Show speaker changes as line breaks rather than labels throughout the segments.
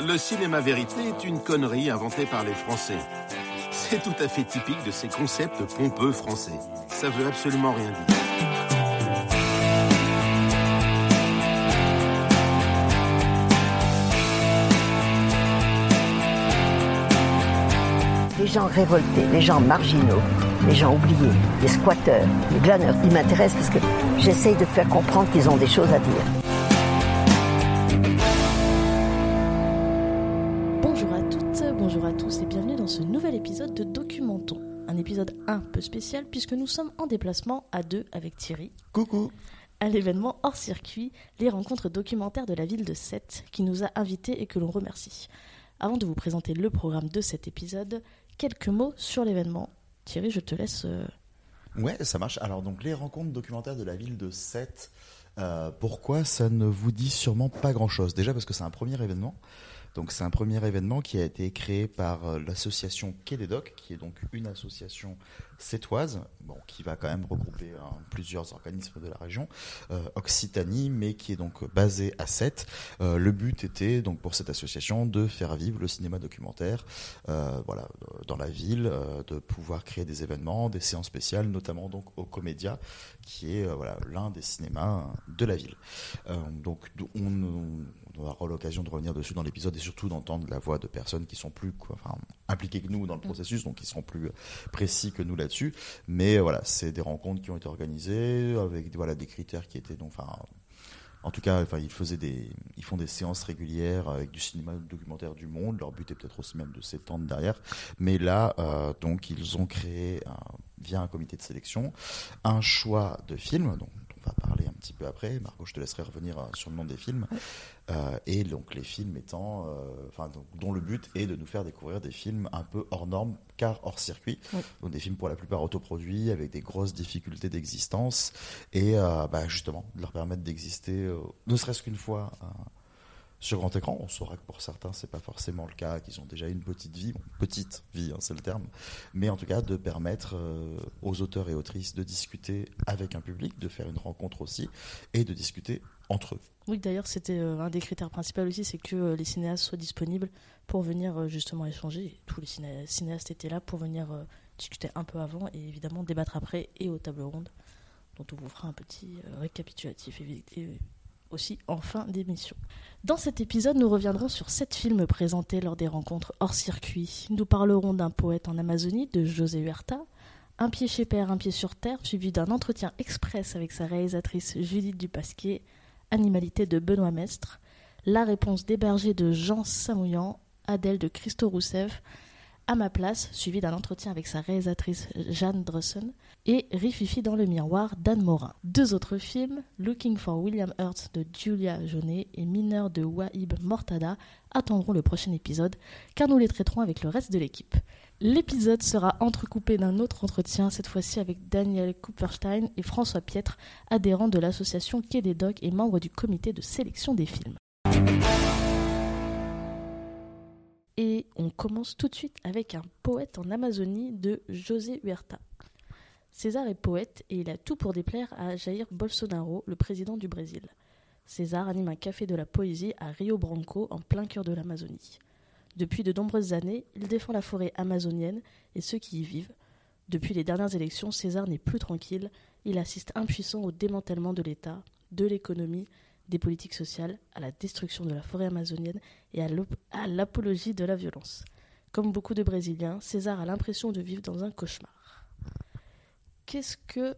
Le cinéma vérité est une connerie inventée par les Français. C'est tout à fait typique de ces concepts pompeux français. Ça veut absolument rien dire.
Gens révoltés, les gens marginaux, les gens oubliés, les squatteurs, les glaneurs, ils m'intéressent parce que j'essaye de faire comprendre qu'ils ont des choses à dire.
Bonjour à toutes, bonjour à tous et bienvenue dans ce nouvel épisode de Documentons. Un épisode un peu spécial puisque nous sommes en déplacement à deux avec Thierry
Coucou
à l'événement hors circuit, les rencontres documentaires de la ville de Sète, qui nous a invités et que l'on remercie. Avant de vous présenter le programme de cet épisode, quelques mots sur l'événement. Thierry, je te laisse. euh,
Ouais, ça marche. Alors, donc, les rencontres documentaires de la ville de Sète, euh, pourquoi ça ne vous dit sûrement pas grand-chose? Déjà parce que c'est un premier événement. C'est un premier événement qui a été créé par euh, l'association Quai qui est donc une association sétoise, qui va quand même regrouper hein, plusieurs organismes de la région, euh, Occitanie, mais qui est donc basée à Sète. Euh, le but était donc pour cette association de faire vivre le cinéma documentaire, dans la ville, de pouvoir créer des événements, des séances spéciales, notamment donc au Comédia, qui est l'un des cinémas de la ville. Donc on, on aura l'occasion de revenir dessus dans l'épisode et surtout d'entendre la voix de personnes qui sont plus quoi, enfin, impliquées que nous dans le processus, donc qui sont plus précis que nous là-dessus. Mais euh, voilà, c'est des rencontres qui ont été organisées avec voilà des critères qui étaient donc enfin en tout cas, enfin, ils faisaient des, ils font des séances régulières avec du cinéma documentaire du monde. Leur but est peut-être aussi même de s'étendre derrière. Mais là, euh, donc, ils ont créé un- via un comité de sélection un choix de films. Donc, on va parler un petit peu après. Margot, je te laisserai revenir euh, sur le nom des films. Euh, et donc, les films étant, euh, enfin, donc, dont le but est de nous faire découvrir des films un peu hors normes, car hors circuit.
Oui.
Donc, des films pour la plupart autoproduits avec des grosses difficultés d'existence et bah, justement de leur permettre d'exister ne serait-ce qu'une fois sur grand écran. On saura que pour certains c'est pas forcément le cas, qu'ils ont déjà une petite vie, petite vie hein, c'est le terme, mais en tout cas de permettre euh, aux auteurs et autrices de discuter avec un public, de faire une rencontre aussi et de discuter entre eux.
Oui, d'ailleurs, c'était euh, un des critères principaux aussi, c'est que euh, les cinéastes soient disponibles pour venir justement échanger. Tous les ciné- cinéastes étaient là pour venir discuter un peu avant et évidemment débattre après et aux tables rondes, dont on vous fera un petit récapitulatif et aussi en fin d'émission. Dans cet épisode, nous reviendrons sur sept films présentés lors des rencontres hors circuit. Nous parlerons d'un poète en Amazonie, de José Huerta, Un pied chez père, un pied sur terre, suivi d'un entretien express avec sa réalisatrice Judith Dupasquier, Animalité de Benoît Mestre, La réponse des bergers de Jean Samouillan, Adèle de Christo Rousseff, À ma place, suivi d'un entretien avec sa réalisatrice Jeanne Drusson, et Rififi dans le miroir d'Anne Morin. Deux autres films, Looking for William Hurt de Julia Jaunet et Mineur de Wahib Mortada, attendront le prochain épisode, car nous les traiterons avec le reste de l'équipe. L'épisode sera entrecoupé d'un autre entretien, cette fois-ci avec Daniel Kupferstein et François Pietre, adhérents de l'association Quai des Docs et membres du comité de sélection des films. Et on commence tout de suite avec un poète en Amazonie de José Huerta. César est poète et il a tout pour déplaire à Jair Bolsonaro, le président du Brésil. César anime un café de la poésie à Rio Branco, en plein cœur de l'Amazonie. Depuis de nombreuses années, il défend la forêt amazonienne et ceux qui y vivent. Depuis les dernières élections, César n'est plus tranquille. Il assiste impuissant au démantèlement de l'État, de l'économie, des politiques sociales, à la destruction de la forêt amazonienne et à l'apologie de la violence. Comme beaucoup de Brésiliens, César a l'impression de vivre dans un cauchemar. Qu'est-ce que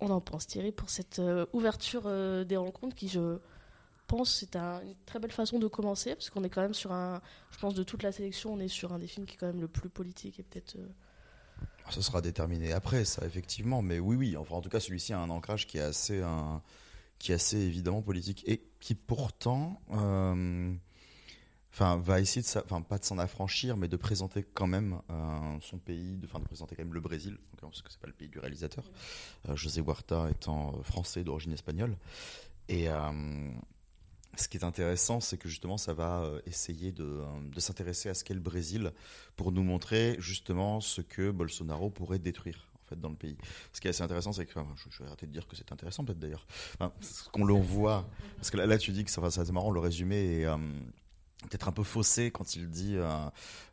on en pense, Thierry, pour cette euh, ouverture euh, des rencontres qui, je pense, c'est un- une très belle façon de commencer, parce qu'on est quand même sur un, je pense, de toute la sélection, on est sur un des films qui est quand même le plus politique et peut-être. euh,
Ce sera déterminé après, ça, effectivement. Mais oui, oui. Enfin, en tout cas, celui-ci a un ancrage qui est assez, un- qui est assez évidemment politique et qui pourtant, euh, enfin, va essayer de, enfin, pas de s'en affranchir, mais de présenter quand même euh, son pays, de, de présenter quand même le Brésil, parce que c'est pas le pays du réalisateur. Euh, José Huerta étant français d'origine espagnole et ce qui est intéressant, c'est que justement, ça va essayer de, s'intéresser à ce qu'est le Brésil pour nous montrer justement ce que Bolsonaro pourrait détruire fait dans le pays. Ce qui est assez intéressant, c'est que enfin, je, vais arrêter de dire que c'est intéressant peut-être d'ailleurs. Enfin, ce qu'on le voit, parce que là, tu dis que ça, c'est marrant le résumé est euh, peut-être un peu faussé quand il dit, euh,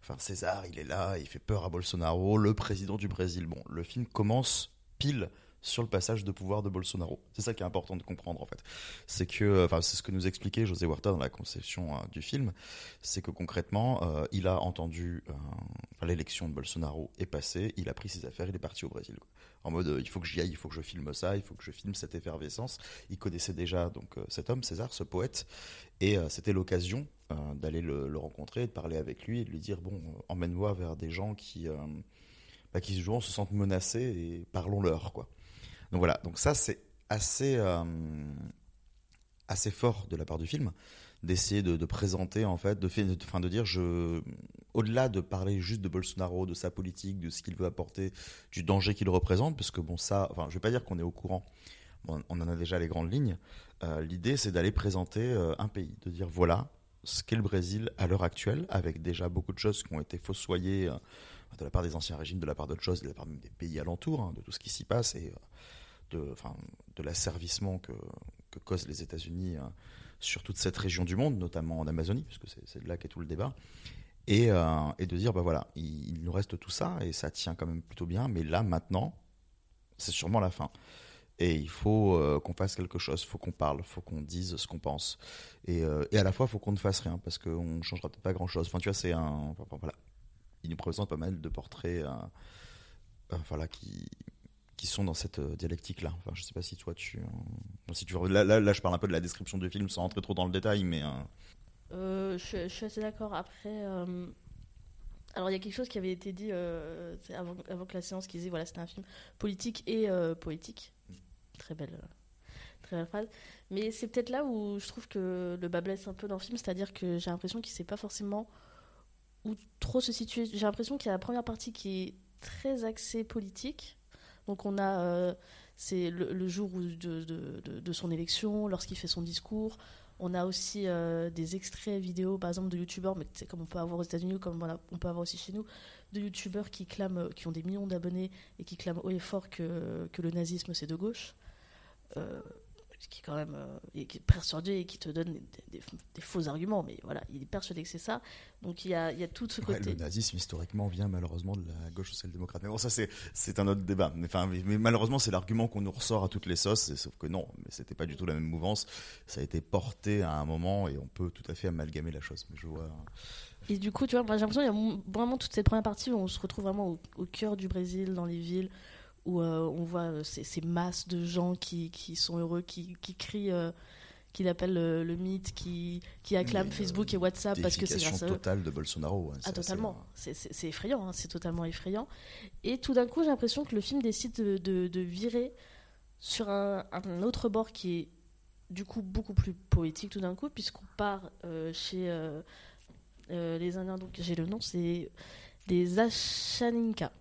enfin César, il est là, il fait peur à Bolsonaro, le président du Brésil. Bon, le film commence pile sur le passage de pouvoir de Bolsonaro. C'est ça qui est important de comprendre en fait. C'est que, enfin, c'est ce que nous expliquait José Huerta dans la conception euh, du film, c'est que concrètement, euh, il a entendu euh, l'élection de Bolsonaro est passée, il a pris ses affaires, il est parti au Brésil. En mode, euh, il faut que j'y aille, il faut que je filme ça, il faut que je filme cette effervescence. Il connaissait déjà donc euh, cet homme, César, ce poète, et euh, c'était l'occasion d'aller le, rencontrer, de parler avec lui et de lui dire bon, emmène-moi vers des gens qui, bah, qui se sentent menacés et parlons-leur quoi. Donc voilà, donc ça c'est assez, euh, assez fort de la part du film d'essayer de, présenter en fait, de, de, de, dire au-delà de parler juste de Bolsonaro, de sa politique, de ce qu'il veut apporter, du danger qu'il représente, parce que bon ça, enfin je vais pas dire qu'on est au courant, on en a déjà les grandes lignes. Euh, L'idée c'est d'aller présenter euh, un pays, de dire voilà ce qu'est le Brésil à l'heure actuelle, avec déjà beaucoup de choses qui ont été fossoyées euh, de la part des anciens régimes, de la part d'autres choses, de la part même des pays alentours, hein, de tout ce qui s'y passe et de, enfin, de l'asservissement que, que causent les États-Unis hein, sur toute cette région du monde, notamment en Amazonie, puisque c'est là qu'est tout le débat. Et, euh, de dire, bah voilà, il, nous reste tout ça et ça tient quand même plutôt bien, mais là, maintenant, c'est sûrement la fin. Et il faut euh, qu'on fasse quelque chose, il faut qu'on parle, il faut qu'on dise ce qu'on pense. Et, euh, à la fois, il faut qu'on ne fasse rien, parce qu'on ne changera peut-être pas grand-chose. Enfin, tu vois, c'est un. Voilà. Il nous présente pas mal de portraits voilà, qui, qui sont dans cette dialectique-là. Enfin, je sais pas si toi tu, euh, si tu là, là, là, je parle un peu de la description du film sans rentrer trop dans le détail, mais. Euh...
Euh, je, suis assez d'accord. Après, euh, alors il y a quelque chose qui avait été dit avant, que la séance qui disait voilà c'était un film politique et poétique. Très belle, très belle phrase. Mais c'est peut-être là où je trouve que le bas blesse un peu dans le film, c'est-à-dire que j'ai l'impression qu'il sait pas forcément où trop se situer. J'ai l'impression qu'il y a la première partie qui est très axée politique donc on a, euh, c'est le, jour de, de, son élection, lorsqu'il fait son discours. On a aussi euh, des extraits vidéo, par exemple, de youtubeurs, mais comme on peut avoir aux États-Unis, comme on, a, on, peut avoir aussi chez nous, de youtubeurs qui clament, qui ont des millions d'abonnés et qui clament haut et fort que, que le nazisme c'est de gauche. Euh, qui est quand même euh, qui est persuadé et qui te donne des, des, des, faux arguments, mais voilà, il est persuadé que c'est ça. Donc il y a, il y a tout ce
ouais,
côté.
Le nazisme historiquement vient malheureusement de la gauche social-démocrate. Mais bon, ça c'est un autre débat. Mais, enfin, mais, mais malheureusement c'est l'argument qu'on nous ressort à toutes les sauces. Sauf que non, mais c'était pas du tout la même mouvance. Ça a été porté à un moment et on peut tout à fait amalgamer la chose. Mais je vois.
Et du coup, tu vois, j'ai l'impression qu'il y a vraiment toute cette première partie où on se retrouve vraiment au, au cœur du Brésil, dans les villes où euh, on voit ces, ces, masses de gens qui, qui sont heureux, qui, qui crient, euh, qui l'appellent le, le, mythe, qui, qui acclament Mais, Facebook euh, et WhatsApp parce que c'est grâce à eux.
totale de Bolsonaro.
Hein, ah, totalement. C'est effrayant, hein, c'est totalement effrayant. Et tout d'un coup, j'ai l'impression que le film décide de, de, de virer sur un, un, autre bord qui est du coup beaucoup plus poétique tout d'un coup, puisqu'on part euh, chez euh, les Indiens, donc j'ai le nom, c'est les Ashaninka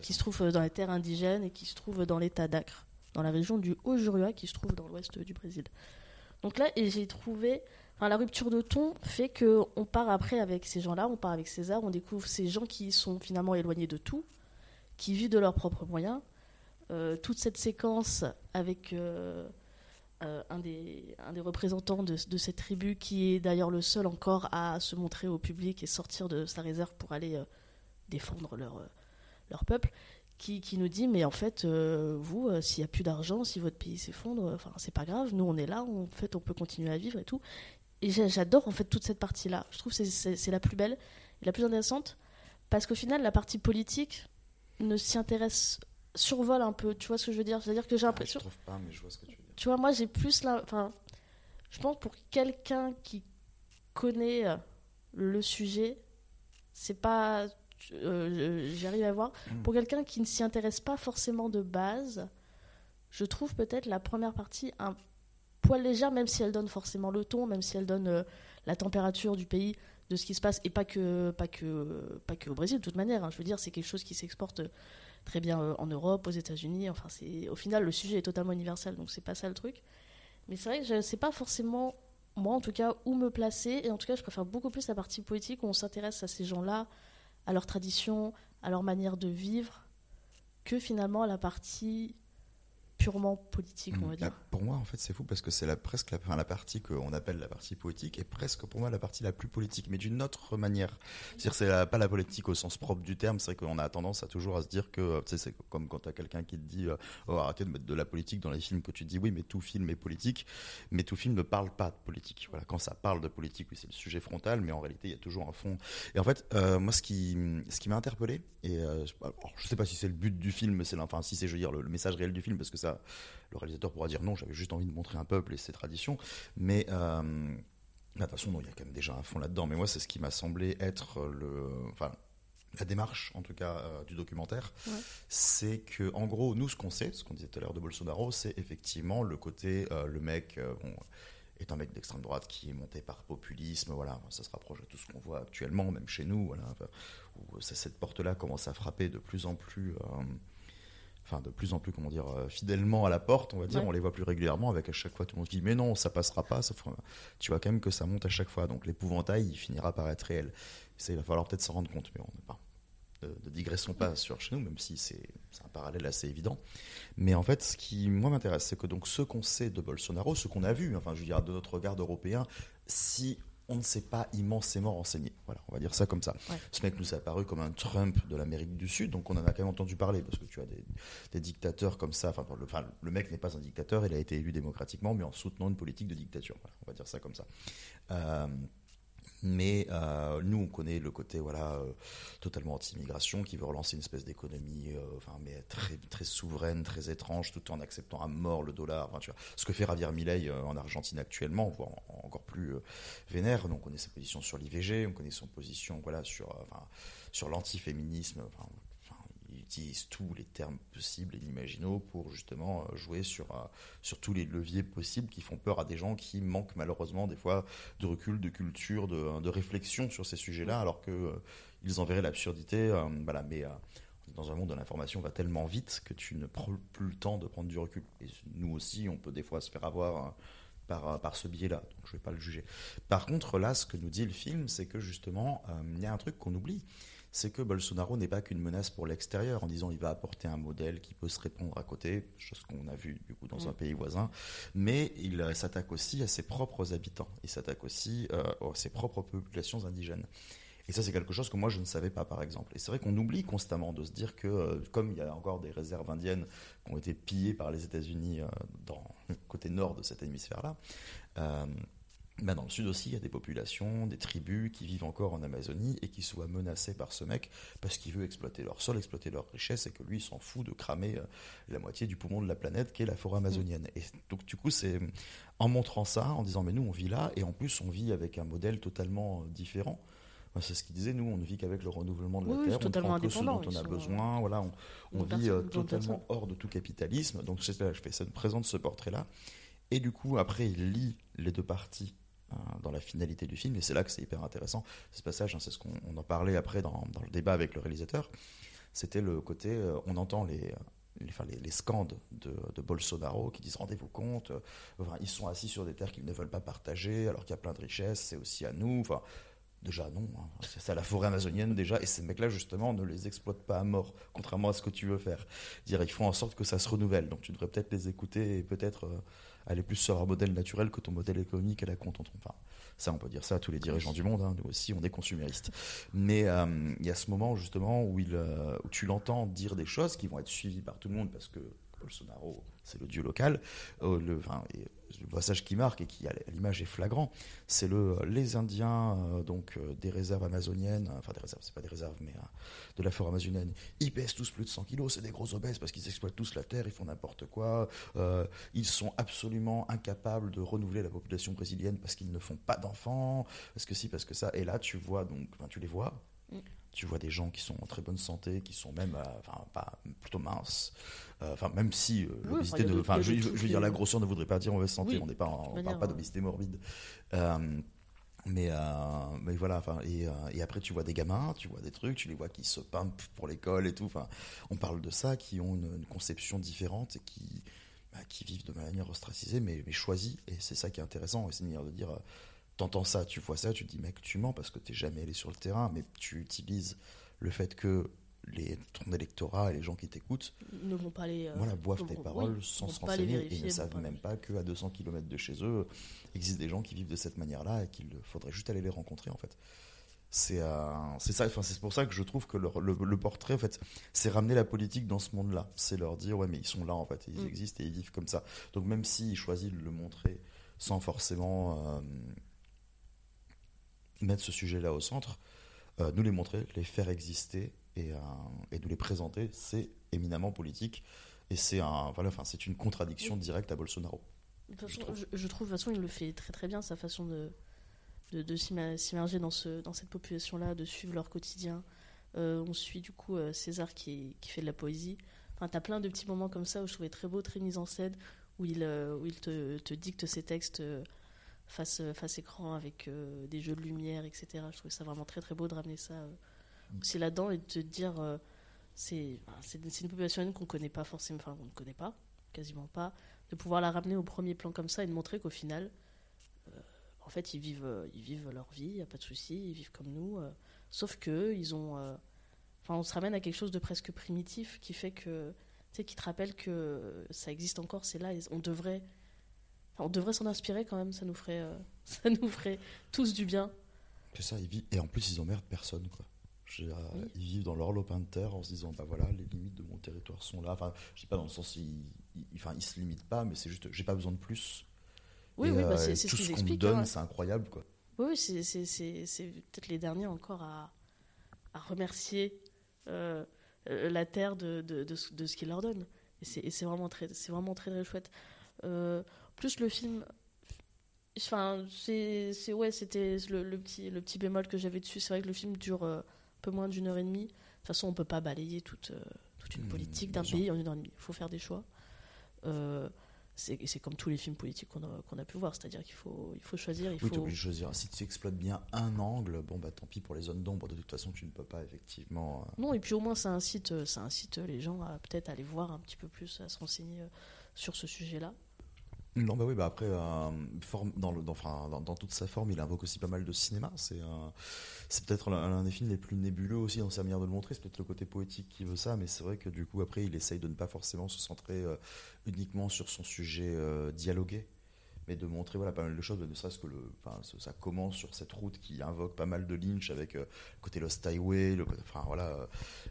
qui, se trouve dans les terres indigènes et qui se trouve dans l'état d'Acre, dans la région du Haut-Jurua, qui se trouve dans l'ouest du Brésil. Donc là, j'ai trouvé. Enfin, la rupture de ton fait que on part après avec ces gens-là, on part avec César, on découvre ces gens qui sont finalement éloignés de tout, qui vivent de leurs propres moyens. Euh, toute cette séquence avec euh, euh, un, des, représentants de, cette tribu, qui est d'ailleurs le seul encore à se montrer au public et sortir de sa réserve pour aller défendre leur leur peuple, qui, qui, nous dit mais en fait euh, vous euh, s'il y a plus d'argent, si votre pays s'effondre, enfin c'est pas grave, nous on est là, on, en fait on peut continuer à vivre et tout. Et j'adore en fait toute cette partie là. Je trouve c'est la plus belle et la plus intéressante parce qu'au final la partie politique ne s'y intéresse survole un peu. Tu vois ce que je veux dire? C'est-à-dire que j'ai l'impression.
Ah, je trouve pas, mais je vois ce que tu veux dire.
Tu vois, moi j'ai plus la, enfin, je pense pour quelqu'un qui connaît le sujet, c'est pas euh, j'arrive à voir. Mmh. Pour quelqu'un qui ne s'y intéresse pas forcément de base, je trouve peut-être la première partie un poil légère, même si elle donne forcément le ton, même si elle donne euh, la température du pays, de ce qui se passe, et pas que, pas que, pas que au Brésil, de toute manière. Hein. Je veux dire, c'est quelque chose qui s'exporte très bien euh, en Europe, aux États-Unis. Enfin, c'est au final, le sujet est totalement universel, donc c'est pas ça le truc. Mais c'est vrai que c'est pas forcément moi en tout cas, où me placer. Et en tout cas, je préfère beaucoup plus la partie politique où on s'intéresse à ces gens-là, à leur tradition, à leur manière de vivre, que finalement la partie purement politique, on va
Mm.
dire.
Ah, Pour moi, en fait, c'est fou parce que c'est la, presque la, enfin, la partie qu'on appelle la partie poétique et presque pour moi la partie la plus politique, mais d'une autre manière. C'est-à-dire, c'est pas la politique au sens propre du terme. C'est vrai qu'on a tendance à toujours à se dire que, tu sais, c'est comme quand t'as quelqu'un qui te dit, euh, oh, arrêtez de mettre de la politique dans les films, que tu dis, oui, mais tout film est politique, mais tout film ne parle pas de politique. Voilà, quand ça parle de politique, oui, c'est le sujet frontal, mais en réalité, il y a toujours un fond. Et en fait, euh, moi, ce qui, ce qui m'a interpellé, et euh, alors, je sais pas si c'est le but du film, mais c'est, enfin, si c'est, je veux dire, le, le message réel du film, parce que ça, le réalisateur pourra dire non, j'avais juste envie de montrer un peuple et ses traditions. Mais euh, de toute façon, non, il y a quand même déjà un fond là-dedans. Mais moi, c'est ce qui m'a semblé être le, enfin, la démarche, en tout cas, euh, du documentaire.
Ouais.
C'est que, en gros, nous, ce qu'on sait, ce qu'on disait tout à l'heure de Bolsonaro, c'est effectivement le côté, euh, le mec, euh, bon, est un mec d'extrême droite qui est monté par populisme, voilà, ça se rapproche de tout ce qu'on voit actuellement, même chez nous, voilà, où cette porte-là commence à frapper de plus en plus, euh, enfin de plus en plus, comment dire, euh, fidèlement à la porte, on va dire,
Ouais.
on les voit plus régulièrement, avec à chaque fois tout le monde qui dit mais non, ça passera pas, ça fera- tu vois quand même que ça monte à chaque fois, donc l'épouvantail, il finira par être réel. Il va falloir peut-être s'en rendre compte, mais on n'est pas. Ne, digressons pas sur chez nous, même si c'est c'est un parallèle assez évident. Mais en fait, ce qui, moi, m'intéresse, c'est que donc ce qu'on sait de Bolsonaro, ce qu'on a vu, enfin, je veux dire, de notre regard européen, si on ne s'est pas immensément renseigné. Voilà, on va dire ça comme ça.
Ouais.
Ce mec nous est apparu comme un Trump de l'Amérique du Sud, donc on en a quand même entendu parler, parce que tu as des, des dictateurs comme ça. Enfin, le, enfin, le mec n'est pas un dictateur, il a été élu démocratiquement, mais en soutenant une politique de dictature. Voilà, on va dire ça comme ça. Euh, mais euh, nous, on connaît le côté voilà euh, totalement anti-immigration, qui veut relancer une espèce d'économie, euh, enfin mais très très souveraine, très étrange, tout en acceptant à mort le dollar. Enfin, tu vois, ce que fait Javier Milei euh, en Argentine actuellement, voire en- encore plus euh, vénère. Donc, on connaît sa position sur l'IVG, on connaît son position voilà sur euh, enfin sur l'antiféminisme. Enfin, tous les termes possibles et inimaginaux pour justement euh, jouer sur, euh, sur tous les leviers possibles qui font peur à des gens qui manquent malheureusement des fois de recul, de culture, de, de réflexion sur ces sujets-là, alors que euh, en verraient l'absurdité. euh, voilà, mais dans un monde où l'information va tellement vite que tu ne prends plus le temps de prendre du recul. Et nous aussi, on peut des fois se faire avoir. par, par ce biais-là, donc je ne vais pas le juger. Par contre, là, ce que nous dit le film, c'est que justement, il y a un truc qu'on oublie, c'est que Bolsonaro n'est pas qu'une menace pour l'extérieur, en disant il va apporter un modèle qui peut se répondre à côté, chose qu'on a vu du coup dans
Mm.
un pays voisin, mais il euh, s'attaque aussi à ses propres habitants, il s'attaque aussi euh, à ses propres populations indigènes. Et ça, c'est quelque chose que moi, je ne savais pas, par exemple. Et c'est vrai qu'on oublie constamment de se dire que, euh, comme il y a encore des réserves indiennes qui ont été pillées par les États-Unis euh, dans le côté nord de cet hémisphère-là, euh, ben dans le sud aussi, il y a des populations, des tribus qui vivent encore en Amazonie et qui soient menacées par ce mec parce qu'il veut exploiter leur sol, exploiter leur richesse et que lui, il s'en fout de cramer euh, la moitié du poumon de la planète qui est la forêt amazonienne. Et donc, du coup, c'est en montrant ça, en disant, mais nous, on vit là et en plus, on vit avec un modèle totalement euh, différent. C'est ce qu'il disait, nous, on ne vit qu'avec le renouvellement de la
Oui,
Terre, on prend que ce dont on a besoin, voilà, on, vit euh, totalement hors de tout capitalisme. Donc, je fais ça, je présente ce portrait-là. Et du coup, après, il lit les deux parties dans la finalité du film, et c'est là que c'est hyper intéressant. Ce passage, hein, c'est ce qu'on on en parlait après dans, dans le débat avec le réalisateur, c'était le côté, euh, on entend les, enfin, les, les scandes de, de Bolsonaro qui disent rendez-vous compte, euh, ils sont assis sur des terres qu'ils ne veulent pas partager, alors qu'il y a plein de richesses, c'est aussi à nous. Enfin, Déjà non, hein. c'est ça la forêt amazonienne déjà, et ces mecs-là justement ne les exploitent pas à mort, contrairement à ce que tu veux faire. Dire ils font en sorte que ça se renouvelle, donc tu devrais peut-être les écouter et peut-être euh, aller plus sur un modèle naturel que ton modèle économique et la compte. Enfin, ça on peut dire ça à tous les dirigeants du monde, hein. nous aussi on est consuméristes. Mais euh, il y a ce moment justement où, euh, où tu l'entends dire des choses qui vont être suivies par tout le monde parce que Bolsonaro c'est le dieu local, euh, le, passage qui marque et qui à l'image est flagrant, c'est le les Indiens euh, donc euh, des réserves amazoniennes, enfin des réserves, c'est pas des réserves, mais de la forêt amazonienne, ils pèsent tous plus de 100 kilos, c'est des gros obèses parce qu'ils exploitent tous la terre, ils font n'importe quoi, ils sont absolument incapables de renouveler la population brésilienne parce qu'ils ne font pas d'enfants, parce que si, parce que ça, et là tu vois donc, tu les vois. Tu vois des gens qui sont en très bonne santé, qui sont même, euh, enfin, pas plutôt minces. Euh, Enfin, même si euh,
Oui,
l'obésité de- enfin, je, veux dire, la grosseur ne voudrait pas dire mauvaise santé.
Oui,
on n'est pas, on
manière,
parle pas
euh,
d'obésité morbide. Euh, mais, euh, mais voilà, enfin, et, euh, et après tu vois des gamins, tu vois des trucs, tu les vois qui se pimpent pour l'école et tout. Enfin, on parle de ça, qui ont une, une conception différente et qui, bah, qui vivent de manière ostracisée, mais, mais choisie. Et c'est ça qui est intéressant. Et c'est de dire, euh, t'entends ça, tu vois ça, tu te dis, mec, tu mens parce que t'es jamais allé sur le terrain, mais tu utilises le fait que les, ton électorat et les gens qui t'écoutent
ne vont pas les. Euh,
voilà, boivent tes paroles sans se renseigner et ne savent même pas qu'à 200 km de chez eux, il existe des gens qui vivent de cette manière-là et qu'il faudrait juste aller les rencontrer en fait. C'est euh, ça, enfin, c'est pour ça que je trouve que le, le, portrait, en fait, c'est ramener la politique dans ce monde-là. C'est leur dire, ouais, mais ils sont là en fait, ils mm. existent et ils vivent comme ça. Donc même s'ils choisissent de le montrer sans forcément euh, mettre ce sujet-là au centre, nous les montrer, les faire exister et, euh, et de les présenter, c'est éminemment politique et c'est un, voilà, enfin, c'est une contradiction directe à Bolsonaro.
je, trouve. Je, de toute façon, il le fait très très bien, sa façon de, de, de s'immerger dans, ce, dans cette population-là, de suivre leur quotidien. Euh, on suit du coup euh, César qui, qui, fait de la poésie. Enfin, t'as plein de petits moments comme ça où je trouvais très beau, très mis en scène, où il, où il te, te, dicte ses textes face, face écran avec des jeux de lumière, etc. Je trouvais ça vraiment très très beau de ramener ça aussi là-dedans et de te dire euh, c'est une population qu'on connaît pas forcément, enfin on ne connaît pas, quasiment pas, de pouvoir la ramener au premier plan comme ça et de montrer qu'au final, euh, en fait ils vivent, euh, ils vivent leur vie, il n'y a pas de souci, ils vivent comme nous, sauf que ils ont, enfin on se ramène à quelque chose de presque primitif qui fait que, tu sais, qui te rappelle que ça existe encore, c'est là, on devrait, on devrait s'en inspirer quand même, ça nous ferait, ça nous ferait tous du bien.
C'est ça, et en plus ils emmerdent personne quoi. Ils vivent dans leur lopin de terre en se disant bah voilà, les limites de mon territoire sont là. Enfin, je dis pas dans le sens ils, ils, enfin, ils se limitent pas, mais c'est juste j'ai pas besoin de plus.
Oui, oui, bah, c'est
tout
ce
qu'on nous donne, c'est incroyable quoi.
Oui, c'est peut-être les derniers encore à, à remercier euh, la terre de, de, de, de ce qu'il leur donne. Et c'est vraiment très, c'est vraiment très très chouette. Euh, plus le film, enfin, c'est ouais, c'était le, le, petit le petit bémol que j'avais dessus. C'est vrai que le film dure euh, peu moins d'une heure et demie. De toute façon, on ne peut pas balayer toute, euh, toute une mmh, politique d'un pays en une heure et demie. Il faut faire des choix. Euh, c'est comme tous les films politiques qu'on a, a, pu voir, c'est-à-dire qu'il faut, il faut choisir. Il
oui,
faut...
tu obligé de choisir. Si tu exploites bien un angle, bon, bah tant pis pour les zones d'ombre, de toute façon, tu ne peux pas effectivement.
Non, et puis au moins, ça incite, ça incite les gens à peut-être aller voir un petit peu plus, à se renseigner sur ce sujet-là.
Non, bah oui, bah après, euh, dans, toute sa forme, il invoque aussi pas mal de cinéma. C'est c'est peut-être l'un des films les plus nébuleux aussi dans sa manière de le montrer. C'est peut-être le côté poétique qui veut ça, mais c'est vrai que du coup, après, il essaye de ne pas forcément se centrer euh, uniquement sur son sujet euh, dialogué mais de montrer voilà pas mal de choses ne serait-ce que le ça commence sur cette route qui invoque pas mal de Lynch avec euh, côté Lost Highway le, enfin voilà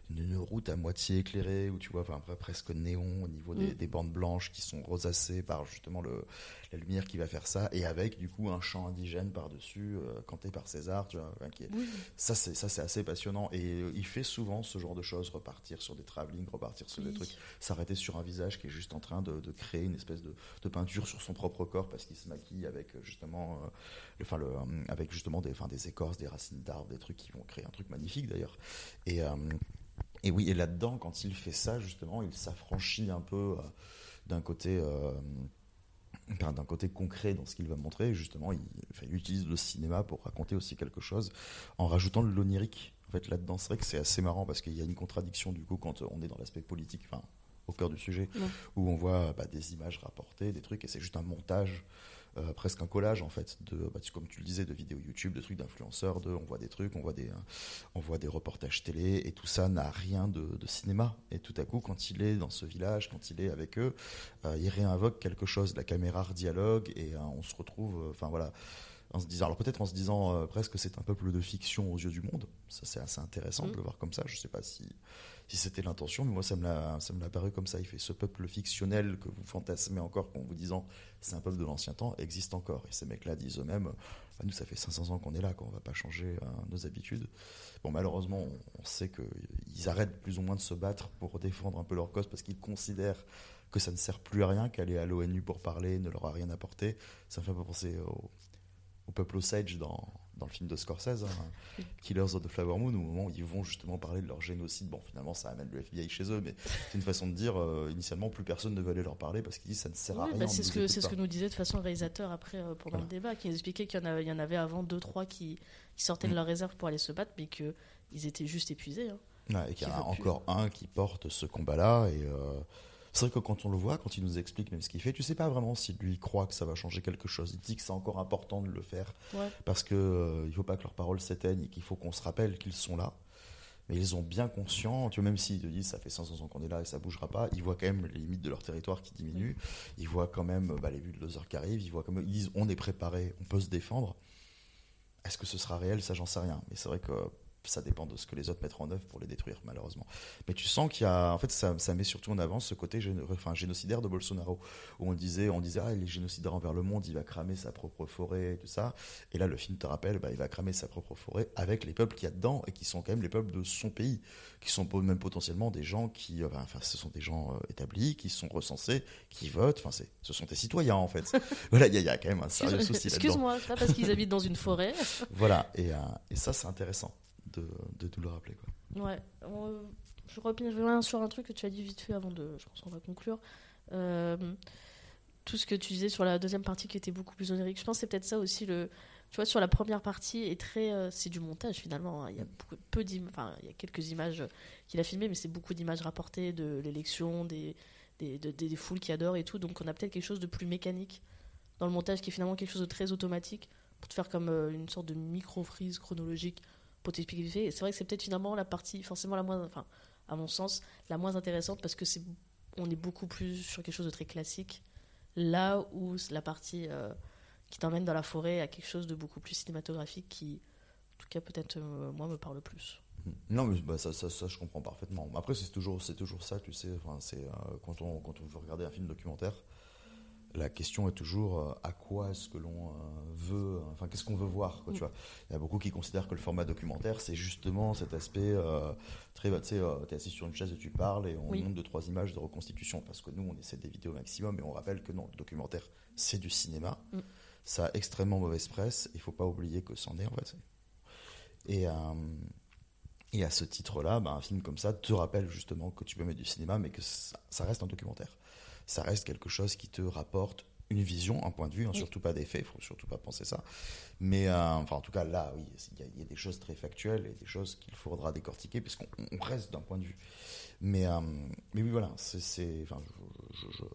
une, route à moitié éclairée où tu vois presque néon au niveau des, mm. des, bandes blanches qui sont rosacées par justement le la lumière qui va faire ça et avec du coup un chant indigène par dessus euh, canté par César tu vois qui ça c'est ça c'est assez passionnant et euh, il fait souvent ce genre de choses repartir sur des travelling repartir sur des trucs s'arrêter sur un visage qui est juste en train de, de créer une espèce de, de peinture sur son propre corps parce qui se maquille avec euh, justement, euh, enfin euh, avec justement des, enfin des écorces, des racines d'arbres, des trucs qui vont créer un truc magnifique d'ailleurs. Et oui, et là-dedans, quand il fait ça, justement, il s'affranchit un peu d'un côté, d'un côté concret dans ce qu'il va montrer. Justement, il, il, utilise le cinéma pour raconter aussi quelque chose en rajoutant le l'onirique. En fait, là-dedans, c'est vrai que c'est assez marrant parce qu'il y a une contradiction du coup quand on est dans l'aspect politique. Au cœur du sujet, où on voit bah, des images rapportées, des trucs, et c'est juste un montage, euh, presque un collage en fait, de, bah, comme tu le disais, de vidéos YouTube, de trucs d'influenceurs, de, on voit des trucs, on voit des, on voit des reportages télé, et tout ça n'a rien de, cinéma. Et tout à coup, quand il est dans ce village, quand il est avec eux, euh, il réinvoque quelque chose, la caméra dialogue, et euh, on se retrouve, enfin voilà en se disant, alors peut-être en se disant presque c'est un peuple de fiction aux yeux du monde. Ça c'est assez intéressant de mm. le voir comme ça. Je sais pas si si c'était l'intention, mais moi ça me l'a ça me l'a paru comme ça. Il fait ce peuple fictionnel que vous fantasmez encore en vous disant c'est un peuple de l'ancien temps existe encore. Et ces mecs-là disent eux-mêmes, bah, nous ça fait 500 ans qu'on est là, qu'on va pas changer euh, nos habitudes. Bon malheureusement on, sait qu'ils arrêtent plus ou moins de se battre pour défendre un peu leur cause parce qu'ils considèrent que ça ne sert plus à rien qu'aller à l'ONU pour parler ne leur a rien apporté. Ça me fait pas penser au, au peuple Osage dans dans le film de Scorsese, hein, Killers of the Flower Moon, au moment où ils vont justement parler de leur génocide. Bon, finalement, ça amène le FBI chez eux, mais c'est une façon de dire, euh, initialement, plus personne ne veut aller leur parler parce qu'ils disent ça ne sert à rien.
Bah c'est ce, que, ce que nous disait de façon le réalisateur après, euh, pendant le débat, qui expliquait qu'il y, en avait, y en avait avant deux, trois qui, sortaient de mm. leur réserve pour aller se battre, mais qu'ils étaient juste épuisés. Hein.
et qu'il y en a encore un qui porte ce combat-là, et. Euh, C'est vrai que quand on le voit, quand il nous explique même ce qu'il fait, tu sais pas vraiment si lui croit que ça va changer quelque chose. Il dit que c'est encore important de le faire
Ouais.
parce que euh, il faut pas que leurs paroles s'éteignent et qu'il faut qu'on se rappelle qu'ils sont là. Mais ils ont bien conscient, tu vois, même s'ils te disent ça fait 500 ans qu'on est là et ça bougera pas, ils voient quand même les limites de leur territoire qui diminuent. Ils voient quand même bah, les bulldozers qui arrivent. Ils voient quand même, ils disent on est préparé, on peut se défendre. Est-ce que ce sera réel? Ça, j'en sais rien. Mais c'est vrai que ça dépend de ce que les autres mettront en œuvre pour les détruire, malheureusement. Mais tu sens qu'il y a, en fait, ça, ça met surtout en avant ce côté géno- enfin, génocidaire de Bolsonaro, où on disait, on disait, ah, il est génocidaire envers le monde, il va cramer sa propre forêt, et tout ça. Et là, le film te rappelle, bah, il va cramer sa propre forêt avec les peuples qu'il y a dedans et qui sont quand même les peuples de son pays, qui sont même potentiellement des gens qui, euh, enfin, ce sont des gens euh, établis, qui sont recensés, qui votent. Enfin, c'est, ce sont des citoyens en fait. voilà, il y, a- il y a quand même un sérieux souci là-dedans.
Excuse-moi, c'est pas parce qu'ils habitent dans une forêt.
Voilà, et, euh, et ça, c'est intéressant de, de tout le rappeler.
Ouais, on- je reviens sur un truc que tu as dit vite fait avant de. Je pense qu'on va conclure. Euh, tout ce que tu disais sur la deuxième partie qui était beaucoup plus onirique. Je pense que c'est peut-être ça aussi le. Tu vois, sur la première partie est très. euh, c'est du montage finalement. hein. Il y a beaucoup, peu Enfin, il y a quelques images qu'il a filmées, mais c'est beaucoup d'images rapportées de l'élection, des, des, de- des, des foules qui adorent et tout. Donc on a peut-être quelque chose de plus mécanique dans le montage qui est finalement quelque chose de très automatique pour te faire comme euh, une sorte de micro-frise chronologique pour t'expliquer vite fait. C'est vrai que c'est peut-être finalement la partie, forcément la moins, enfin, à mon sens, la moins intéressante parce que c'est, on est beaucoup plus sur quelque chose de très classique. Là où la partie euh, qui t'emmène dans la forêt a quelque chose de beaucoup plus cinématographique qui, en tout cas, peut-être euh, moi me parle plus.
Non, mais bah, ça, je comprends parfaitement. Après, c'est toujours, c'est toujours ça, tu sais. Enfin, c'est euh, quand on quand on veut regarder un film documentaire, la question est toujours euh, à quoi est-ce que l'on euh, veut, euh, enfin, qu'est-ce qu'on veut voir, quoi, tu
Mm.
vois. Il y a beaucoup qui considèrent que le format documentaire, c'est justement cet aspect très, bah, tu sais, euh, t'es assis sur une chaise et tu parles et on
Oui.
montre deux trois images de reconstitution parce que nous, on essaie d'éviter au maximum et on rappelle que non, le documentaire, c'est du cinéma.
Mm.
Ça a extrêmement mauvaise presse. Il faut pas oublier que c'en est en fait. Et euh, et à ce titre-là, bah, un film comme ça te rappelle justement que tu peux mettre du cinéma, mais que ça, ça reste un documentaire. Ça reste quelque chose qui te rapporte une vision, un point de vue, hein,
Oui.
surtout pas des faits, il faut surtout pas penser ça. Mais euh, enfin, en tout cas, là, oui, il y, a- il y a des choses très factuelles et des choses qu'il faudra décortiquer, puisqu'on on reste d'un point de vue. Mais, euh, mais oui, voilà, c'est, enfin, je, je- je-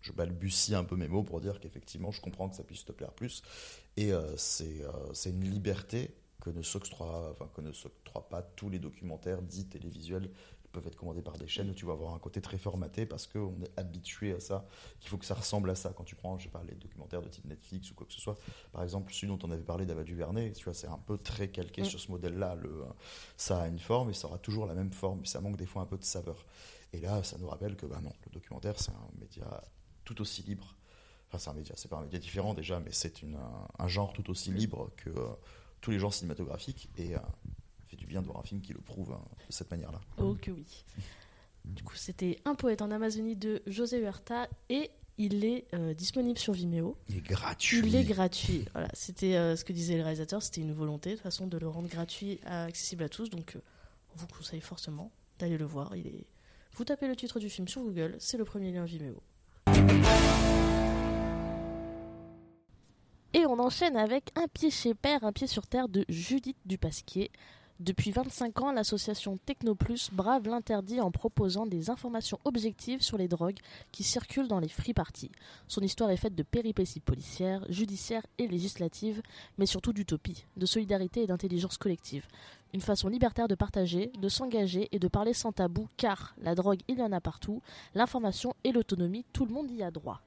je balbutie un peu mes mots pour dire qu'effectivement, je comprends que ça puisse te plaire plus. Et euh, c'est, euh, c'est une liberté que ne s'octroient enfin, pas tous les documentaires dits télévisuels peuvent être commandés par des chaînes où tu vas avoir un côté très formaté parce qu'on est habitué à ça, qu'il faut que ça ressemble à ça. Quand tu prends, je sais pas, les documentaires de type Netflix ou quoi que ce soit, par exemple, celui dont on avait parlé d'Ava DuVernay, tu vois, c'est un peu très calqué
Mm.
sur ce modèle-là. Le, ça a une forme et ça aura toujours la même forme, mais ça manque des fois un peu de saveur. Et là, ça nous rappelle que bah non, le documentaire, c'est un média tout aussi libre. Enfin, c'est un média, c'est pas un média différent déjà, mais c'est un, un genre tout aussi libre que euh, tous les genres cinématographiques. Et euh, fait du bien de voir un film qui le prouve hein, de cette manière-là.
Oh que oui. Du coup, c'était Un poète en Amazonie de José Huerta et il est euh, disponible sur Vimeo.
Il est gratuit.
Il est gratuit. Voilà, c'était euh, ce que disait le réalisateur, c'était une volonté de façon de le rendre gratuit, accessible à tous. Donc, euh, on vous conseille forcément d'aller le voir. Il est. Vous tapez le titre du film sur Google, c'est le premier lien Vimeo. Et on enchaîne avec Un pied chez père, un pied sur terre de Judith Dupasquier. Depuis 25 ans, l'association Technoplus brave l'interdit en proposant des informations objectives sur les drogues qui circulent dans les free parties. Son histoire est faite de péripéties policières, judiciaires et législatives, mais surtout d'utopie, de solidarité et d'intelligence collective. Une façon libertaire de partager, de s'engager et de parler sans tabou, car la drogue, il y en a partout, l'information et l'autonomie, tout le monde y a droit.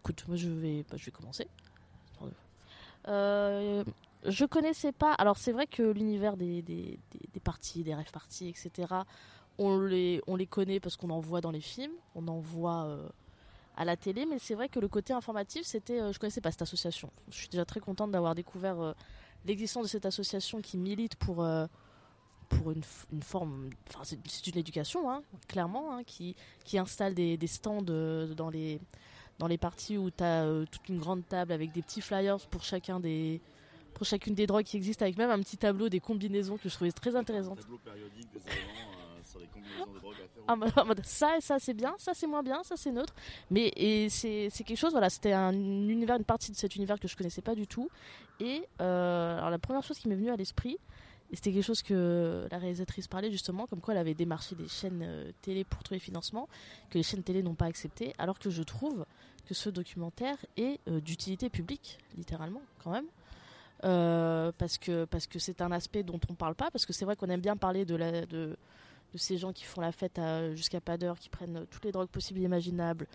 Écoute, moi je vais, bah, commencer. Euh, je connaissais pas. Alors c'est vrai que l'univers des, des, des, parties, des rêves parties, etc. On les, on les connaît parce qu'on en voit dans les films, on en voit euh, à la télé, mais c'est vrai que le côté informatif, c'était, euh, je connaissais pas cette association. Je suis déjà très contente d'avoir découvert euh, l'existence de cette association qui milite pour pour une, une forme, enfin c'est une éducation, hein, clairement, hein, qui qui installe des, des stands dans les dans les parties où tu as toute une grande table avec des petits flyers pour chacun des pour chacune des drogues qui existent avec même un petit tableau des combinaisons que je trouvais très intéressantes.
Tableau périodique des éléments sur les combinaisons de drogue à faire.
Ah, bah, en mode, ça ça c'est bien, ça c'est moins bien, ça c'est neutre. Mais et c'est c'est quelque chose, voilà, c'était un univers, une partie de cet univers que je connaissais pas du tout. Et euh, alors la première chose qui m'est venue à l'esprit, Et c'était quelque chose que la réalisatrice parlait justement, comme quoi elle avait démarché des chaînes télé pour trouver financement, que les chaînes télé n'ont pas accepté, alors que je trouve que ce documentaire est d'utilité publique, littéralement, quand même. Parce que parce que c'est un aspect dont on parle pas parce que c'est vrai qu'on aime bien parler de la de de ces gens qui font la fête jusqu'à pas d'heure, qui prennent toutes les drogues possibles et imaginables,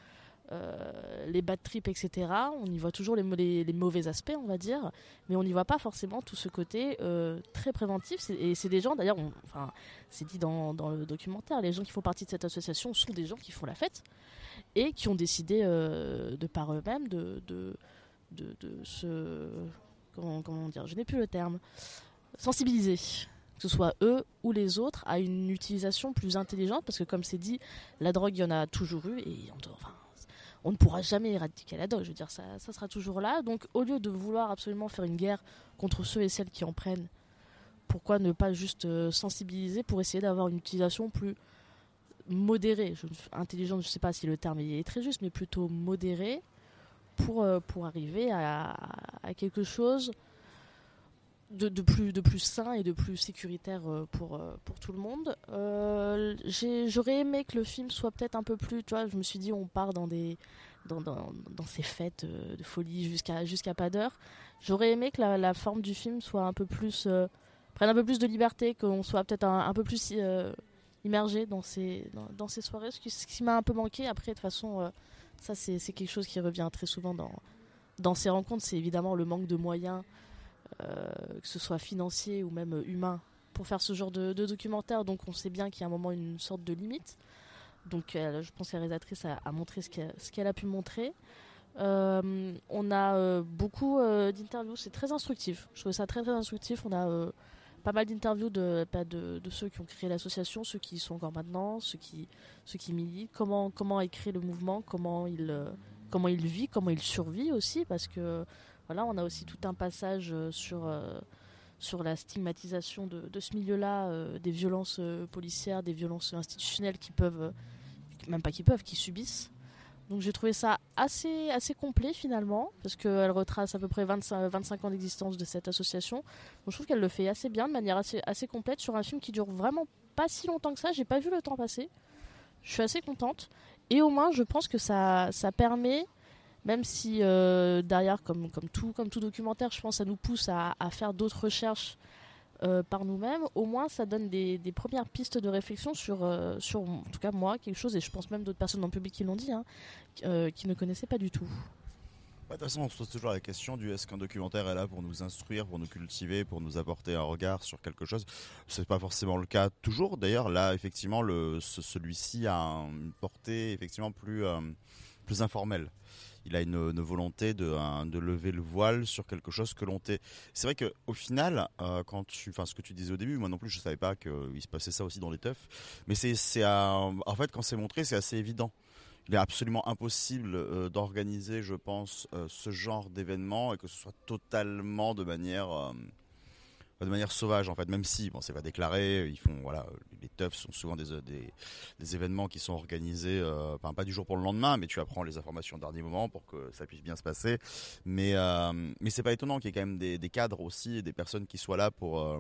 euh, les bad trips, etc. On y voit toujours les, mauvais aspects, on va dire, mais on n'y voit pas forcément tout ce côté euh, très préventif. Et c'est des gens, d'ailleurs, enfin, c'est dit dans, dans, le documentaire, les gens qui font partie de cette association sont des gens qui font la fête et qui ont décidé euh, de par eux-mêmes de, de, de, de, se. Comment, dire Je n'ai plus le terme. Sensibiliser que ce soit eux ou les autres, à une utilisation plus intelligente, parce que comme c'est dit, la drogue, il y en a toujours eu, et on, ne pourra jamais éradiquer la drogue, je veux dire, ça, sera toujours là. Donc au lieu de vouloir absolument faire une guerre contre ceux et celles qui en prennent, pourquoi ne pas juste euh, sensibiliser pour essayer d'avoir une utilisation plus modérée, intelligente, je ne sais pas si le terme est très juste, mais plutôt modérée, pour, euh, pour arriver à, quelque chose de, de, plus, de plus sain et de plus sécuritaire euh, pour, euh, pour tout le monde. Euh, J'aurais aimé que le film soit peut-être un peu plus, tu vois, je me suis dit on part dans des dans, dans, ces fêtes de folie jusqu'à jusqu'à pas d'heure. J'aurais aimé que la, forme du film soit un peu plus prenne un peu plus de liberté, qu'on soit peut-être un, un, peu plus immergé dans ces dans, ces soirées, ce qui, qui m'a un peu manqué. Après, de toute façon, ça c'est quelque chose qui revient très souvent dans ces rencontres, c'est évidemment le manque de moyens. Euh, que ce soit financier ou même humain, pour faire ce genre de, documentaire. Donc on sait bien qu'il y a un moment une sorte de limite. Donc je pense que la réalisatrice a, montré ce qu'elle a pu montrer. Euh, on a euh, beaucoup d'interviews, c'est très instructif. Je trouve ça très très instructif. On a pas mal d'interviews de, de, de, ceux qui ont créé l'association, ceux qui y sont encore maintenant, ceux qui, ceux qui militent, comment, comment est créé le mouvement, comment il, comment il vit, comment il survit aussi, parce que voilà, on a aussi tout un passage euh, sur, euh, sur la stigmatisation de, de ce milieu-là, euh, des violences policières, des violences institutionnelles qui peuvent, même pas qui peuvent, qui subissent. Donc j'ai trouvé ça assez, assez complet finalement, parce qu'elle retrace à peu près 25, 25 ans d'existence de cette association. Donc je trouve qu'elle le fait assez bien, de manière assez, assez complète, sur un film qui dure vraiment pas si longtemps que ça. J'ai pas vu le temps passer. Je suis assez contente. Et au moins, je pense que ça, ça permet même si euh, derrière, comme, comme, tout, comme tout documentaire, je pense ça nous pousse à, à faire d'autres recherches euh, par nous-mêmes, au moins ça donne des, premières pistes de réflexion sur, euh, sur, en tout cas moi, quelque chose, et je pense même d'autres personnes dans le public qui l'ont dit, hein, euh, qui ne connaissaient pas du tout.
De toute façon, on se pose toujours la question du est-ce qu'un documentaire est là pour nous instruire, pour nous cultiver, pour nous apporter un regard sur quelque chose? C'est pas forcément le cas toujours. D'ailleurs, là, effectivement, celui-ci a une portée effectivement plus, plus informelle il a une, volonté de, lever le voile sur quelque chose que l'on t'est. C'est vrai que au final, euh, quand tu, enfin ce que tu disais au début, moi non plus je savais pas qu'il se passait ça aussi dans les teufs, mais c'est, en fait quand c'est montré, c'est assez évident. Il est absolument impossible euh, d'organiser, je pense, euh, ce genre d'événement et que ce soit totalement de manière de manière sauvage en fait même si bon c'est pas déclaré ils font voilà les teufs sont souvent des, des, des événements qui sont organisés euh, enfin pas du jour pour le lendemain mais tu apprends les informations au dernier moment pour que ça puisse bien se passer. Mais euh, mais c'est pas étonnant qu'il y ait quand même des, cadres aussi des personnes qui soient là pour euh,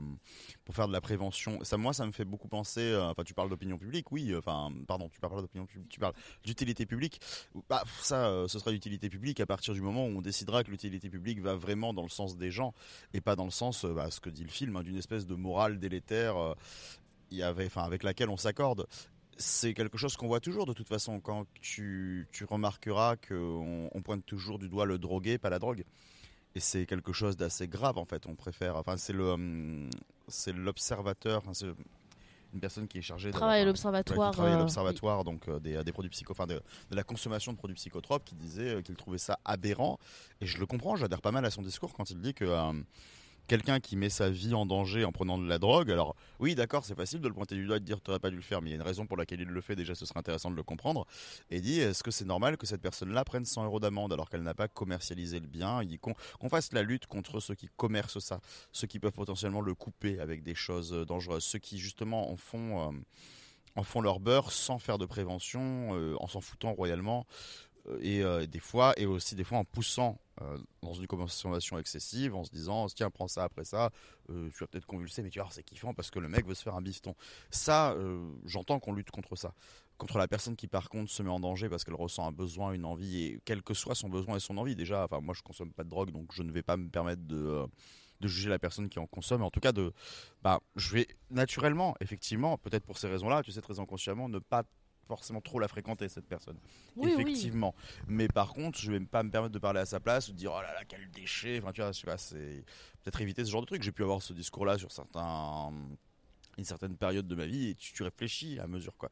pour faire de la prévention. Ça moi ça me fait beaucoup penser euh, enfin tu parles d'opinion publique oui enfin pardon tu parles d'opinion publique tu parles d'utilité publique. Bah ça euh, ce sera d'utilité publique à partir du moment où on décidera que l'utilité publique va vraiment dans le sens des gens et pas dans le sens bah, ce que dit le film, hein, d'une espèce de morale délétère euh, y avait, enfin, avec laquelle on s'accorde. C'est quelque chose qu'on voit toujours de toute façon quand tu, tu remarqueras qu'on on pointe toujours du doigt le drogué, pas la drogue. Et c'est quelque chose d'assez grave en fait. On préfère, enfin c'est le, hum, c'est l'observateur, enfin, c'est une personne qui est chargée de
travailler l'observatoire,
ouais, euh, l'observatoire donc euh, des, des, produits psycho, enfin de, de, la consommation de produits psychotropes, qui disait qu'il trouvait ça aberrant. Et je le comprends, j'adhère pas mal à son discours quand il dit que euh, quelqu'un qui met sa vie en danger en prenant de la drogue, alors oui, d'accord, c'est facile de le pointer du doigt et de dire tu n'aurais pas dû le faire, mais il y a une raison pour laquelle il le fait, déjà ce serait intéressant de le comprendre. Et dit est-ce que c'est normal que cette personne-là prenne 100 euros d'amende alors qu'elle n'a pas commercialisé le bien Qu'on qu fasse la lutte contre ceux qui commercent ça, ceux qui peuvent potentiellement le couper avec des choses dangereuses, ceux qui justement en font. Euh, en font leur beurre sans faire de prévention, euh, en s'en foutant royalement et des fois, et aussi des fois en poussant dans une consommation excessive, en se disant tiens prends ça après ça, tu vas peut-être convulser, mais tu vois c'est kiffant parce que le mec veut se faire un bifton. Ça, j'entends qu'on lutte contre ça contre la personne qui par contre se met en danger parce qu'elle ressent un besoin, une envie et quel que soit son besoin et son envie déjà. Enfin moi je consomme pas de drogue donc je ne vais pas me permettre de euh, de juger la personne qui en consomme. En tout cas de bah je vais naturellement effectivement peut-être pour ces raisons-là tu sais très inconsciemment ne pas forcément trop la fréquenter cette personne. Effectivement. Mais par contre je vais pas me permettre de parler à sa place ou de dire oh là là quel déchet. Enfin tu vois c'est peut-être éviter ce genre de truc. J'ai pu avoir ce discours là sur certains une certaine période de ma vie et tu, réfléchis à mesure quoi.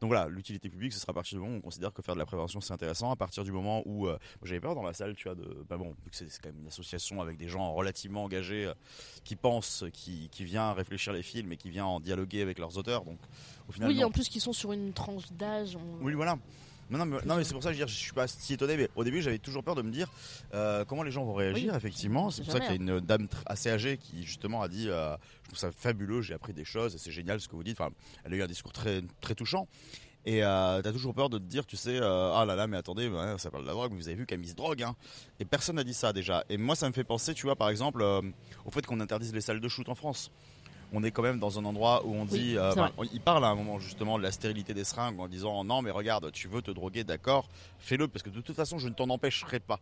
Donc voilà, l'utilité publique, ce sera à partir du moment où on considère que faire de la prévention c'est intéressant, à partir du moment où euh, j'avais peur dans la salle, tu vois, de bah bon, c'est quand même une association avec des gens relativement engagés euh, qui pensent, qui, qui vient réfléchir les films et qui vient en dialoguer avec leurs auteurs, donc au final.
Oui, en plus qui sont sur une tranche d'âge.
Oui, voilà. Non, non, mais, c'est pour ça que je, dire, je suis pas si étonné, mais au début j'avais toujours peur de me dire euh, comment les gens vont réagir, effectivement. C'est pour ça qu'il y a une dame assez âgée qui justement a dit euh, Je trouve ça fabuleux, j'ai appris des choses et c'est génial ce que vous dites. Enfin, elle a eu un discours très, très touchant. Et euh, t'as toujours peur de te dire, tu sais, euh, ah là là, mais attendez, ça parle de la drogue, vous avez vu qu'elle mise drogue, hein. Et personne n'a dit ça déjà. Et moi, ça me fait penser, tu vois, par exemple, au fait qu'on interdise les salles de shoot en France on est quand même dans un endroit où on dit, euh, il parle à un moment justement de la stérilité des seringues en disant non mais regarde, tu veux te droguer, d'accord, fais-le parce que de toute façon je ne t'en empêcherai pas.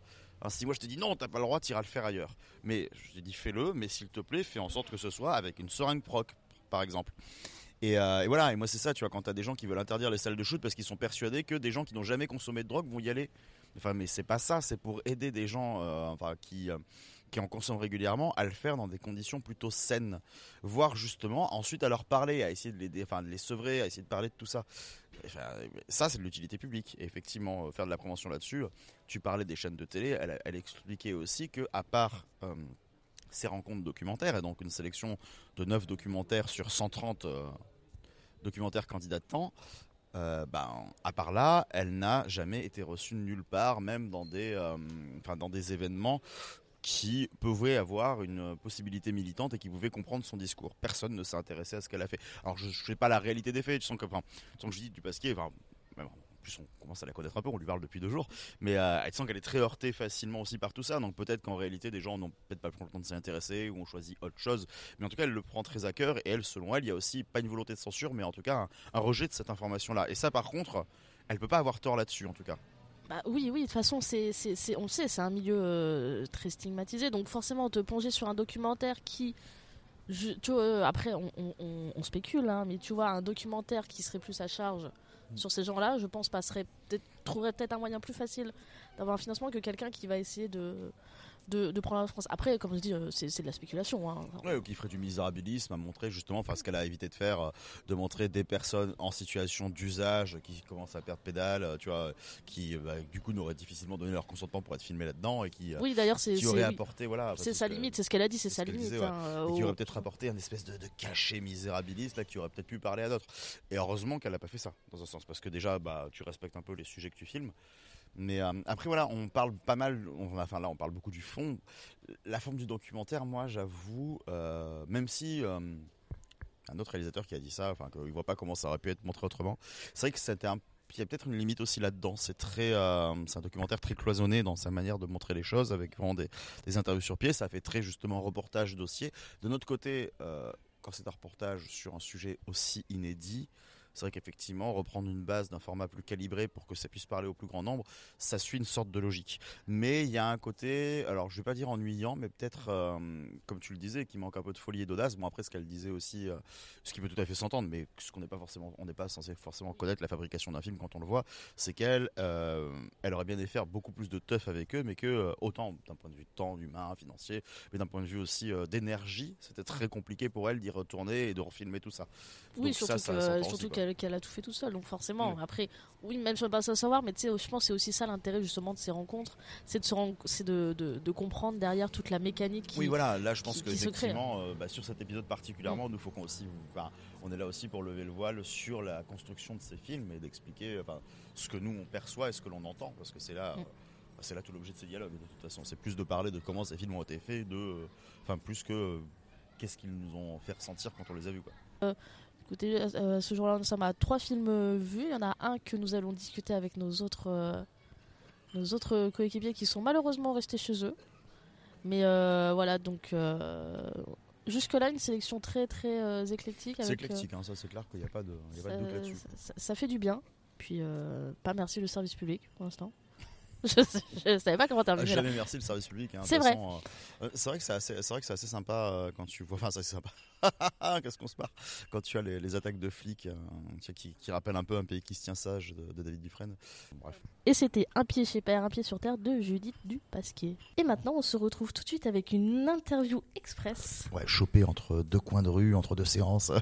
si moi je te dis non, t'as pas le droit, tu iras le faire ailleurs. Mais je te dis fais-le, mais s'il te plaît, fais en sorte que ce soit avec une seringue proc, par exemple. Et, euh, et, voilà, et moi c'est ça, tu vois, quand t'as des gens qui veulent interdire les salles de shoot parce qu'ils sont persuadés que des gens qui n'ont jamais consommé de drogue vont y aller. Enfin, mais c'est pas ça, c'est pour aider des gens euh, enfin, qui, euh, qui en consomment régulièrement à le faire dans des conditions plutôt saines. Voire justement, ensuite à leur parler, à essayer de les, enfin, sevrer, à essayer de parler de tout ça. ça, c'est de l'utilité publique. Effectivement, faire de la prévention là-dessus, tu parlais des chaînes de télé, elle, expliquait aussi que, à part ces rencontres documentaires, et donc une sélection de 9 documentaires sur 130 euh, documentaires candidats de temps, euh, ben, à part là, elle n'a jamais été reçue nulle part, même euh, dans des événements qui pouvaient avoir une possibilité militante et qui pouvaient comprendre son discours. Personne ne s'est intéressé à ce qu'elle a fait. Alors je ne sais pas la réalité des faits, tu sens que, enfin, que je dis du Pasquier, enfin, on commence à la connaître un peu, on lui parle depuis deux jours, mais euh, elle sent qu'elle est très heurtée facilement aussi par tout ça, donc peut-être qu'en réalité des gens n'ont peut-être pas le temps de s'y intéresser ou ont choisi autre chose, mais en tout cas elle le prend très à cœur et elle, selon elle, il y a aussi pas une volonté de censure, mais en tout cas un, rejet de cette information-là. Et ça par contre, elle peut pas avoir tort là-dessus en tout cas.
Bah oui, oui, de toute façon, c'est, on le sait, c'est un milieu euh, très stigmatisé. Donc forcément, te plonger sur un documentaire qui je, tu vois, euh, après, on, spécule, hein, mais tu vois, un documentaire qui serait plus à charge mm. sur ces gens-là, je pense, passerait peut-être, trouverait peut-être un moyen plus facile d'avoir un financement que quelqu'un qui va essayer de, de, prendre la France. Après, comme je dis, euh, c'est, de la spéculation. Hein.
ou qui ferait du misérabilisme à montrer justement, enfin ce qu'elle a évité de faire, euh, de montrer des personnes en situation d'usage qui commencent à perdre pédale, euh, tu vois, qui bah, du coup n'auraient difficilement donné leur consentement pour être filmés là-dedans et qui,
oui, d'ailleurs, c'est,
apporté, voilà.
C'est sa limite, c'est ce qu'elle a dit, c'est sa limite.
Hein, et qui aurait peut-être apporté un espèce de, de cachet misérabiliste là, qui aurait peut-être pu parler à d'autres. Et heureusement qu'elle n'a pas fait ça, dans un sens, parce que déjà, bah, tu respectes un peu les sujets que tu filmes. Mais euh, après voilà, on parle pas mal, enfin là on parle beaucoup du fond. La forme du documentaire, moi j'avoue, euh, même si euh, un autre réalisateur qui a dit ça, enfin qu'il voit pas comment ça aurait pu être montré autrement, c'est vrai que c'était un il y a peut-être une limite aussi là-dedans. C'est très, c'est un documentaire très cloisonné dans sa manière de montrer les choses, avec vraiment des interviews sur pied. Ça fait très justement reportage dossier. De notre côté, quand c'est un reportage sur un sujet aussi inédit, c'est vrai qu'effectivement, reprendre une base d'un format plus calibré pour que ça puisse parler au plus grand nombre, ça suit une sorte de logique. Mais il y a un côté, alors je vais pas dire ennuyant, mais peut-être, euh, comme tu le disais, qui manque un peu de folie et d'audace. Bon, après, ce qu'elle disait aussi, euh, ce qui peut tout à fait s'entendre, mais ce qu'on n'est pas forcément, on n'est pas censé forcément connaître la fabrication d'un film quand on le voit, c'est qu'elle, euh, elle aurait bien aimé faire beaucoup plus de teuf avec eux, mais que autant d'un point de vue temps, humain, financier, mais d'un point de vue aussi d'énergie, c'était très compliqué pour elle d'y retourner et de refilmer tout ça.
Oui, surtout, surtout qu'elle qu'elle a tout fait tout seul. Donc forcément, après, oui, même si on pas à savoir, mais tu sais, je pense c'est aussi ça l'intérêt justement de ces rencontres, c'est de se c'est de, de, comprendre derrière toute la mécanique. Qui,
oui, voilà. Là, je pense que effectivement, euh, bah, sur cet épisode particulièrement, mm. nous faut qu'on aussi, enfin, on est là aussi pour lever le voile sur la construction de ces films et d'expliquer, enfin, ce que nous on perçoit et ce que l'on entend, parce que c'est là. Mm. Bah, c'est là tout l'objet de ces dialogues de toute façon. C'est plus de parler de comment ces films ont été faits, de, enfin plus que qu'est-ce qu'ils nous ont fait ressentir quand on les a vus. Quoi.
Euh, Écoutez, euh, ce jour-là, nous sommes à trois films vus. Il y en a un que nous allons discuter avec nos autres, euh, nos autres coéquipiers qui sont malheureusement restés chez eux. Mais euh, voilà, donc euh, jusque-là, une sélection très très euh, éclectique.
C'est éclectique, hein, ça c'est clair qu'il n'y a pas de, il y a pas de
ça,
doute là-dessus.
ça- ça fait du bien. Puis, euh, pas merci le service public pour l'instant. je, je savais pas comment
Ah,
terminer. là.
jamais merci le service public. hein,
C'est vrai.
euh, euh, c'est vrai que c'est assez, vrai que c'est assez sympa euh, quand tu vois. Enfin, c'est assez sympa. Qu'est-ce qu'on se marre quand tu as les, les attaques de flics euh, tu sais, qui, qui rappellent un peu un pays qui se tient sage de, de David Dufresne. Bref.
Et c'était Un pied chez père, un pied sur terre de Judith Dupasquier. Et maintenant, on se retrouve tout de suite avec une interview express.
Ouais, chopé entre deux coins de rue, entre deux séances.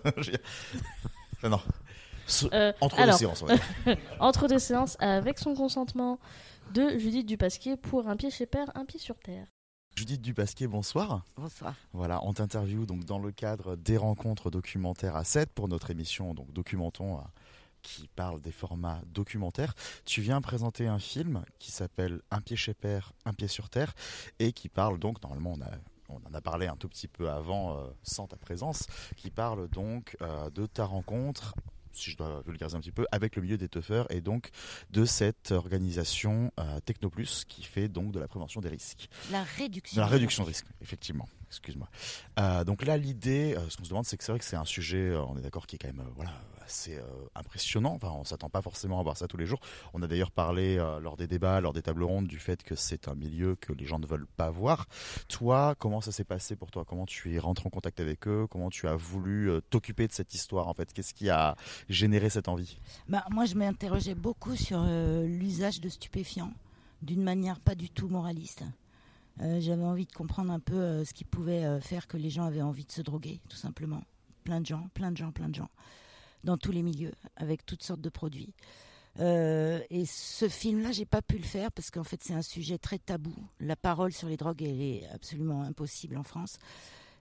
Enfin, non.
Euh,
entre
alors,
deux séances. ouais.
entre deux séances, avec son consentement, de Judith Dupasquier pour Un pied chez père, un pied sur terre.
Judith Dupasquier, bonsoir.
Bonsoir.
Voilà, on t'interview donc dans le cadre des rencontres documentaires à 7 pour notre émission donc Documentons euh, qui parle des formats documentaires. Tu viens présenter un film qui s'appelle Un pied chez père, un pied sur terre et qui parle donc normalement on a on en a parlé un tout petit peu avant euh, sans ta présence qui parle donc euh, de ta rencontre si je dois vulgariser un petit peu, avec le milieu des teufeurs et donc de cette organisation euh, Technoplus qui fait donc de la prévention des risques.
La réduction.
De la réduction de risque, effectivement. Excuse-moi. Euh, donc là, l'idée, euh, ce qu'on se demande, c'est que c'est vrai que c'est un sujet, euh, on est d'accord, qui est quand même voilà, assez impressionnant. Enfin, on s'attend pas forcément à voir ça tous les jours. On a d'ailleurs parlé lors des débats, lors des tables rondes, du fait que c'est un milieu que les gens ne veulent pas voir. Toi, comment ça s'est passé pour toi? Comment tu es rentré en contact avec eux? Comment tu as voulu t'occuper de cette histoire En fait, qu'est-ce qui a généré cette envie?
Bah, moi, je m'interrogeais beaucoup sur l'usage de stupéfiants, d'une manière pas du tout moraliste. Euh, J'avais envie de comprendre un peu euh, ce qui pouvait euh, faire que les gens avaient envie de se droguer, tout simplement. Plein de gens, plein de gens, plein de gens, dans tous les milieux, avec toutes sortes de produits. Et ce film-là, j'ai pas pu le faire parce qu'en fait, c'est un sujet très tabou. La parole sur les drogues, elle est absolument impossible en France.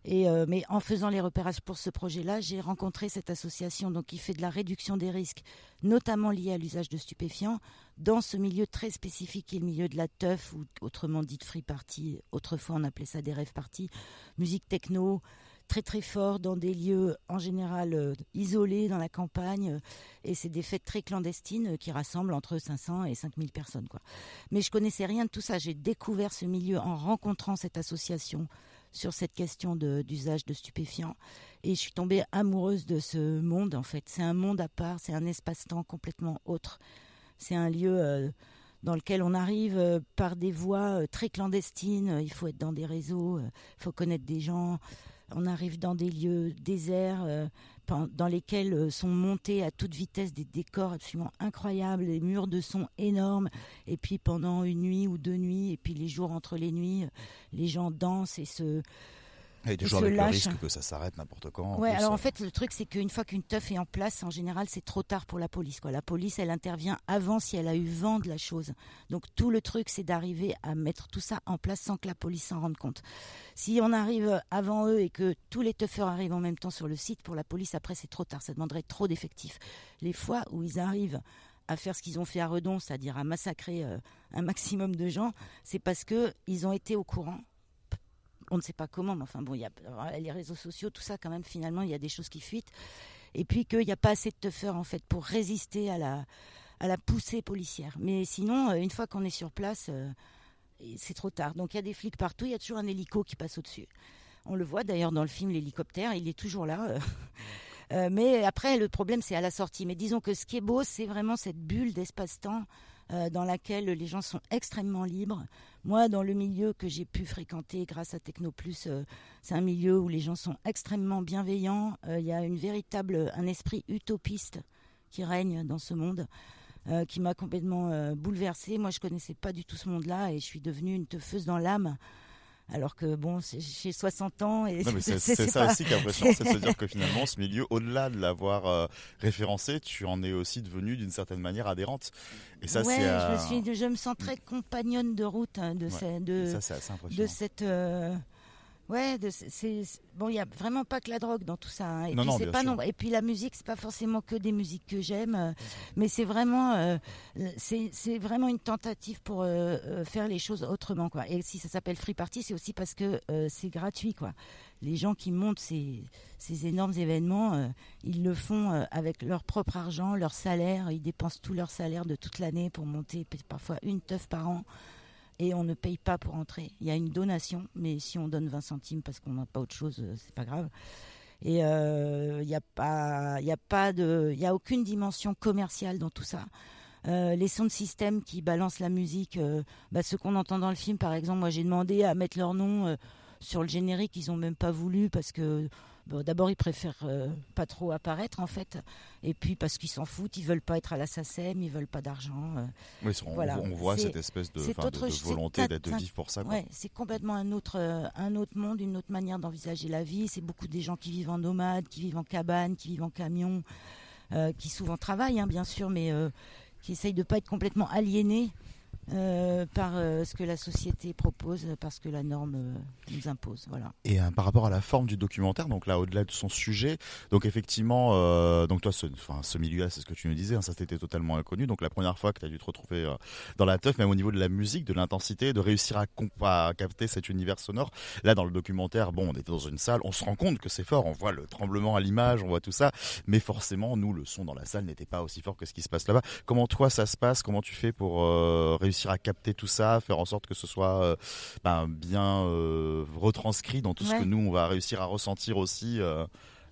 Euh, mais en faisant les repérages pour ce projet-là, j'ai rencontré cette association donc qui fait de la réduction des risques, notamment liés à l'usage de stupéfiants, dans ce milieu très spécifique qui est le milieu de la teuf ou autrement dit de free party. Autrefois, on appelait ça des rêves parties, musique techno, très très fort dans des lieux en général euh, isolés dans la campagne euh, et c'est des fêtes très clandestines qui rassemblent entre 500 et 5000 personnes. Mais je connaissais rien de tout ça, j'ai découvert ce milieu en rencontrant cette association sur cette question d'usage de, stupéfiants et je suis tombée amoureuse de ce monde en fait. C'est un monde à part, c'est un espace-temps complètement autre. C'est un lieu euh, dans lequel on arrive euh, par des voies euh, très clandestines. Il faut être dans des réseaux, il faut connaître des gens. On arrive dans des lieux déserts euh, dans lesquels euh, sont montés à toute vitesse des décors absolument incroyables, des murs de son énormes. Et puis pendant une nuit ou deux nuits, et puis les jours entre les nuits, euh, les gens dansent et se,
Et
Ils
toujours
se
avec le risque que ça s'arrête n'importe quand.
Ouais,
plus,
alors en
euh,
fait, le truc, c'est qu'une fois qu'une teuf est en place, en général, c'est trop tard pour la police. Quoi. La police, elle intervient avant si elle a eu vent de la chose. Donc tout le truc, c'est d'arriver à mettre tout ça en place sans que la police s'en rende compte. Si on arrive avant eux et que tous les teufeurs arrivent en même temps sur le site, pour la police, après, c'est trop tard. Ça demanderait trop d'effectifs. Les fois où ils arrivent à faire ce qu'ils ont fait à Redon, c'est-à-dire à massacrer euh, un maximum de gens, c'est parce que ils ont été au courant on ne sait pas comment, mais enfin bon, il y a les réseaux sociaux, tout ça quand même, finalement, il y a des choses qui fuitent. Et puis qu'il n'y a pas assez de teufeurs, en fait, pour résister à la, à la poussée policière. Mais sinon, euh, une fois qu'on est sur place, euh, c'est trop tard. Donc il y a des flics partout, il y a toujours un hélico qui passe au-dessus. On le voit d'ailleurs dans le film, l'hélicoptère, il est toujours là. euh. Euh, mais après, le problème, c'est à la sortie. Mais disons que ce qui est beau, c'est vraiment cette bulle d'espace-temps euh, dans laquelle les gens sont extrêmement libres. Moi, dans le milieu que j'ai pu fréquenter grâce à Technoplus, euh, c'est un milieu où les gens sont extrêmement bienveillants. Euh, Il y a une véritable, un esprit utopiste qui règne dans ce monde, euh, qui m'a complètement bouleversée. Moi, je connaissais pas du tout ce monde-là et je suis devenue une teufeuse dans l'âme. Alors que bon, j'ai 60 ans et
c'est ça
pas-
aussi qui est impressionnant, c'est de se dire que finalement, ce milieu, au-delà de l'avoir euh, référencé, tu en es aussi devenu d'une certaine manière adhérente. Et ça,
ouais,
c'est.
je, me suis, je me sens très compagnonne de route hein, de,
Ouais. ça,
cette euh, Ouais, c'est- bon, il y a vraiment pas que la drogue dans tout ça. hein. Et
Non,
puis
non,
pas non. Et puis la musique, c'est pas forcément que des musiques que j'aime, euh, mais c'est vraiment, euh, c'est vraiment une tentative pour euh, euh, faire les choses autrement, quoi. Et si ça s'appelle Free Party, c'est aussi parce que c'est gratuit, quoi. Les gens qui montent ces, ces énormes événements, ils le font avec leur propre argent, leur salaire. Ils dépensent tout leur salaire de toute l'année pour monter parfois une teuf par an et on ne paye pas pour entrer. Il y a une donation, mais si on donne 20 centimes parce qu'on n'a pas autre chose, euh, c'est pas grave. Et euh, il n'y a a de, a aucune dimension commerciale dans tout ça. Euh, les sound systems qui balancent la musique, euh, bah, ceux qu'on entend dans le film, par exemple, moi j'ai demandé à mettre leur nom euh, sur le générique, ils ont même pas voulu parce que bon, d'abord ils préfèrent euh, pas trop apparaître en fait, et puis parce qu'ils s'en foutent, ils veulent pas être à la SACEM, ils veulent pas d'argent. euh,
Oui, on,
Voilà.
on voit cette espèce de, de- volonté d'être vivre pour ça.
Ouais, c'est complètement un autre, euh, un autre monde, une autre manière d'envisager la vie. C'est beaucoup des gens qui vivent en nomade, qui vivent en cabane, qui vivent en camion, qui souvent travaillent, hein, bien sûr, mais qui essayent de pas être complètement aliénés euh, par euh, ce que la société propose, parce que la norme euh, nous impose. Voilà.
Et par rapport à la forme du documentaire, donc là au-delà de son sujet, donc effectivement, donc toi, ce, ce milieu-là, c'est ce que tu nous disais, hein, ça t'était totalement inconnu. Donc la première fois que tu as dû te retrouver dans la teuf, même au niveau de la musique, de l'intensité, de réussir à, capter cet univers sonore. Là, dans le documentaire, bon, on était dans une salle, on se rend compte que c'est fort, on voit le tremblement à l'image, on voit tout ça, mais forcément, nous, le son dans la salle n'était pas aussi fort que ce qui se passe là-bas. Comment toi, ça se passe? Comment tu fais pour euh, réussir à capter tout ça, faire en sorte que ce soit euh, ben, bien euh, retranscrit dans tout ce que nous on va réussir à ressentir aussi euh,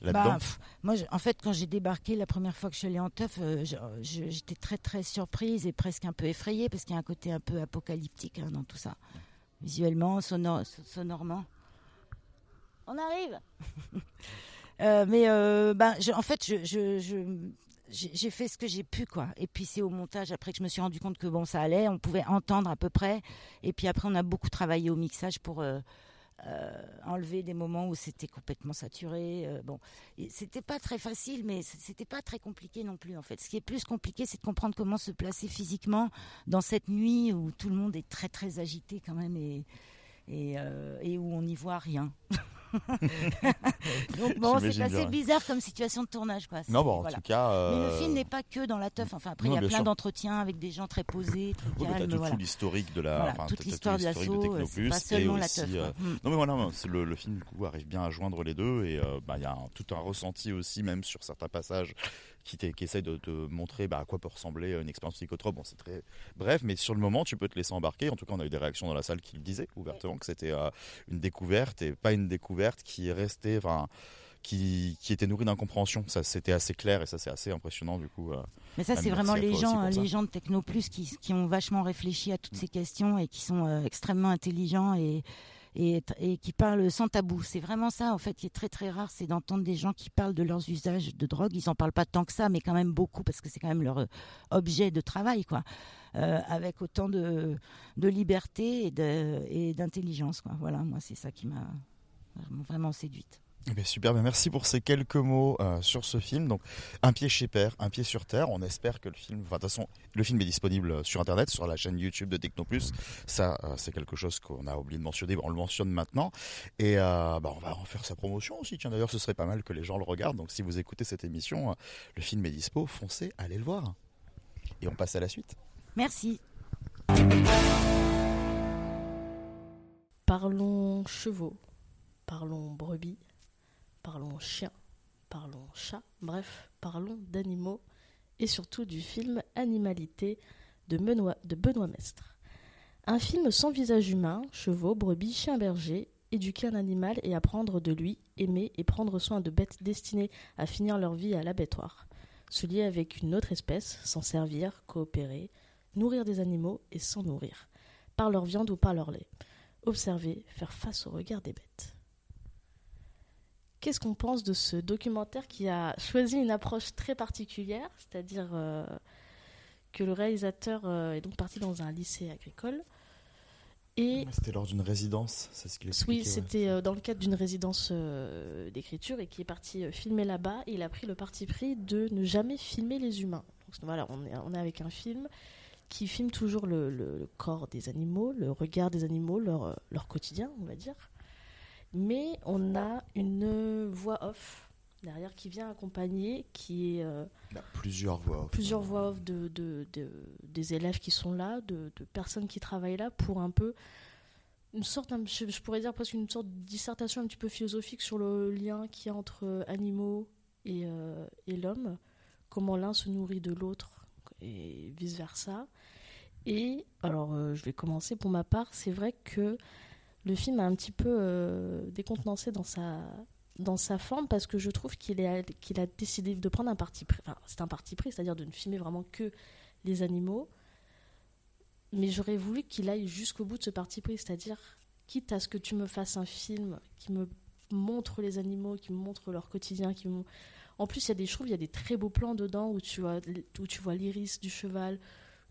là-dedans.
Bah, moi, je- en fait, quand j'ai débarqué la première fois que je suis allée en teuf, euh, j'étais très très surprise et presque un peu effrayée parce qu'il y a un côté un peu apocalyptique hein, dans tout ça, visuellement, sonor- so- sonorement. On arrive. Euh, mais euh, ben, je- en fait, je- j'ai fait ce que j'ai pu, quoi. Et puis c'est au montage après que je me suis rendu compte que bon, ça allait, on pouvait entendre à peu près. Et puis après, on a beaucoup travaillé au mixage pour euh, euh, enlever des moments où c'était complètement saturé. euh, bon, c'était pas très facile, mais c'était pas très compliqué non plus en fait. Ce qui est plus compliqué, c'est de comprendre comment se placer physiquement dans cette nuit où tout le monde est très très agité quand même et euh, et où on n'y voit rien. Donc bon, c'est assez
bien,
bizarre comme situation de tournage quoi.
non, bon, en tout cas.
Mais
euh,
le film n'est pas que dans la teuf. Enfin, après, il y a plein d'entretiens avec des gens très posés, très
oui,
calmes.
tout,
voilà.
tout l'historique de la,
Voilà,
enfin,
toute l'histoire de l'assaut, euh, pas seulement la teuf.
euh.
Mm.
Non mais voilà, le, le film du coup arrive bien à joindre les deux et euh, bah, il y a un- tout un ressenti aussi même sur certains passages qui, qui essaie de te montrer bah, à quoi peut ressembler une expérience psychotrope. Bon, c'est très bref, mais sur le moment, tu peux te laisser embarquer. En tout cas, on a eu des réactions dans la salle qui le disaient ouvertement que c'était euh, une découverte et pas une découverte qui est restée, enfin, qui, qui était nourrie d'incompréhension. Ça, c'était assez clair et ça, c'est assez impressionnant du coup. euh.
Mais ça, c'est vraiment les gens, euh,
ça.
les gens de Technoplus qui, qui ont vachement réfléchi à toutes ces questions et qui sont euh, extrêmement intelligents et, et, qui parlent sans tabou. C'est vraiment ça, en fait, qui est très très rare, c'est d'entendre des gens qui parlent de leurs usages de drogue. Ils en parlent pas tant que ça, mais quand même beaucoup parce que c'est quand même leur euh, objet de travail, quoi. Euh, avec autant de, de liberté et d'intelligence, quoi. Voilà, moi, c'est ça qui m'a vraiment séduite.
Eh super, ben merci pour ces quelques mots euh, sur ce film. Donc, un pied chez Père, un pied sur terre. On espère que le film, enfin, de toute façon, le film est disponible sur Internet, sur la chaîne YouTube de Technoplus. Ça, euh, c'est quelque chose qu'on a oublié de mentionner. On le mentionne maintenant. Et euh, bah, on va en faire sa promotion aussi. Tiens, d'ailleurs, ce serait pas mal que les gens le regardent. Donc, si vous écoutez cette émission, euh, le film est dispo. Foncez, allez le voir. Et on passe à la suite.
Merci.
Parlons chevaux, parlons brebis, parlons chiens, parlons chats, bref, parlons d'animaux et surtout du film Animalité de Benoît, de Mestre. Un film sans visage humain, chevaux, brebis, chiens bergers, éduquer un animal et apprendre de lui, aimer et prendre soin de bêtes destinées à finir leur vie à l'abattoir. Se lier avec une autre espèce, s'en servir, coopérer, nourrir des animaux et s'en nourrir, par leur viande ou par leur lait observer, faire face au regard des bêtes. Qu'est-ce qu'on pense de ce documentaire qui a choisi une approche très particulière, c'est-à-dire euh, que le réalisateur euh, est donc parti dans un lycée agricole et
C'était lors d'une résidence, c'est ce qu'il expliquait.
oui, c'était euh, dans le cadre d'une résidence d'écriture et qui est parti filmer là-bas. Et il a pris le parti pris de ne jamais filmer les humains. Donc, voilà, on est, on est avec un film qui filme toujours le, le- le corps des animaux, le regard des animaux, leur, leur quotidien, on va dire. Mais on a une voix off derrière qui vient accompagner, qui est euh,
Il y a plusieurs voix. off.
plusieurs voix off de, de- de- des élèves qui sont là, de, de personnes qui travaillent là pour un peu une sorte, je, pourrais dire presque une sorte de dissertation un petit peu philosophique sur le lien qu'il y a entre euh, animaux et, euh, et l'homme, comment l'un se nourrit de l'autre et vice versa. Et alors, euh, je vais commencer pour ma part. C'est vrai que le film a un petit peu euh, décontenancé dans sa dans sa forme parce que je trouve qu'il qu'il a décidé de prendre un parti pris. Enfin, c'est un parti pris, c'est-à-dire de ne filmer vraiment que les animaux. Mais j'aurais voulu qu'il aille jusqu'au bout de ce parti pris, c'est-à-dire quitte à ce que tu me fasses un film qui me montre les animaux, qui me montre leur quotidien, qui me... En plus, il y a des, je trouve, il y a des très beaux plans dedans où tu vois, où tu vois l'iris du cheval,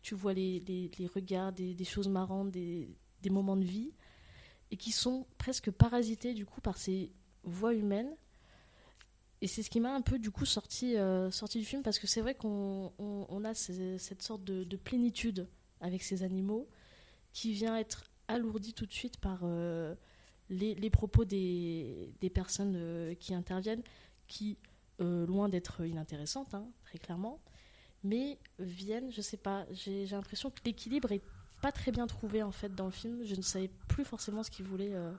tu vois les, les, les regards, des, des choses marrantes, des, des moments de vie, et qui sont presque parasités du coup par ces voix humaines. Et c'est ce qui m'a un peu du coup sorti, euh, sorti du film parce que c'est vrai qu'on on, on a cette sorte de, de plénitude avec ces animaux qui vient être alourdie tout de suite par euh, les, propos des, des personnes euh, qui interviennent, qui, loin d'être inintéressantes, hein, très clairement, mais viennent, je sais pas, j'ai l'impression que l'équilibre est pas très bien trouvé en fait dans le film. Je ne savais plus forcément ce qu'il voulait euh,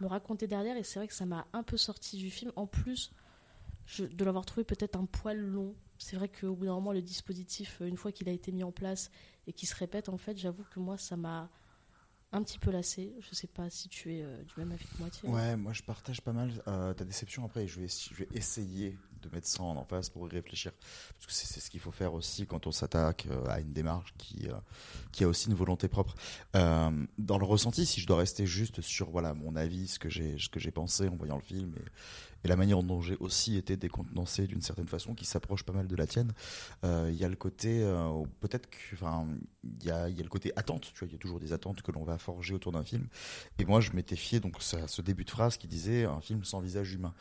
me raconter derrière et c'est vrai que ça m'a un peu sorti du film. En plus de l'avoir trouvé peut-être un poil long. C'est vrai qu'au bout d'un moment, le dispositif, euh, une fois qu'il a été mis en place et qu'il se répète, en fait, j'avoue que moi, ça m'a un petit peu lassé. Je sais pas si tu es euh, du même avis que moi.
Ouais, moi je partage pas mal ta déception. Après, je je vais essayer de mettre en face pour y réfléchir. Parce que c'est c'est ce qu'il faut faire aussi quand on s'attaque euh, à une démarche qui, euh, qui a aussi une volonté propre. Euh, dans le ressenti, si je dois rester juste sur voilà mon avis, ce que j'ai ce que j'ai pensé en voyant le film et, la manière dont j'ai aussi été décontenancé d'une certaine façon, qui s'approche pas mal de la tienne, euh, il y a le côté, euh, peut-être enfin, il y a, y a le côté attente, tu vois, il y a toujours des attentes que l'on va forger autour d'un film. Et moi, je m'étais fié donc à ce début de phrase qui disait un film sans visage humain.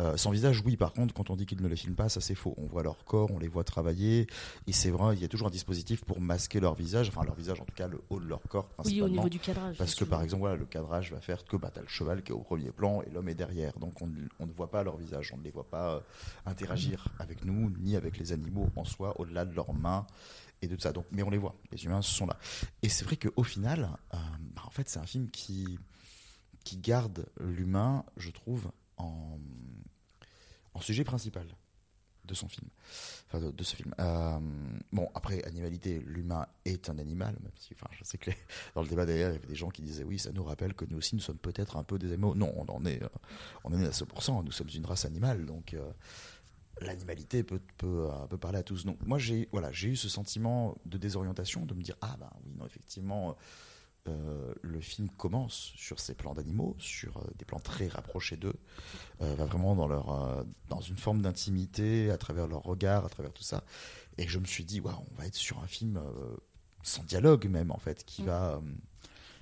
Euh, sans visage, oui. Par contre, quand on dit qu'ils ne le filment pas, ça c'est faux. On voit leur corps, on les voit travailler, et c'est vrai, il y a toujours un dispositif pour masquer leur visage, enfin leur visage, en tout cas le haut de leur corps.
Oui, au
principalement.
niveau du cadrage.
Parce que par exemple, voilà, le cadrage va faire que bah, tu as le cheval qui est au premier plan et l'homme est derrière. Donc on, on ne voit pas leur visage, on ne les voit pas euh, interagir avec nous, ni avec les animaux en soi, au-delà de leurs mains et de tout ça. Donc, mais on les voit, les humains sont là. Et c'est vrai qu'au final, euh, bah, en fait, c'est un film qui, qui garde l'humain, je trouve, en sujet principal de son film, enfin de, ce film. Euh, bon, après, animalité, l'humain est un animal, même si, enfin, je sais que dans le débat d'ailleurs, il y avait des gens qui disaient oui, ça nous rappelle que nous aussi, nous sommes peut-être un peu des animaux. Non, on en est, euh, on en est à 100%, nous sommes une race animale, donc euh, l'animalité peut, peut, parler à tous. Donc moi, j'ai voilà, j'ai eu ce sentiment de désorientation, de me dire ah ben oui, non, effectivement. Le film commence sur ces plans d'animaux, sur euh, des plans très rapprochés d'eux, euh, va vraiment dans leur euh, dans une forme d'intimité à travers leur regard, à travers tout ça. Et je me suis dit waouh, on va être sur un film euh, sans dialogue même en fait, qui
Mm.
va euh,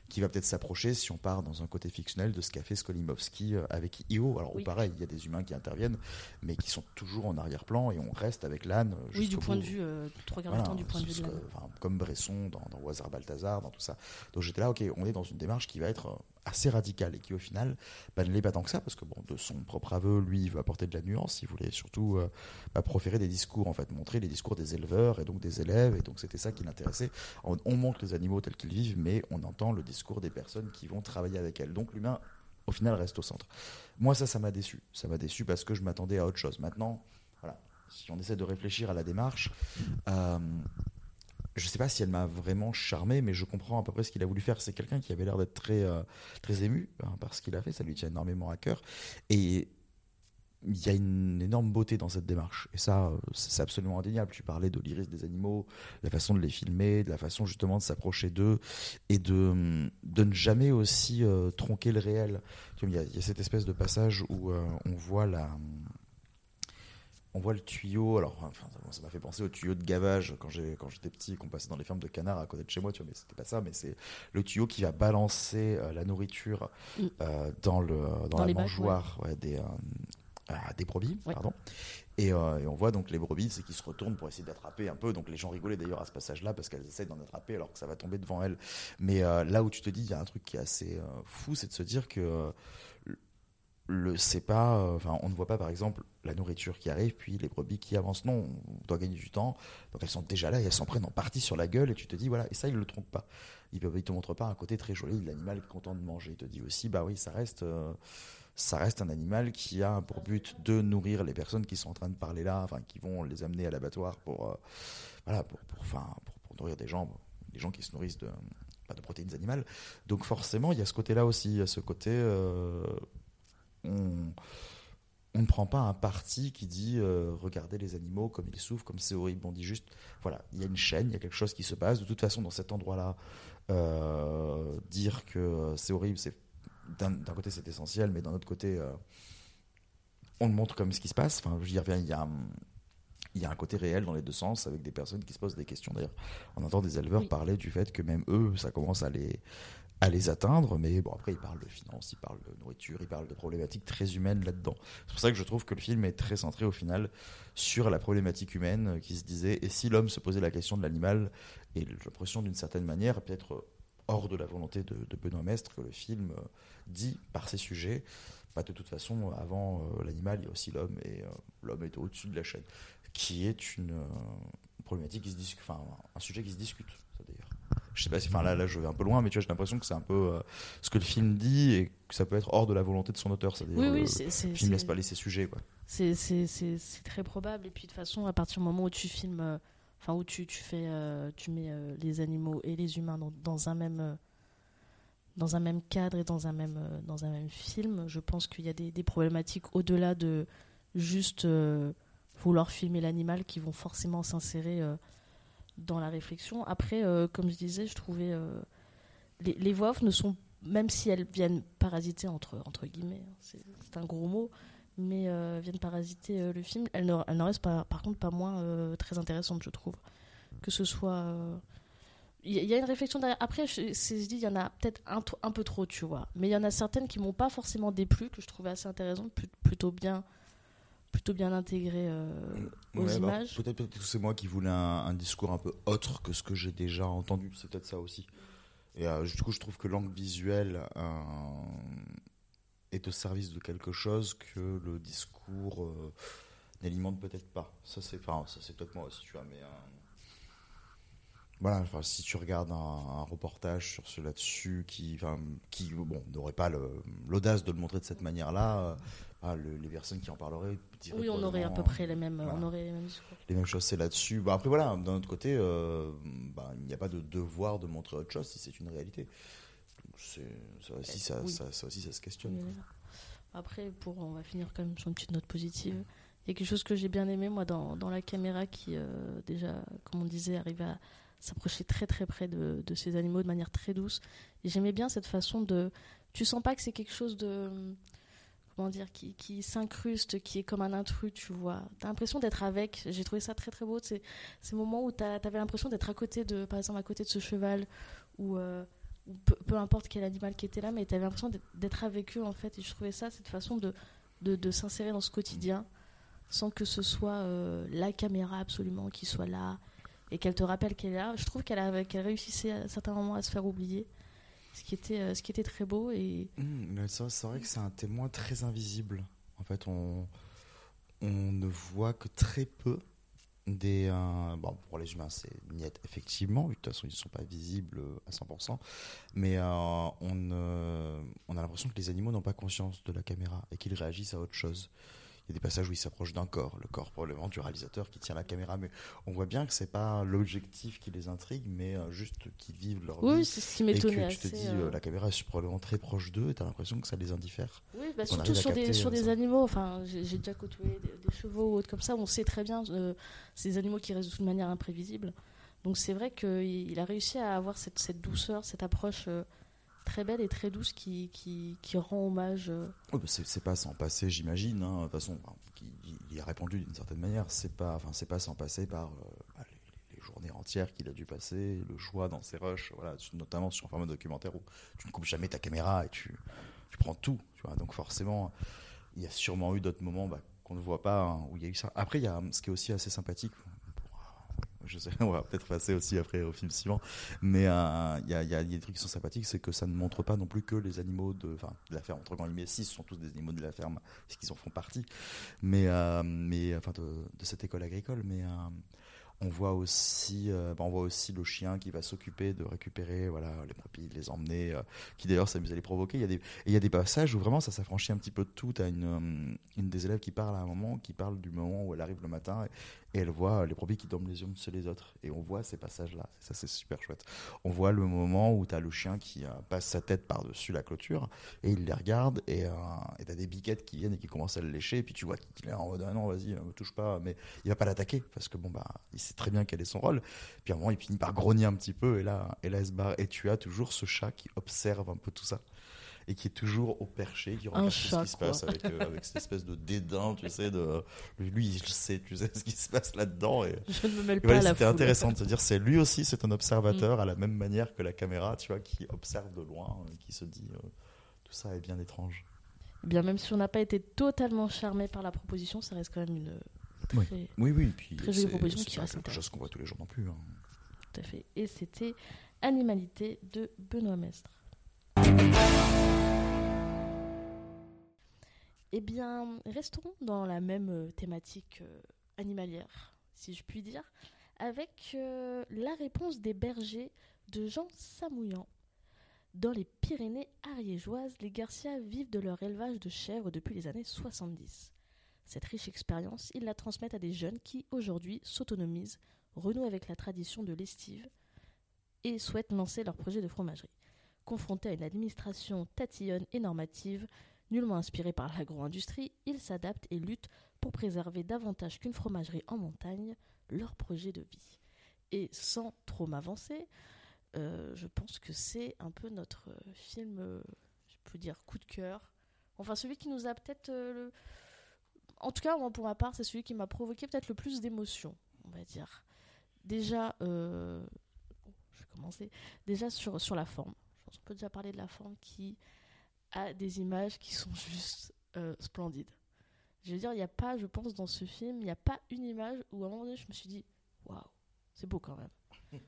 qui va peut-être s'approcher si on part dans un côté fictionnel de ce qu'a fait Skolimowski euh, avec Io. Alors,
Oui.
ou pareil, il y a des humains qui interviennent, mais qui sont toujours en arrière-plan et on reste avec l'âne. euh,
Oui, du point de vue, euh,
Voilà,
du temps du point de vue
ce
de
que-
la
enfin, comme Bresson dans, dans Balthazar, dans tout ça. Donc j'étais là, ok, on est dans une démarche qui va être euh, assez radicale et qui au final bah, ne l'est pas tant que ça, parce que bon, de son propre aveu, lui, il veut apporter de la nuance, il voulait surtout euh, bah, proférer des discours, en fait, montrer les discours des éleveurs et donc des élèves, et donc c'était ça qui l'intéressait. On, on montre les animaux tels qu'ils vivent, mais on entend le discours des personnes qui vont travailler avec elles. Donc l'humain, au final, reste au centre. Moi, ça, ça m'a déçu. Ça m'a déçu parce que je m'attendais à autre chose. Maintenant, voilà, si on essaie de réfléchir à la démarche, euh, je sais pas si elle m'a vraiment charmé, mais je comprends à peu près ce qu'il a voulu faire. C'est quelqu'un qui avait l'air d'être très, euh, très ému hein, par ce qu'il a fait. Ça lui tient énormément à cœur. Et il y a une énorme beauté dans cette démarche. Et ça, euh, c'est absolument indéniable. Tu parlais de l'iris des animaux, de la façon de les filmer, de la façon justement de s'approcher d'eux et de, de ne jamais aussi euh, tronquer le réel. Il y, a, cette espèce de passage où on voit la on voit le tuyau. Alors, enfin, ça- m'a fait penser au tuyau de gavage quand j'étais petit, qu'on passait dans les fermes de canards à côté de chez moi. Tu vois, mais c'était pas ça. Mais c'est le tuyau qui va balancer euh, la nourriture
Mm.
euh, dans le dans,
Dans
la mangeoire ouais, des euh, ah, des brebis.
Ouais.
Pardon. Et, et on voit donc les brebis, c'est qui se retournent pour essayer d'attraper un peu. Donc les gens rigolaient d'ailleurs à ce passage-là parce qu'elles essayent d'en attraper alors que ça va tomber devant elles. Mais là où tu te dis, il y a un truc qui est assez fou, c'est de se dire que le c'est pas euh, enfin on ne voit pas par exemple la nourriture qui arrive puis les brebis qui avancent. Non on doit gagner du temps. Donc elles sont déjà là et elles s'en prennent en partie sur la gueule et tu te dis voilà et ça il le trompe pas. Il ne te montre pas un côté très joli l'animal est content de manger. Il te dit aussi bah oui ça reste euh, ça reste un animal qui a pour but de nourrir les personnes qui sont en train de parler là enfin qui vont les amener à l'abattoir pour euh, voilà pour pour, pour pour nourrir des gens des gens qui se nourrissent de pas de protéines animales. Donc forcément il y a ce côté là aussi. Il y a ce côté on, on ne prend pas un parti qui dit euh, regardez les animaux comme ils souffrent, comme c'est horrible. On dit juste voilà, il y a une chaîne, il y a quelque chose qui se passe. De toute façon, dans cet endroit-là, euh, dire que c'est horrible, c'est d'un côté c'est essentiel, mais d'un autre côté, euh, on le montre comme ce qui se passe. Enfin, je dire, il y a il y a un côté réel dans les deux sens avec des personnes qui se posent des questions. D'ailleurs, on entend des éleveurs
Oui.
parler du fait que même eux, ça commence à les, à les atteindre. Mais bon, après, ils parlent de finances, ils parlent de nourriture, ils parlent de problématiques très humaines là-dedans. C'est pour ça que je trouve que le film est très centré au final sur la problématique humaine euh, qui se disait et si l'homme se posait la question de l'animal et j'ai l'impression d'une certaine manière, peut-être euh, hors de la volonté de, Benoît Mestre, que le film euh, dit par ces sujets. Bah, de toute façon, avant l'animal, il y a aussi l'homme, et l'homme est au-dessus de la chaîne, qui est une problématique qui se enfin un sujet qui se discute. Je sais pas si, enfin là, là, je vais un peu loin, mais tu vois, j'ai l'impression que c'est un peu euh, ce que le film dit et que ça peut être hors de la volonté de son auteur, c'est-à-dire
Oui, c'est
le film laisse pas aller ces sujets, quoi.
c'est- très probable. Et puis de toute façon, à partir du moment où tu filmes, euh, enfin où tu, tu fais, euh, tu mets euh, les animaux et les humains dans, dans un même euh, dans un même cadre et dans un même euh, dans un même film, je pense qu'il y a des, des problématiques au-delà de juste euh, vouloir filmer l'animal qui vont forcément s'insérer euh, dans la réflexion. Après, euh, comme je disais, je trouvais euh, les, voix off ne sont même si elles viennent parasiter entre entre guillemets, hein, c'est un gros mot, mais euh, viennent parasiter le film, elles ne, elles ne restent pas, par contre pas moins très intéressantes, je trouve. Que ce soit. Il y, a- une réflexion derrière. Après, je, je dis, il y en a peut-être un, un peu trop, tu vois. Mais il y en a certaines qui m'ont pas forcément déplu, que je trouvais assez intéressantes, plut- plutôt bien, plutôt bien intégrées euh, aux
Ouais, bah,
images.
peut-être que c'est moi qui voulais un, un discours un peu autre que ce que j'ai déjà entendu. C'est peut-être ça aussi. Et euh, du coup, je trouve que l'angle visuel euh, est au service de quelque chose que le discours euh, n'alimente peut-être pas. Ça, c'est enfin, ça, c'est peut-être moi aussi, tu vois. Mais voilà, enfin, si tu regardes un, un reportage sur ce là-dessus qui, enfin, qui bon, n'aurait pas l'audace de le montrer de cette manière-là, ah, le- les personnes qui en parleraient diraient
Oui, on aurait à peu près les mêmes,
voilà.
on aurait les mêmes discours.
les mêmes choses, c'est là-dessus. Bah, après, voilà, d'un autre côté, euh, bah, il n'y a pas de devoir de montrer autre chose si c'est une réalité. Donc, ça, aussi, ça,
oui.
ça, ça aussi, ça se questionne.
Oui. Après, pour, on va finir quand même sur une petite note positive. Il y a quelque chose que j'ai bien aimé, moi, dans, dans la caméra qui, euh, déjà, comme on disait, arrive à s'approcher très très près de, de ces animaux de manière très douce. Et j'aimais bien cette façon de. Tu sens pas que c'est quelque chose de. Comment dire Qui, qui s'incruste, qui est comme un intrus, tu vois. T'as l'impression d'être avec. J'ai trouvé ça très très beau. C'est ces moments où t'avais l'impression d'être à côté de. Par exemple, à côté de ce cheval ou. euh, peu, peu importe quel animal qui était là, mais tu avais l'impression d'être- avec eux en fait. Et je trouvais ça, cette façon de, de, de s'insérer dans ce quotidien sans que ce soit euh, la caméra absolument qui soit là et qu'elle te rappelle qu'elle est là. Je trouve qu'elle réussissait à certains moments à se faire oublier, ce qui était, euh, ce qui était très beau. Et
ça, c'est vrai que c'est un témoin très invisible. En fait, on, on ne voit que très peu des. euh, bon, pour les humains, c'est niette, effectivement. De toute façon, ils ne sont pas visibles à 100%. Mais euh, on a l'impression que les animaux n'ont pas conscience de la caméra et qu'ils réagissent à autre chose. Il y a des passages où ils s'approchent d'un corps, le corps probablement du réalisateur qui tient la caméra, mais on voit bien que c'est pas l'objectif qui les intrigue, mais euh, juste qu'ils vivent leur
oui,
vie
c'est ce qui
et que tu te dis
euh,
euh, la caméra est probablement très proche d'eux et t'as l'impression que ça les indiffère.
Oui, bah, surtout sur des, sur des animaux. Enfin, j'ai déjà côtoyé des, des chevaux ou autres comme ça. On sait très bien euh, ces animaux qui restent de toute manière imprévisibles. Donc c'est vrai qu'il il a réussi à avoir cette, cette douceur, cette approche euh, très belle et très douce qui, qui, rend hommage. euh,
bah, c'est pas sans passer, j'imagine. hein. De toute façon, il y a répondu d'une certaine manière. C'est pas, enfin, pas sans passer par euh, bah, les, journées entières qu'il a dû passer, le choix dans ses rushs, voilà, notamment sur un format documentaire où tu ne coupes jamais ta caméra et tu, tu prends tout. Donc forcément, il y a sûrement eu d'autres moments bah, qu'on ne voit pas hein, où il y a eu ça. Après, il y a ce qui est aussi assez sympathique. Je sais, on va peut-être passer aussi après au film suivant, mais euh, il y, a, des trucs qui sont sympathiques, c'est que ça ne montre pas non plus que les animaux de, la ferme. Entre guillemets, si, ce sont tous des animaux de la ferme, parce qu'ils en font partie, mais, euh, mais enfin, de, cette école agricole, mais euh, on voit aussi, bah, on voit aussi le chien qui va s'occuper de récupérer, voilà, les de les emmener, qui d'ailleurs s'amuse à les provoquer. Il y a des, il y a des passages où vraiment ça s'affranchit un petit peu de tout. T'as une, une des élèves qui parle à un moment, qui parle du moment où elle arrive le matin et, elle voit les brebis qui dorment les unes sur les autres. Et on voit ces passages-là. Ça c'est super chouette. On voit le moment où t'as le chien qui passe sa tête par-dessus la clôture et il les regarde et et t'as des biquettes qui viennent et qui commencent à le lécher. Et puis tu vois qu'il est en mode ah non vas-y, me touche pas. Mais il va pas l'attaquer parce que bon bah il sait très bien quel est son rôle. Puis à un moment, il finit par grogner un petit peu, et là, et là, elle se barre. Et tu as toujours ce chat qui observe un peu tout ça. Et qui est toujours au perché, qui regarde
chat,
ce qui se passe avec, euh, avec, cette espèce de dédain, tu sais, de lui, il sait, tu sais ce qui se passe là-dedans. Et,
je ne me mêle
et voilà,
pas à la
C'était intéressant de se dire, c'est lui aussi, c'est un observateur mm. à la même manière que la caméra, tu vois, qui observe de loin, et qui se dit, euh, tout ça est bien étrange.
Eh bien, même si on n'a pas été totalement charmé par la proposition, ça reste quand même une
oui.
Très,
oui, oui, puis
très jolie proposition qui reste
quelque chose qu'on voit tous les jours non plus. Hein.
Tout à fait. Et c'était Animalité de Benoît Mestre. Eh bien, restons dans la même thématique euh, animalière, si je puis dire, avec euh, la réponse des bergers de Jean Samouillan. Dans les Pyrénées ariégeoises, les Garcia vivent de leur élevage de chèvres depuis les années 70. Cette riche expérience, ils la transmettent à des jeunes qui, aujourd'hui, s'autonomisent, renouent avec la tradition de l'estive et souhaitent lancer leur projet de fromagerie. Confrontés à une administration tatillonne et normative, nullement inspirée par l'agro-industrie, ils s'adaptent et luttent pour préserver davantage qu'une fromagerie en montagne leur projet de vie. Et sans trop m'avancer, euh, je pense que c'est un peu notre film, euh, je peux dire, coup de cœur. Enfin, celui qui nous a peut-être... Euh, en tout cas, moi, pour ma part, c'est celui qui m'a provoqué peut-être le plus d'émotions, on va dire. Déjà, je vais commencer. Déjà sur, sur la forme. Pense qu'on peut déjà parler de la forme qui a des images qui sont juste euh, splendides. Je veux dire, il n'y a pas, je pense, dans ce film, il n'y a pas une image où à un moment donné, je me suis dit, waouh, c'est beau quand même.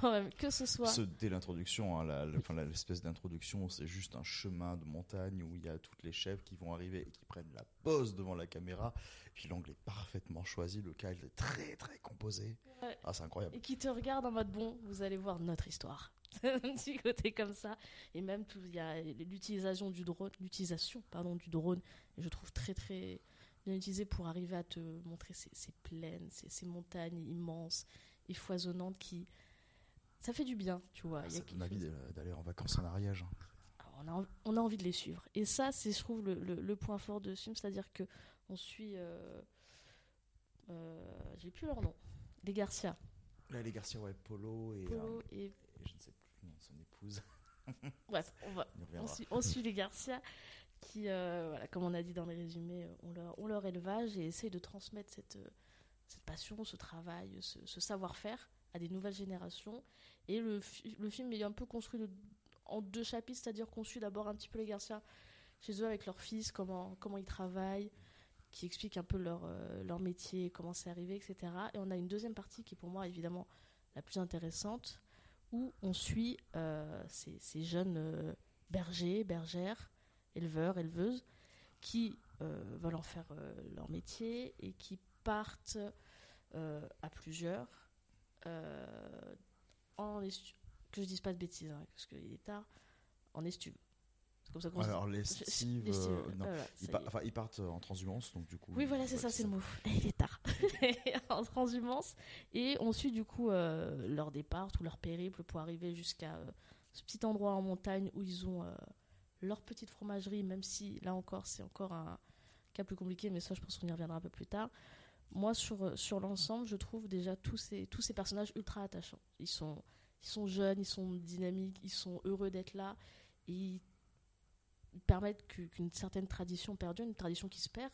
quand même, que ce soit.
Ce, dès l'introduction, hein, l'espèce d'introduction, c'est juste un chemin de montagne où il y a toutes les chèvres qui vont arriver et qui prennent la pose devant la caméra. Puis l'angle est parfaitement choisi, le cadre est très très composé.
Ouais.
Ah, c'est incroyable.
Et qui te regarde en mode bon, vous allez voir notre histoire. un petit côté comme ça. Et même, il y a l'utilisation du drone, l'utilisation, pardon, du drone, je trouve très très bien utilisé pour arriver à te montrer ces, ces plaines, ces, ces montagnes immenses et foisonnante qui ça fait du bien tu vois.
Ah, ça donne envie d'aller en vacances en Ariège
on a, on a envie de les suivre. Et ça c'est je trouve le, le, le, point fort de ce film c'est à dire que on suit euh, euh, j'ai plus leur nom. Les Garcia.
Là, les Garcia ouais Polo et,
Polo
euh,
et...
et... je ne sais plus le nom de son épouse
bref on, va, on, suit, on suit les Garcia qui euh, voilà, comme on a dit dans les résumés ont leur, ont leur élevage et essayent de transmettre cette cette passion, ce travail, ce, ce savoir-faire à des nouvelles générations. Et le, le, film est un peu construit de, en deux chapitres, c'est-à-dire qu'on suit d'abord un petit peu les Garcia chez eux avec leur fils, comment, comment ils travaillent, qui explique un peu leur, euh, leur métier, comment c'est arrivé, etc. Et on a une deuxième partie qui est pour moi évidemment la plus intéressante, où on suit euh, ces, jeunes euh, bergers, bergères, éleveurs, éleveuses, qui veulent en faire leur métier et qui partent euh, à plusieurs euh, en que je dise pas de bêtises hein, parce qu'il est tard en estuve
comme ça alors l'estive euh, non. voilà, ils, enfin, ils, partent en transhumance donc du coup
oui voilà c'est ça c'est le mot. Il est tard. En transhumance. Et on suit du coup euh, leur départ tout leur périple pour arriver jusqu'à euh, ce petit endroit en montagne où ils ont leur petite fromagerie même si là encore c'est encore un cas plus compliqué mais ça je pense qu'on y reviendra un peu plus tard. Moi, sur, sur l'ensemble, je trouve déjà tous ces, tous ces personnages ultra attachants. Ils sont, ils sont jeunes, ils sont dynamiques, ils sont heureux d'être là. Et ils permettent qu'une certaine tradition perdure, une tradition qui se perd,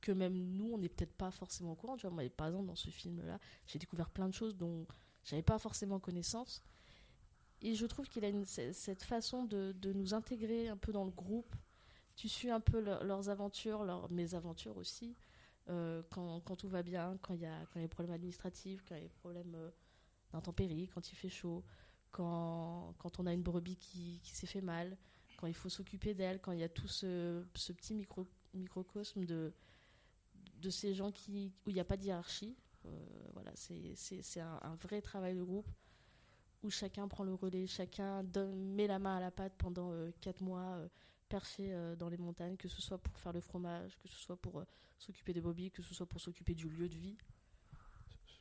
que même nous, on n'est peut-être pas forcément au courant. Tu vois, moi, par exemple, dans ce film-là, j'ai découvert plein de choses dont j'avais pas forcément connaissance. Et je trouve qu'il a cette façon de, nous intégrer un peu dans le groupe. Tu suis un peu leur, leurs aventures, leurs mésaventures aussi. euh, quand, tout va bien, quand il y, a, des problèmes administratifs, quand il y a des problèmes euh, d'intempéries, quand il fait chaud, quand, quand on a une brebis qui, qui s'est fait mal, quand il faut s'occuper d'elle, quand il y a tout ce, ce petit micro, microcosme de, de ces gens qui, où il n'y a pas de hiérarchie. Euh, voilà, c'est un, un, vrai travail de groupe où chacun prend le relais, chacun donne, met la main à la pâte pendant euh, quatre mois, euh, perché euh, dans les montagnes, que ce soit pour faire le fromage, que ce soit pour s'occuper des brebis, que ce soit pour s'occuper du lieu de vie.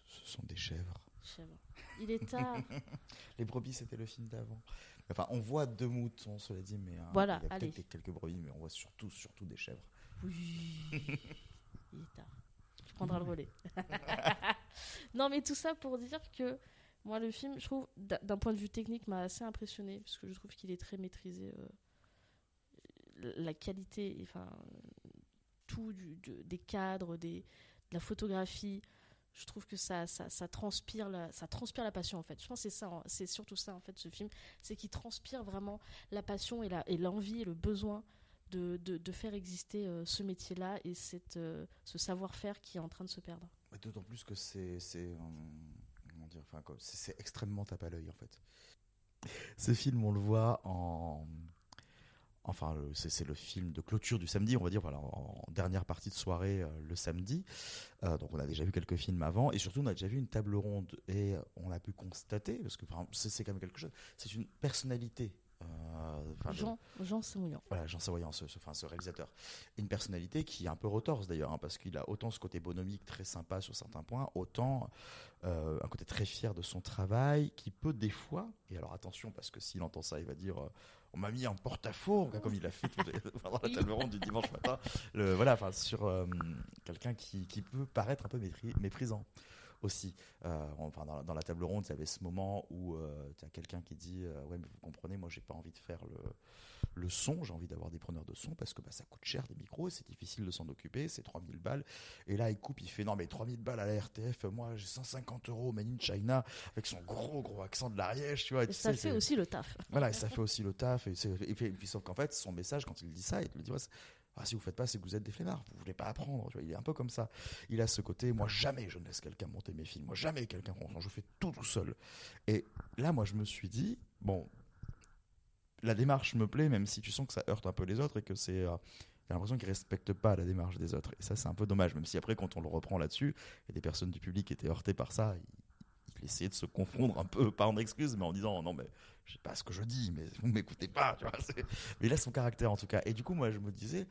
Ce sont des chèvres.
Chèvres. Il est tard.
les brebis, c'était le film d'avant. Enfin, on voit deux moutons, cela dit, mais
voilà,
il y a quelques brebis, mais on voit surtout, surtout des chèvres.
Oui. il est tard. Tu prendras le relais. non, mais tout ça pour dire que moi, le film, je trouve, d'un point de vue technique, m'a assez impressionné, parce que je trouve qu'il est très maîtrisé. Euh, la qualité, enfin, tout du, des cadres, des, de la photographie, je trouve que ça, ça, transpire la, ça transpire la passion en fait. Je pense que c'est ça, c'est surtout ça en fait ce film, c'est qu'il transpire vraiment la passion et, la, et l'envie et le besoin de, de, faire exister euh, ce métier-là et cette, euh, ce savoir-faire qui est en train de se perdre.
D'autant plus que c'est, c'est dire, enfin, c'est extrêmement tape à l'œil en fait. Ce film, on le voit en, enfin, c'est le film de clôture du samedi, on va dire, voilà, en, dernière partie de soirée euh, le samedi. Euh, donc, on a déjà vu quelques films avant, et surtout, on a déjà vu une table ronde, et on a pu constater, parce que c'est quand même quelque chose, c'est une personnalité
euh, Jean, Jean
Voilà, Jean Samoyan, ce, ce, enfin, ce réalisateur. Une personnalité qui est un peu retorse d'ailleurs, hein, parce qu'il a autant ce côté bonomique très sympa sur certains points, autant un côté très fier de son travail, qui peut des fois, et alors attention, parce que s'il entend ça, il va dire on m'a mis en porte-à-faux, comme il a fait pendant la table ronde du dimanche matin. Le, voilà, enfin, sur euh, quelqu'un qui, qui peut paraître un peu méprisant aussi. Euh, enfin, dans, dans, la table ronde, il y avait ce moment où euh, tu as quelqu'un qui dit euh, Ouais, mais vous comprenez, moi, j'ai pas envie de faire le, le son, j'ai envie d'avoir des preneurs de son parce que bah, ça coûte cher des micros, c'est difficile de s'en occuper, c'est 3000 balles. Et là, il coupe, il fait Non, mais 3000 balles à la RTF, moi, j'ai 150 euros made in China avec son gros, gros accent de l'Ariège, tu vois. Et
ça fait aussi le taf.
Voilà, et ça fait aussi le taf. Et, et, puis, sauf qu'en fait, son message, quand il dit ça, il te dit ouais, ah, si vous faites pas, c'est que vous êtes des flemmards, vous voulez pas apprendre. Il est un peu comme ça. Il a ce côté, moi jamais je ne laisse quelqu'un monter mes films, moi jamais quelqu'un je fais tout tout seul. Et là, moi, je me suis dit, bon, la démarche me plaît, même si tu sens que ça heurte un peu les autres et que c'est euh, J'ai l'impression qu'ils respectent pas la démarche des autres. Et ça, c'est un peu dommage, même si après, quand on le reprend là-dessus, il y a des personnes du public étaient heurtées par ça il essayait de se confondre un peu, pas en excuse, mais en disant non mais je sais pas ce que je dis, mais vous m'écoutez pas, tu vois. Mais a son caractère en tout cas. Et du coup moi je me disais,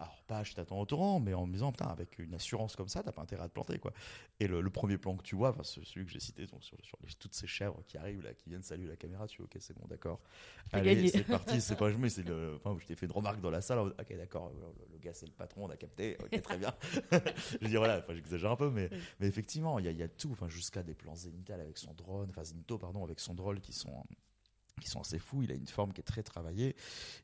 alors pas je t'attends au torrent, mais en me disant putain avec une assurance comme ça, t'as pas intérêt à te planter quoi. Et le, premier plan que tu vois, enfin celui que j'ai cité donc sur, sur toutes ces chèvres qui arrivent là, qui viennent saluer la caméra, tu vois ok c'est bon d'accord. Allez c'est parti, c'est pas joué, c'est le, enfin je t'ai fait une remarque dans la salle, ok d'accord, le, gars c'est le patron, on a capté, ok très bien. je dis voilà, enfin j'exagère un peu, mais mais effectivement il y a, y a tout, enfin jusqu'à des plans zénithal avec son drone, enfin zénito pardon avec son drone qui sont qui sont assez fous. Il a une forme qui est très travaillée.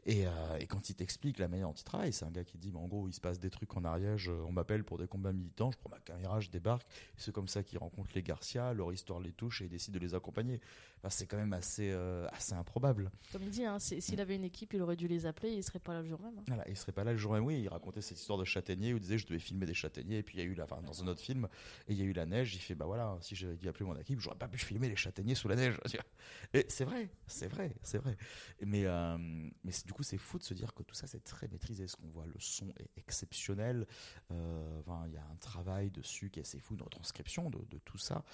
Et, euh, et quand il t'explique la manière dont il travaille, c'est un gars qui dit, en gros, il se passe des trucs en Ariège, on m'appelle pour des combats militants, je prends ma caméra, je débarque. C'est comme ça qu'il rencontre les Garcia, leur histoire les touche et il décide de les accompagner. Enfin, c'est quand même assez, euh, assez improbable.
Comme il dit, hein, s'il avait une équipe, il aurait dû les appeler, il serait pas là le jour même. Hein.
Voilà, il serait pas là le jour même. Oui, il racontait cette histoire de châtaignier où il disait, je devais filmer des châtaigniers. Et puis il y a eu la, enfin, dans un autre film, et il y a eu la neige. Il fait, bah voilà, si j'avais dû appeler mon équipe, j'aurais pas pu filmer les châtaigniers sous la neige. Et c'est vrai, c'est vrai, c'est vrai. Mais, euh, mais du coup, c'est fou de se dire que tout ça, c'est très maîtrisé. Ce qu'on voit, le son est exceptionnel. Euh, il y a un travail dessus qui est assez fou, de retranscription de, de tout ça.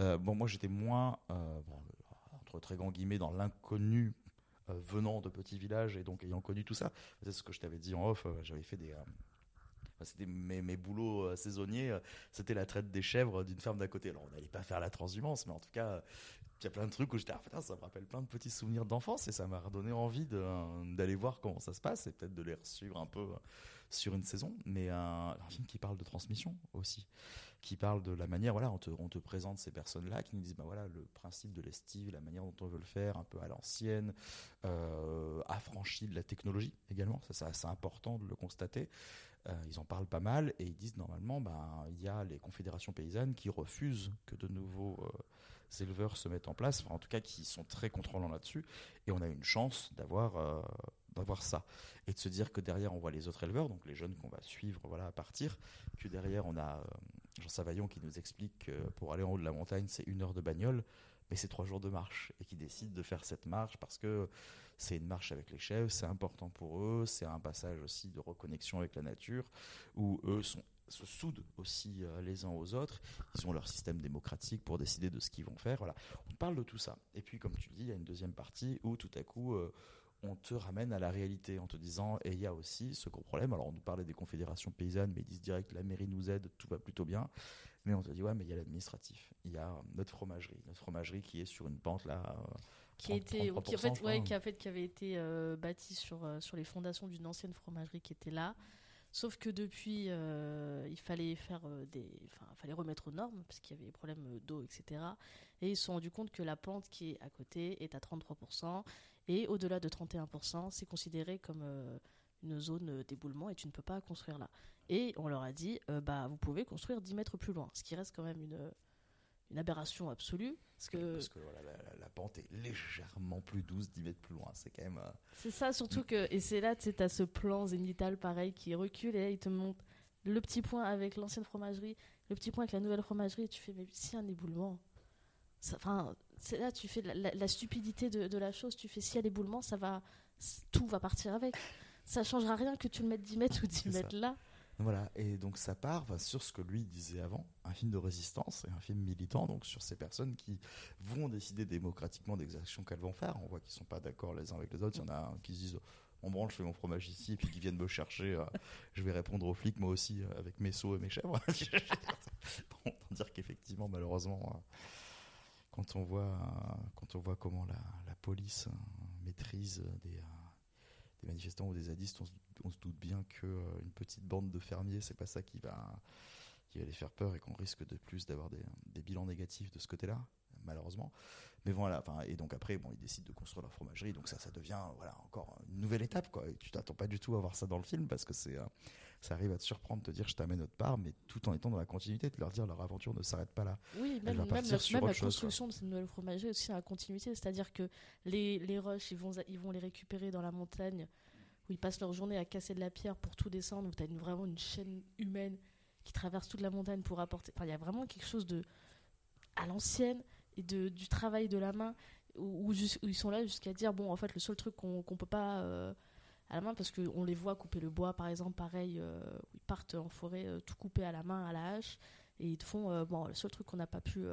Euh, bon, moi, j'étais moins, entre très grands guillemets, dans l'inconnu venant de petits villages et donc ayant connu tout ça. C'est ce que je t'avais dit en off. J'avais fait des c'était mes, mes boulots saisonniers, c'était la traite des chèvres d'une ferme d'à côté. Alors on n'allait pas faire la transhumance, mais en tout cas, il y a plein de trucs où j'étais, ah putain, ça me rappelle plein de petits souvenirs d'enfance et ça m'a redonné envie d'aller voir comment ça se passe et peut-être de les suivre un peu euh, sur une saison. Mais un, film qui parle de transmission aussi, qui parle de la manière, voilà, on te, on te présente ces personnes-là qui nous disent, bah voilà, le principe de l'estive, la manière dont on veut le faire, un peu à l'ancienne, euh, affranchi de la technologie également. Ça, c'est assez important de le constater. Euh, ils en parlent pas mal et ils disent normalement, ben, il y a les confédérations paysannes qui refusent que de nouveaux euh, éleveurs se mettent en place, enfin, en tout cas qui sont très contrôlants là-dessus. Et on a une chance d'avoir euh, d'avoir ça et de se dire que derrière on voit les autres éleveurs, donc les jeunes qu'on va suivre, voilà, à partir, que derrière on a Jean Savaillon qui nous explique que pour aller en haut de la montagne c'est une heure de bagnole, mais c'est trois jours de marche et qui décide de faire cette marche parce que c'est une marche avec les chèvres, c'est important pour eux, c'est un passage aussi de reconnexion avec la nature où eux se soudent aussi euh, les uns aux autres. Ils ont leur système démocratique pour décider de ce qu'ils vont faire. Voilà. On parle de tout ça. Et puis, comme tu dis, il y a une deuxième partie où tout à coup, euh, on te ramène à la réalité en te disant, et il y a aussi ce gros problème. Alors, on nous parlait des confédérations paysannes, mais ils disent direct, la mairie nous aide, tout va plutôt bien. Mais on te dit, ouais, mais il y a l'administratif. Il y a notre fromagerie. Notre fromagerie qui est sur une pente là. Euh,
qui, a été, qui, en fait, ouais, qui, a fait, qui avait été bâtie sur, sur les fondations d'une ancienne fromagerie qui était là. Sauf que depuis, euh, il fallait faire euh, des, enfin, fallait remettre aux normes parce qu'il y avait des problèmes d'eau, etc. Et ils se sont rendus compte que la pente qui est à côté est à 33% et au-delà de 31%, c'est considéré comme euh, une zone d'éboulement et tu ne peux pas construire là. Et on leur a dit, bah, vous pouvez construire 10 mètres plus loin, ce qui reste quand même une une aberration absolue. Parce que,
parce que voilà, la, pente est légèrement plus douce 10 mètres plus loin. C'est quand même. Euh,
c'est ça, surtout que. Et c'est là, tu as ce plan zénital pareil qui recule et là, il te montre le petit point avec l'ancienne fromagerie, le petit point avec la nouvelle fromagerie. Et tu fais, mais si un éboulement. Enfin, c'est là, tu fais la, stupidité de, de, la chose. Tu fais, si y a l'éboulement, ça va. Tout va partir avec. Ça changera rien que tu le mettes 10 mètres ou 10 mètres là.
Voilà, et donc ça part sur ce que lui disait avant, un film de résistance et un film militant, donc sur ces personnes qui vont décider démocratiquement des actions qu'elles vont faire. On voit qu'ils sont pas d'accord les uns avec les autres. Il y en a qui se disent on branche, je fais mon fromage ici, et puis qui viennent me chercher, euh, je vais répondre aux flics moi aussi euh, avec mes seaux et mes chèvres. Bon, dire qu'effectivement, malheureusement, euh, quand on voit, quand on voit comment la, police maîtrise des des manifestants ou des zadistes, on se, doute bien qu'une euh, une petite bande de fermiers, c'est pas ça qui va, qui va les faire peur et qu'on risque de plus d'avoir des, des bilans négatifs de ce côté-là malheureusement. Mais voilà, enfin, et donc après, bon, ils décident de construire leur fromagerie, donc ça, ça devient, voilà, encore une nouvelle étape, quoi. Et tu t'attends pas du tout à voir ça dans le film parce que c'est, euh, ça arrive à te surprendre, te dire, je t'amène autre part, mais tout en étant dans la continuité, de leur dire, leur aventure ne s'arrête pas là.
Oui, même, même, la, construction de cette nouvelle fromagerie aussi à la continuité, c'est-à-dire que les, les roches, ils vont, ils vont les récupérer dans la montagne où ils passent leur journée à casser de la pierre pour tout descendre, où tu as vraiment une chaîne humaine qui traverse toute la montagne pour apporter. Enfin, il y a vraiment quelque chose de à l'ancienne et de, du travail de la main où, ils sont là jusqu'à dire bon en fait le seul truc qu'on qu'on peut pas euh, à la main parce qu'on les voit couper le bois par exemple pareil euh, où ils partent en forêt euh, tout couper à la main à la hache et ils te font bon le seul truc qu'on n'a pas pu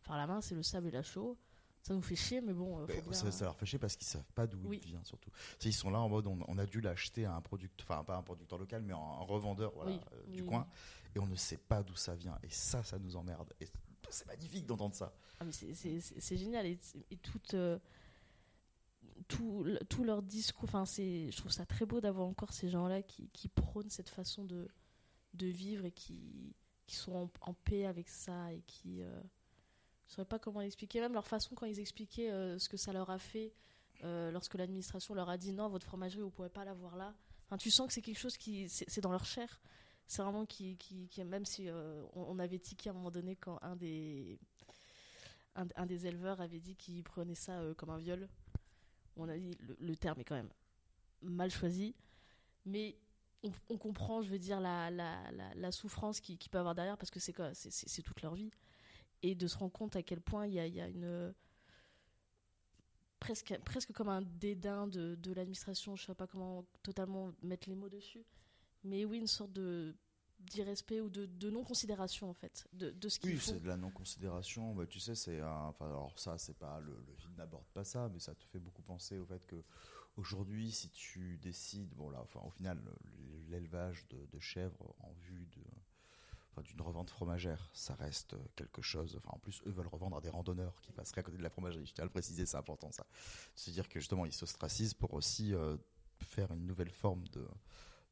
faire à la main c'est le sable et la chaux ça nous fait chier, mais bon.
ça, leur fait chier parce qu'ils savent pas d'où il vient, surtout. Ils sont là en mode, on, a dû l'acheter à un producteur, enfin pas un producteur local, mais un, revendeur voilà, du coin, et on ne sait pas d'où ça vient. Et ça, ça nous emmerde. Et c'est magnifique d'entendre ça.
Ah, c'est génial et, tout, euh, tout, tout, leur discours. Enfin, je trouve ça très beau d'avoir encore ces gens-là qui, qui, prônent cette façon de, de vivre et qui, qui sont en, paix avec ça et qui. Euh, je ne saurais pas comment l'expliquer. Même leur façon quand ils expliquaient euh, ce que ça leur a fait lorsque l'administration leur a dit non, votre fromagerie, vous ne pourrez pas l'avoir là. Enfin, tu sens que c'est quelque chose qui. C'est dans leur chair c'est vraiment qui, qui, même si euh, on, avait tiqué à un moment donné quand un des un, des éleveurs avait dit qu'il prenait ça euh, comme un viol. On a dit le, terme est quand même mal choisi, mais on, comprend, je veux dire, la, la, la, souffrance qu'il qui peut avoir derrière parce que C'est toute leur vie. Et de se rendre compte à quel point il y a, y a, une. Presque, presque comme un dédain de, de l'administration, je ne sais pas comment totalement mettre les mots dessus, mais oui, une sorte de d'irrespect ou de, de non-considération en fait de, de ce
oui, c'est de la non-considération bah, tu sais c'est enfin alors ça c'est pas le, le film n'aborde pas ça mais ça te fait beaucoup penser au fait que aujourd'hui si tu décides bon là enfin au final l'élevage de, de, chèvres en vue de d'une revente fromagère ça reste quelque chose enfin en plus eux veulent revendre à des randonneurs qui passeraient à côté de la fromagerie je tiens à le préciser c'est important ça c'est à dire que justement ils s'ostracisent pour aussi euh, faire une nouvelle forme de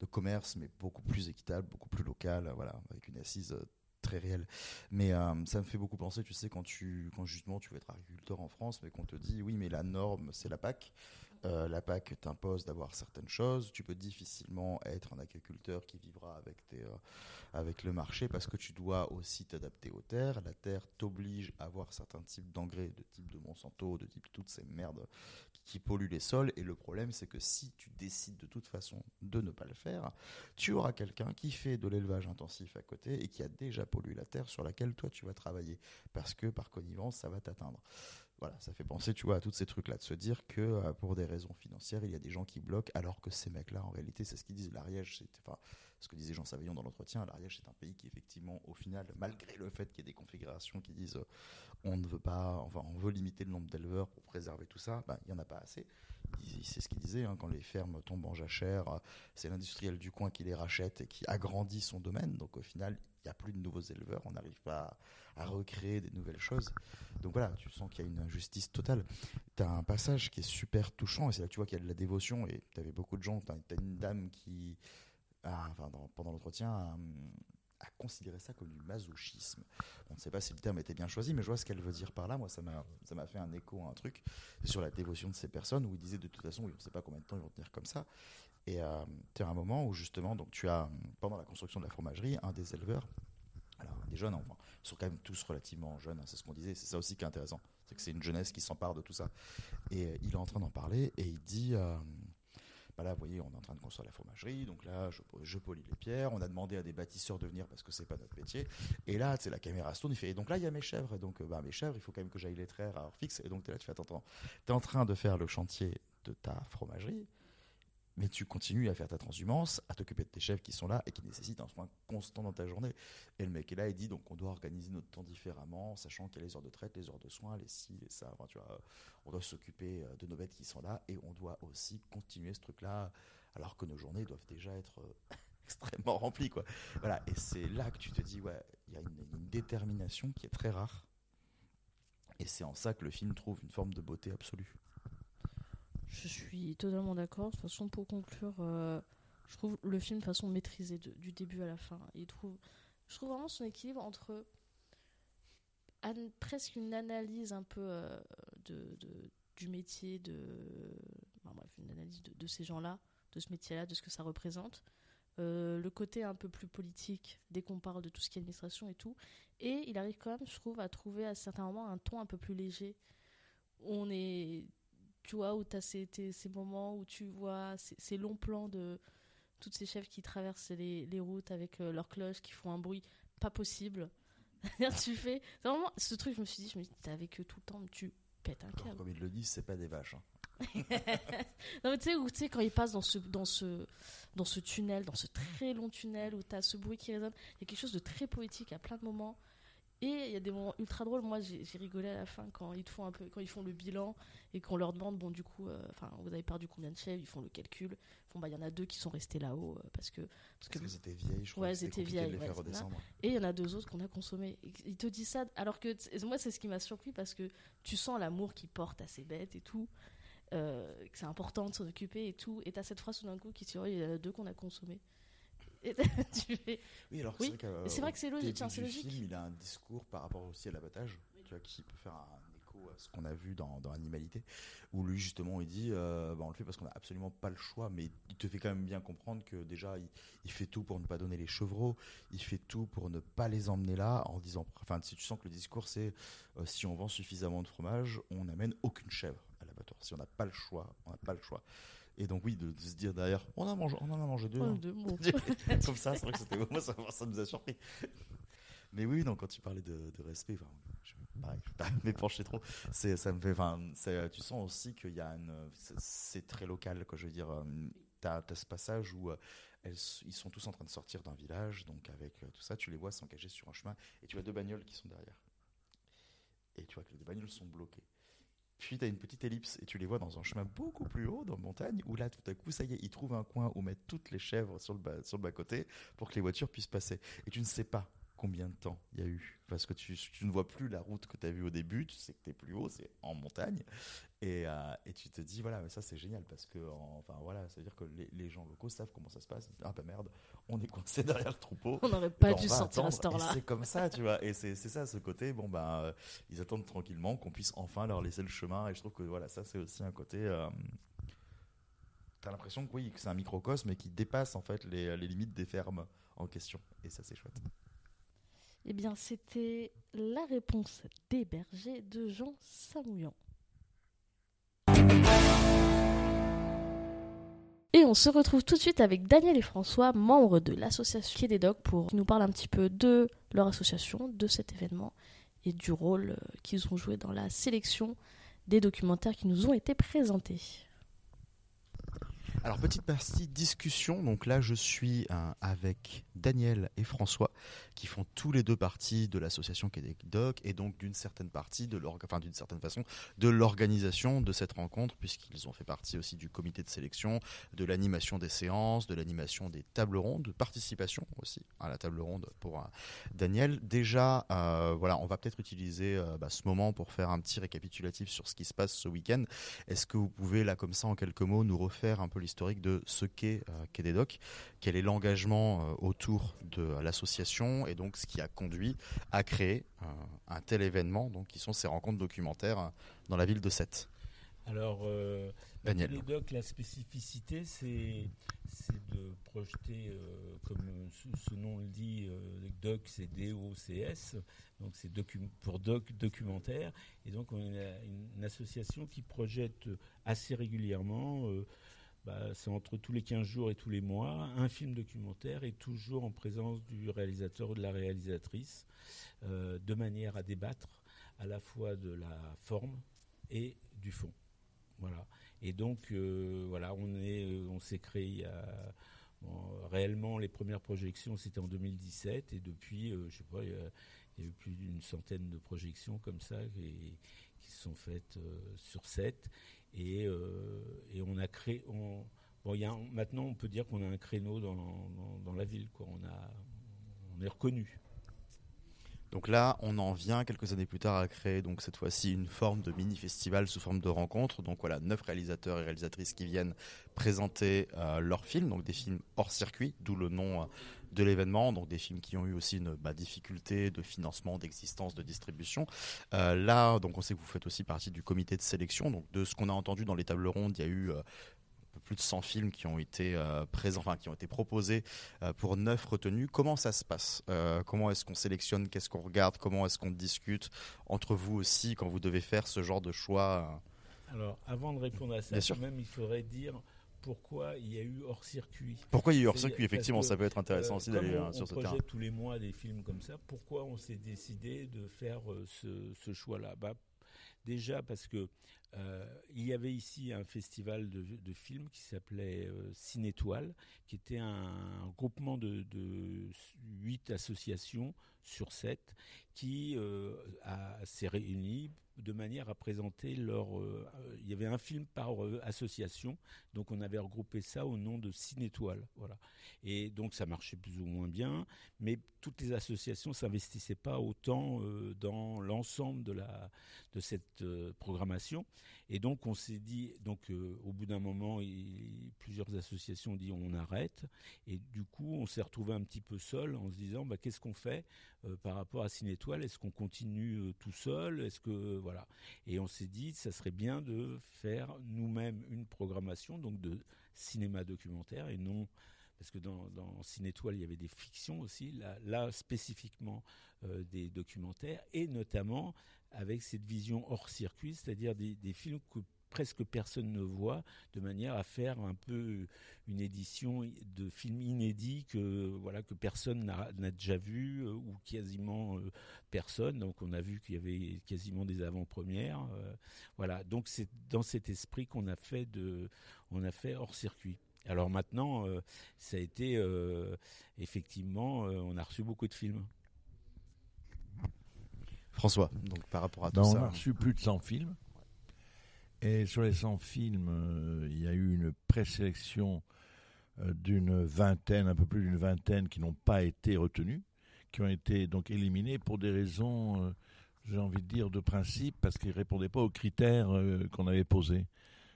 commerce, mais beaucoup plus équitable, beaucoup plus local, voilà, avec une assise euh, très réelle. Mais euh, ça me fait beaucoup penser, tu sais, quand tu, quand justement tu veux être agriculteur en France, mais qu'on te dit, oui, mais la norme, c'est la PAC. Euh, la PAC t'impose d'avoir certaines choses. Tu peux difficilement être un agriculteur qui vivra euh, avec le marché parce que tu dois aussi t'adapter aux terres. La terre t'oblige à avoir certains types d'engrais, de type de Monsanto, de type toutes ces merdes qui polluent les sols. Et le problème, c'est que si tu décides de toute façon de ne pas le faire, tu auras quelqu'un qui fait de l'élevage intensif à côté et qui a déjà pollué la terre sur laquelle toi tu vas travailler. Parce que par connivence, ça va t'atteindre voilà, ça fait penser, tu vois, à tous ces trucs-là, de se dire que euh, pour des raisons financières, il y a des gens qui bloquent, alors que ces mecs-là, en réalité, c'est ce qu'ils disent. L'Ariège, c'est, enfin, ce que disait Jean Savillon dans l'entretien, l'Ariège, c'est un pays qui, effectivement, au final, malgré le fait qu'il y ait des configurations qui disent, euh, on ne veut pas, enfin, on veut limiter le nombre d'éleveurs pour préserver tout ça, ben, il n'y en a pas assez. C'est ce qu'il disait, hein, quand les fermes tombent en jachère, euh, c'est l'industriel du coin qui les rachète et qui agrandit son domaine. Donc, au final, n'y a plus de nouveaux éleveurs, on n'arrive pas à, recréer des nouvelles choses. Donc voilà, tu sens qu'il y a une injustice totale. Tu as un passage qui est super touchant, et c'est là que tu vois qu'il y a de la dévotion, et tu avais beaucoup de gens, tu as, une dame qui, pendant l'entretien, a, considéré ça comme du masochisme. On ne sait pas si le terme était bien choisi, mais je vois ce qu'elle veut dire par là. Moi, ça m'a fait un écho à un truc sur la dévotion de ces personnes, où il disait de toute façon, on ne sait pas combien de temps ils vont tenir comme ça. Et euh, tu as un moment où justement, donc tu as pendant la construction de la fromagerie, un des éleveurs, alors des jeunes, enfin, ils sont quand même tous relativement jeunes, hein, c'est ce qu'on disait, c'est ça aussi qui est intéressant, c'est que c'est une jeunesse qui s'empare de tout ça. Et euh, il est en train d'en parler et il dit, euh, bah là, vous voyez, on est en train de construire la fromagerie, donc là, je, je polis les pierres, on a demandé à des bâtisseurs de venir parce que c'est pas notre métier. Et là, c'est la caméra se tourne, il fait, et donc là, il y a mes chèvres, et donc bah, mes chèvres, il faut quand même que j'aille les traire à heure fixe. Et donc tu es là, tu fais, attends, tu es en train de faire le chantier de ta fromagerie mais tu continues à faire ta transhumance, à t'occuper de tes chefs qui sont là et qui nécessitent un soin constant dans ta journée. Et le mec est là et dit donc on doit organiser notre temps différemment, sachant qu'il y a les heures de traite, les heures de soins, les ci, les ça. tu vois, on doit s'occuper euh, de nos bêtes qui sont là et on doit aussi continuer ce truc-là, alors que nos journées doivent déjà être euh, extrêmement remplies, quoi. Voilà. Et c'est là que tu te dis ouais, il y a une détermination qui est très rare. Et c'est en ça que le film trouve une forme de beauté absolue.
Je suis totalement d'accord. De toute façon, pour conclure, euh, je trouve le film de façon maîtrisée du début à la fin. Il trouve, je trouve vraiment son équilibre entre presque une analyse un peu euh, de, du métier, de, bref, une analyse de, ces gens-là, de ce métier-là, de ce que ça représente. Euh, le côté un peu plus politique dès qu'on parle de tout ce qui est administration et tout. Et il arrive quand même, je trouve, à trouver à certains moments un ton un peu plus léger. On est tu vois, où tu as ces, ces, moments où tu vois ces, longs plans de toutes ces chefs qui traversent les, les routes avec euh, leurs cloches, qui font un bruit pas possible. tu fais. Vraiment, ce truc, je me suis dit, je me dis, t'es avec eux tout le temps, mais tu pètes un câble.
Comme ils le disent, c'est pas des vaches. Hein.
non, mais tu sais, sais, quand ils passent dans ce, dans, ce, dans ce tunnel, dans ce très long tunnel où tu as ce bruit qui résonne, il y a quelque chose de très poétique à plein de moments. Et il y a des moments ultra drôles. Moi, j'ai rigolé à la fin quand ils font un peu, quand ils font le bilan et qu'on leur demande, bon, du coup, euh, vous avez perdu combien de chèvres Ils font le calcul. Font, bah, il y en a deux qui sont restés là-haut euh, parce que
parce, que parce étaient vieilles. Je crois
ouais, elles étaient vieilles. Ouais, et il y en a deux autres qu'on a consommés. Ils te disent ça, alors que moi, c'est ce qui m'a surpris parce que tu sens l'amour qu'ils portent à ces bêtes et tout. Euh, que c'est important de s'en occuper et tout. Et t'as cette phrase tout d'un coup qui dit, oh, il y en a deux qu'on a
Oui, alors c'est
oui. vrai que c'est logique.
c'est
logique.
Film, il a un discours par rapport aussi à l'abattage, tu vois, qui peut faire un écho à ce qu'on a vu dans, dans Animalité, où lui justement il dit, euh, bah, on le fait parce qu'on n'a absolument pas le choix, mais il te fait quand même bien comprendre que déjà il, fait tout pour ne pas donner les chevreaux, il fait tout pour ne pas les emmener là, en disant, enfin si tu sens que le discours c'est, euh, si on vend suffisamment de fromage, on n'amène aucune chèvre à l'abattoir. Si on n'a pas le choix, on n'a pas le choix. Et donc oui, de, se dire derrière, on, a mangé, on en a mangé deux.
Hein.
Comme ça, c'est vrai que c'était moi, ça, ça, nous a surpris. Mais oui, donc quand tu parlais de, respect, enfin, je, je vais pas m'épancher trop. Ça me fait, enfin, tu sens aussi qu'il y a une, c'est très local, quoi. Je veux dire, euh, t'as, as ce passage où euh, elles, ils sont tous en train de sortir d'un village, donc avec euh, tout ça, tu les vois s'engager sur un chemin, et tu as deux bagnoles qui sont derrière. Et tu vois que les deux bagnoles sont bloquées. Puis tu as une petite ellipse et tu les vois dans un chemin beaucoup plus haut, dans la montagne, où là, tout à coup, ça y est, ils trouvent un coin où mettre toutes les chèvres sur le sur le bas côté pour que les voitures puissent passer. Et tu ne sais pas combien de temps il y a eu? Parce que tu, tu, ne vois plus la route que tu as vue au début, tu sais que tu es plus haut, c'est en montagne. Et, euh, et, tu te dis, voilà, mais ça c'est génial parce que, enfin voilà, ça veut dire que les, les, gens locaux savent comment ça se passe. Ah bah merde, on est coincé derrière le troupeau.
On n'aurait pas dû sortir à ce temps-là.
C'est comme ça, tu vois. Et c'est ça, ce côté, bon bah, ils attendent tranquillement qu'on puisse enfin leur laisser le chemin. Et je trouve que voilà, ça c'est aussi un côté. Euh, T'as l'impression que oui, que c'est un microcosme et qui dépasse en fait les, les limites des fermes en question. Et ça, c'est chouette.
Eh bien, c'était la réponse des bergers de Jean Samouillan. Et on se retrouve tout de suite avec Daniel et François, membres de l'association Quai des Docs, pour nous parler un petit peu de leur association, de cet événement et du rôle euh, qu'ils ont joué dans la sélection des documentaires qui nous ont été présentés.
Alors petite partie discussion, donc là je suis euh, avec Daniel et François qui font tous les deux partie de l'association Québec Doc et donc d'une certaine partie de enfin d'une certaine façon de l'organisation de cette rencontre puisqu'ils ont fait partie aussi du comité de sélection, de l'animation des séances, de l'animation des tables rondes, de participation aussi à la table ronde pour euh, Daniel. Déjà euh, voilà, on va peut-être utiliser bah, ce moment pour faire un petit récapitulatif sur ce qui se passe ce week-end. Est-ce que vous pouvez là comme ça en quelques mots nous refaire un peu l'histoire historique de ce qu'est euh, Quai des Docs, quel est l'engagement euh, autour de l'association et donc ce qui a conduit à créer euh, un tel événement, donc qui sont ces rencontres documentaires dans la ville de Sète.
Alors, euh, Daniel. la spécificité, c'est de projeter, comme ce, nom le dit, doc, c'est D-O-C-S, donc c'est pour doc documentaire. Et donc, on est une, association qui projette assez régulièrement bah, c'est entre tous les 15 jours et tous les mois, un film documentaire et toujours en présence du réalisateur ou de la réalisatrice, euh, de manière à débattre à la fois de la forme et du fond. Voilà. Et donc, euh, voilà, on euh, on s'est créé réellement, les premières projections, c'était en 2017, et depuis, euh, je sais pas, il y, a eu plus d'une centaine de projections comme ça qui, qui sont faites sur 7. Euh, et, on a créé. Bon, maintenant, on peut dire qu'on a un créneau dans, dans, la ville. Quoi. On, a, on est reconnu.
Donc là, on en vient quelques années plus tard à créer donc cette fois-ci une forme de mini-festival sous forme de rencontre. Donc voilà, neuf réalisateurs et réalisatrices qui viennent présenter euh, leurs films, donc des films hors circuit, d'où le nom euh, de l'événement. Donc des films qui ont eu aussi une bah, difficulté de financement, d'existence, de distribution. Euh, là, donc on sait que vous faites aussi partie du comité de sélection. Donc de ce qu'on a entendu dans les tables rondes, il y a eu plus de 100 films qui ont été euh, présents, enfin qui ont été proposés euh, pour neuf retenues. Comment ça se passe? Euh, Comment est-ce qu'on sélectionne? Qu'est-ce qu'on regarde? Comment est-ce qu'on discute entre vous aussi quand vous devez faire ce genre de choix?
Alors, avant de répondre à ça, même il faudrait dire pourquoi il y a eu hors circuit.
Pourquoi il y a eu hors circuit Effectivement, ça peut être intéressant aussi d'aller sur ce terrain.
tous les mois des films comme ça. Pourquoi on s'est décidé de faire ce, ce choix-là? Bah, Déjà parce que euh, il y avait ici un festival de, de films qui s'appelait euh, Cinétoile, qui était un, groupement de, huit associations sur sept qui euh, s'est réuni de manière à présenter leur. Euh, il y avait un film par euh, association, donc on avait regroupé ça au nom de Cinétoile, voilà. Et donc ça marchait plus ou moins bien, mais toutes les associations s'investissaient pas autant euh, dans l'ensemble de de cette programmation. Et donc on s'est dit, donc au bout d'un moment, plusieurs associations ont dit on arrête, et du coup on s'est retrouvé un petit peu seul en se disant bah, qu'est-ce qu'on fait par rapport à Cinétoile? Est-ce qu'on continue tout seul? Est-ce que. Et on s'est dit, ça serait bien de faire nous-mêmes une programmation, donc de cinéma documentaire et non parce que dans, dans Cinétoile, il y avait des fictions aussi, là, spécifiquement euh, des documentaires, et notamment avec cette vision hors circuit, c'est-à-dire des, des, films que presque personne ne voit, de manière à faire un peu une édition de films inédits que voilà que personne n'a déjà vu euh, ou quasiment euh, personne. Donc on a vu qu'il y avait quasiment des avant-premières. Euh, voilà. Donc c'est dans cet esprit qu'on a fait de, on a fait hors circuit. Alors maintenant, ça a été effectivement, on a reçu beaucoup de films.
François, donc par rapport à
tout
ça,
on a reçu plus de 100 films. Et sur les 100 films, euh, il y a eu une présélection euh, d'une vingtaine, un peu plus d'une vingtaine, qui n'ont pas été retenus, qui ont été donc éliminés pour des raisons, euh, j'ai envie de dire, de principe, parce qu'ils ne répondaient pas aux critères qu'on avait posés.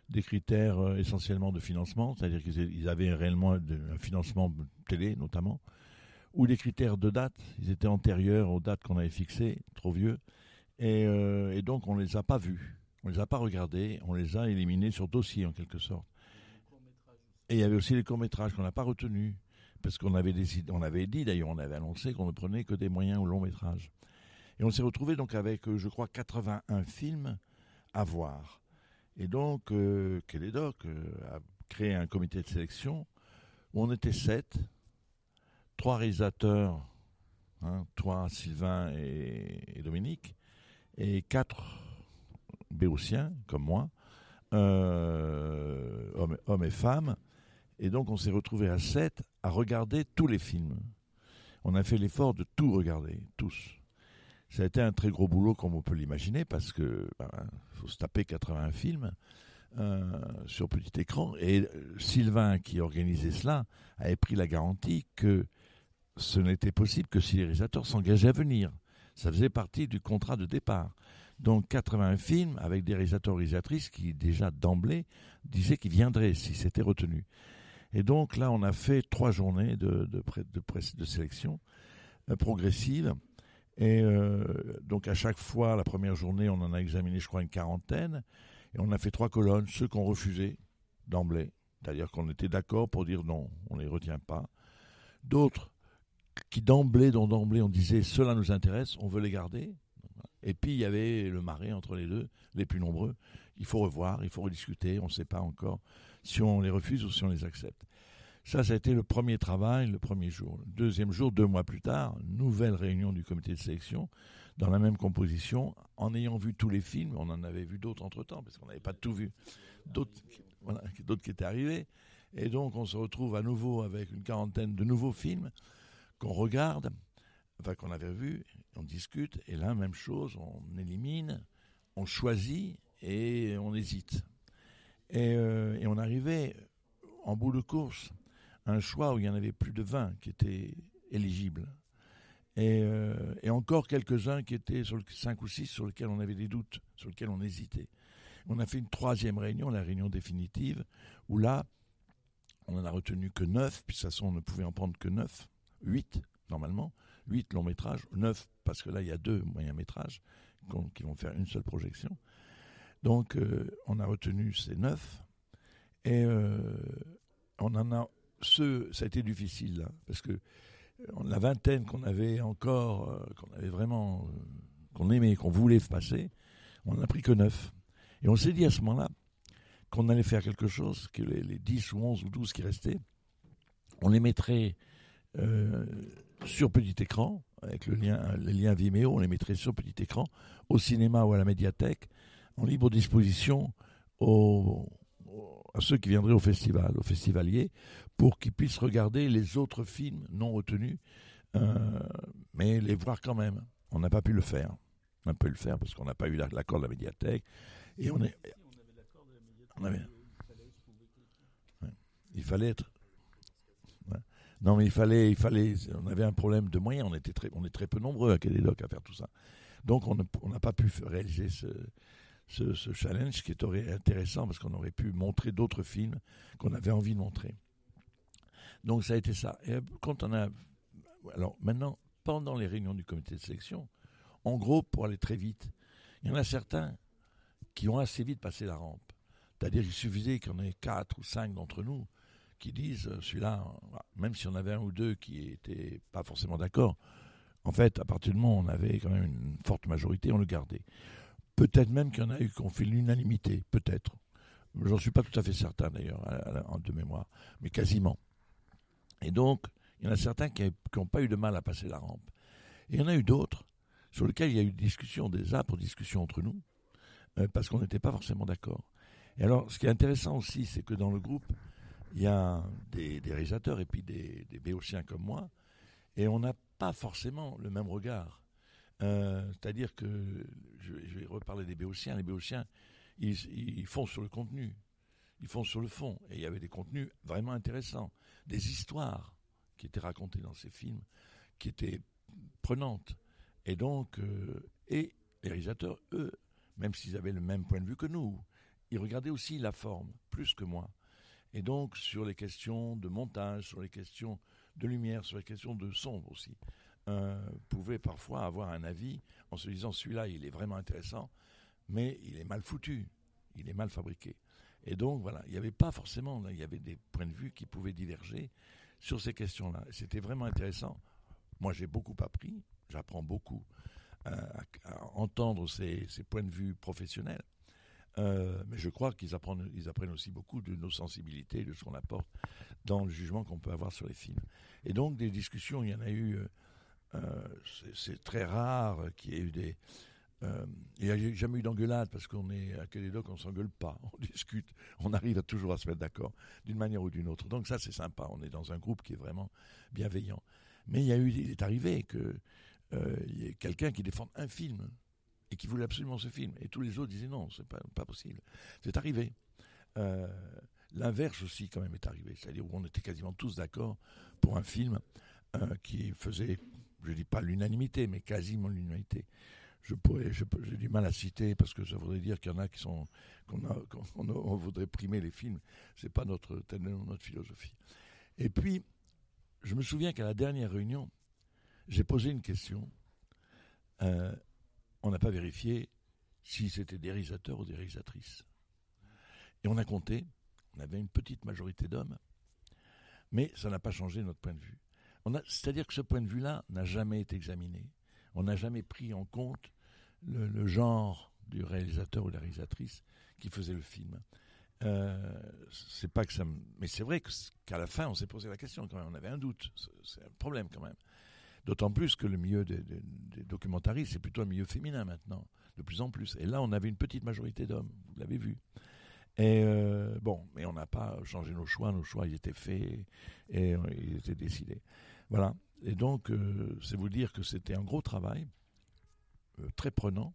Des critères essentiellement de financement, c'est-à-dire qu'ils avaient réellement un financement télé notamment, ou des critères de date, ils étaient antérieurs aux dates qu'on avait fixées, trop vieux, et, et donc on ne les a pas vus. On les a pas regardés, on les a éliminés sur dossier en quelque sorte. Et il y avait aussi les courts-métrages qu'on n'a pas retenus. Parce qu'on avait, décidé, on avait dit d'ailleurs, on avait annoncé qu'on ne prenait que des moyens ou longs métrages. Et on s'est retrouvé donc avec, euh, je crois, 81 films à voir. Et donc, euh, Kélédoc euh, a créé un comité de sélection où on était sept, trois réalisateurs, hein, toi, Sylvain et, Dominique, et quatre béotiens, comme moi, euh, hommes, et femmes. Et donc, on s'est retrouvé à sept à regarder tous les films. On a fait l'effort de tout regarder, tous. Ça a été un très gros boulot, comme on peut l'imaginer, parce que ben, faut se taper 80 films euh, sur petit écran. Et euh, Sylvain, qui organisait cela, avait pris la garantie que ce n'était possible que si les réalisateurs s'engageaient à venir. Ça faisait partie du contrat de départ. Donc 80 films avec des réalisateurs réalisatrices qui déjà d'emblée disaient qu'ils viendraient si c'était retenu. Et donc là, on a fait trois journées de sélection euh, progressive et euh, donc à chaque fois, la première journée, on en a examiné, je crois, une quarantaine. Et on a fait trois colonnes, ceux qu'on refusait d'emblée. C'est-à-dire qu'on était d'accord pour dire non, on ne les retient pas. D'autres qui d'emblée, dont d'emblée on disait cela nous intéresse, on veut les garder. Et puis il y avait le marais entre les deux, les plus nombreux. Il faut revoir, il faut rediscuter, on ne sait pas encore si on les refuse ou si on les accepte. Ça, ça a été le premier travail, le premier jour. Le deuxième jour, deux mois plus tard, nouvelle réunion du comité de sélection, dans la même composition, en ayant vu tous les films, on en avait vu d'autres entre-temps, parce qu'on n'avait pas tout vu, d'autres qui étaient arrivés, et donc on se retrouve à nouveau avec une quarantaine de nouveaux films qu'on regarde, enfin qu'on avait vus, on discute, et là, même chose, on élimine, on choisit et on hésite. Et, euh, et on arrivait en bout de course un choix où il y en avait plus de 20 qui étaient éligibles. Et, euh, et encore quelques-uns qui étaient sur le 5 ou 6 sur lesquels on avait des doutes, sur lesquels on hésitait. On a fait une troisième réunion, la réunion définitive, où là, on n'en a retenu que 9, puis de toute façon, on ne pouvait en prendre que 9, 8 normalement, 8 longs métrages, 9 parce que là, il y a deux moyens métrages qui vont faire une seule projection. Donc, euh, on a retenu ces 9, et euh, on en a ce, ça a été difficile, hein, parce que euh, la vingtaine qu'on avait encore, qu'on avait vraiment, qu'on aimait, qu'on voulait passer, on n'en a pris que neuf. Et on s'est dit à ce moment-là qu'on allait faire quelque chose, que les, 10 ou 11 ou 12 qui restaient, on les mettrait sur petit écran, avec le lien, les liens Vimeo, on les mettrait sur petit écran, au cinéma ou à la médiathèque, en libre disposition aux, à ceux qui viendraient au festival, aux festivaliers, pour qu'ils puissent regarder les autres films non retenus, euh, mais les voir quand même. On n'a pas pu le faire. On n'a pas pu le faire parce qu'on n'a pas eu l'accord de la médiathèque. Et on est. On avait, il fallait être. Non, mais il fallait, il fallait. On avait un problème de moyens. On était très, on est très peu nombreux à Kélédoc à faire tout ça. Donc on n'a pas pu réaliser ce, ce, challenge qui est intéressant parce qu'on aurait pu montrer d'autres films qu'on avait envie de montrer. Donc ça a été ça. Et quand on a, alors maintenant, pendant les réunions du comité de sélection, en gros, pour aller très vite, il y en a certains qui ont assez vite passé la rampe. C'est-à-dire qu'il suffisait qu'il en ait quatre ou cinq d'entre nous qui disent euh, celui-là, même si on avait un ou deux qui n'étaient pas forcément d'accord, en fait, à partir du moment où on avait quand même une forte majorité, on le gardait. Peut-être même qu'il y en a eu qui ont fait l'unanimité, peut-être. J'en suis pas tout à fait certain d'ailleurs, de mémoire, mais quasiment. Et donc, il y en a certains qui n'ont pas eu de mal à passer la rampe. Et il y en a eu d'autres sur lesquels il y a eu des discussions, des âpres discussions entre nous, euh, parce qu'on n'était pas forcément d'accord. Et alors, ce qui est intéressant aussi, c'est que dans le groupe, il y a des, réalisateurs et puis des, béotiens comme moi, et on n'a pas forcément le même regard. Euh, c'est-à-dire que, je, vais reparler des béotiens, les béotiens, ils, font sur le contenu, ils font sur le fond, et il y avait des contenus vraiment intéressants, des histoires qui étaient racontées dans ces films, qui étaient prenantes. Et donc, euh, et les réalisateurs, eux, même s'ils avaient le même point de vue que nous, ils regardaient aussi la forme, plus que moi. Et donc, sur les questions de montage, sur les questions de lumière, sur les questions de son aussi. Euh, pouvait parfois avoir un avis en se disant celui-là il est vraiment intéressant, mais il est mal foutu, il est mal fabriqué. Et donc, voilà, il n'y avait pas forcément, il y avait des points de vue qui pouvaient diverger sur ces questions-là. C'était vraiment intéressant. Moi, j'ai beaucoup appris, j'apprends beaucoup à, entendre ces, points de vue professionnels. Euh, mais je crois qu'ils apprennent, aussi beaucoup de nos sensibilités, de ce qu'on apporte dans le jugement qu'on peut avoir sur les films. Et donc, des discussions, il y en a eu. Euh, c'est très rare qu'il y ait eu des, euh, il n'y a jamais eu d'engueulade parce qu'on est à Kélédoc, on s'engueule pas, on discute, on arrive toujours à se mettre d'accord d'une manière ou d'une autre. Donc ça c'est sympa, on est dans un groupe qui est vraiment bienveillant. Mais il y a eu, il est arrivé que il y ait quelqu'un qui défende un film et qui voulait absolument ce film et tous les autres disaient non, c'est pas pas possible. C'est arrivé. Euh, l'inverse aussi quand même est arrivé, c'est-à-dire où on était quasiment tous d'accord pour un film qui faisait, je dis pas l'unanimité, mais quasiment l'unanimité je pourrais, j'ai du mal à citer parce que ça voudrait dire qu'il y en a qui sont, qu'on voudrait primer les films. C'est pas notre, notre philosophie. Et puis, je me souviens qu'à la dernière réunion, j'ai posé une question. Euh, on n'a pas vérifié si c'était des réalisateurs ou des réalisatrices. Et on a compté. On avait une petite majorité d'hommes, mais ça n'a pas changé notre point de vue. C'est-à-dire que ce point de vue-là n'a jamais été examiné. On n'a jamais pris en compte le, genre du réalisateur ou de la réalisatrice qui faisait le film. Euh, c'est pas que ça, mais c'est vrai qu'à la fin, on s'est posé la question quand même. On avait un doute. C'est un problème quand même. D'autant plus que le milieu des, documentaristes, c'est plutôt un milieu féminin maintenant, de plus en plus. Et là, on avait une petite majorité d'hommes. Vous l'avez vu. Et euh, bon, mais on n'a pas changé nos choix. Nos choix, étaient faits et ils étaient décidés. Voilà. Et donc, euh, c'est vous dire que c'était un gros travail euh, très prenant,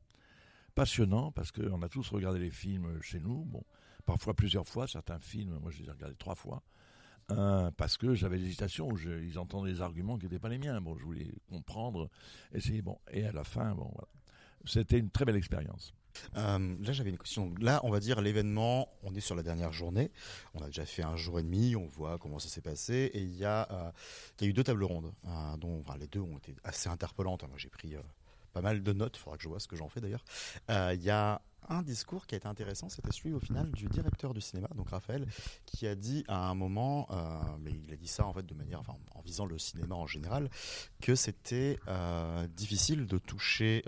passionnant, parce qu'on a tous regardé les films chez nous, parfois plusieurs fois, certains films, moi je les ai regardés trois fois, parce que j'avais l'hésitation, où ils entendaient des arguments qui n'étaient pas les miens, bon, je voulais comprendre, essayer, bon, et à la fin, bon, voilà. C'était une très belle expérience.
Euh, là, j'avais une question. Là, on va dire l'événement, on est sur la dernière journée. On a déjà fait un jour et demi, on voit comment ça s'est passé. Et il y, a, euh, y a eu deux tables rondes, dont enfin, les deux ont été assez interpellantes. Moi, j'ai pris pas mal de notes, il faudra que je vois ce que j'en fais d'ailleurs. Euh, il y a un discours qui a été intéressant, c'était celui au final du directeur du cinéma, donc Raphaël, qui a dit à un moment, euh, mais il a dit ça en fait de manière, enfin, en visant le cinéma en général, que c'était euh, difficile de toucher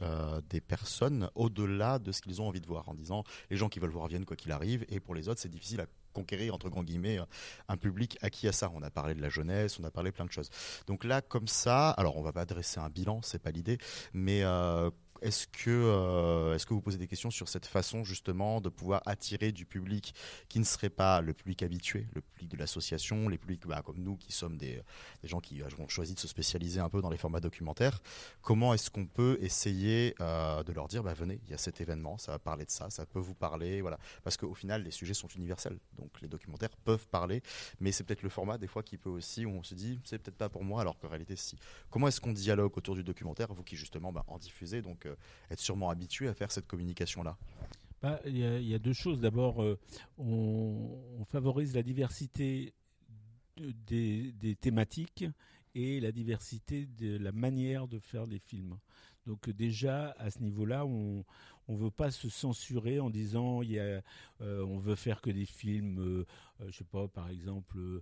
des personnes au-delà de ce qu'ils ont envie de voir, en disant les gens qui veulent voir viennent quoi qu'il arrive, et pour les autres c'est difficile à conquérir entre guillemets un public acquis à ça. On a parlé de la jeunesse, on a parlé plein de choses. Donc là, comme ça, alors on va pas dresser un bilan, c'est pas l'idée, mais euh, est-ce que, euh, est-ce que vous posez des questions sur cette façon justement de pouvoir attirer du public qui ne serait pas le public habitué, le public de l'association, les publics bah, comme nous qui sommes des, gens qui ont choisi de se spécialiser un peu dans les formats documentaires? Comment est-ce qu'on peut essayer euh, de leur dire bah, venez, il y a cet événement, ça va parler de ça, ça peut vous parler, voilà, parce qu'au final les sujets sont universels, donc les documentaires peuvent parler, mais c'est peut-être le format des fois qui peut aussi où on se dit c'est peut-être pas pour moi, alors qu'en réalité si. Comment est-ce qu'on dialogue autour du documentaire, vous qui justement bah, en diffusez? Donc euh, être sûrement habitué à faire cette communication-là
bah, Il y, a deux choses. D'abord, euh, on, favorise la diversité des, thématiques et la diversité de la manière de faire des films. Donc déjà à ce niveau-là, on ne veut pas se censurer en disant y euh, on veut faire que des films, euh, je sais pas, par exemple.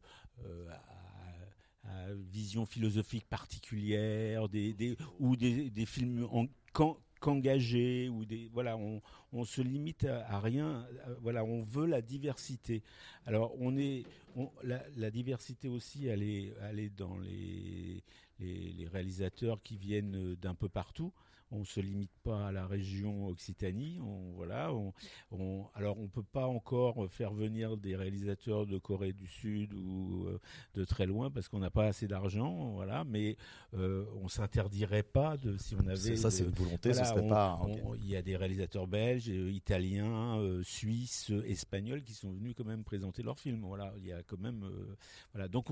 Vision philosophique particulière, des, ou des, des films en, quand, qu'engagé ou des voilà on, on se limite à, rien voilà on veut la diversité. Alors on est la, diversité aussi elle est, dans les, réalisateurs qui viennent d'un peu partout on se limite pas à la région Occitanie. On, voilà, on, alors on peut pas encore faire venir des réalisateurs de Corée du Sud ou euh, de très loin parce qu'on n'a pas assez d'argent, voilà. Mais euh, on s'interdirait pas de si on avait.
Ça, c'est une volonté. ce serait pas.
Il y a des réalisateurs belges, euh, italiens, suisses, espagnols qui sont venus quand même présenter leurs films. Voilà, il y a quand même, voilà. Donc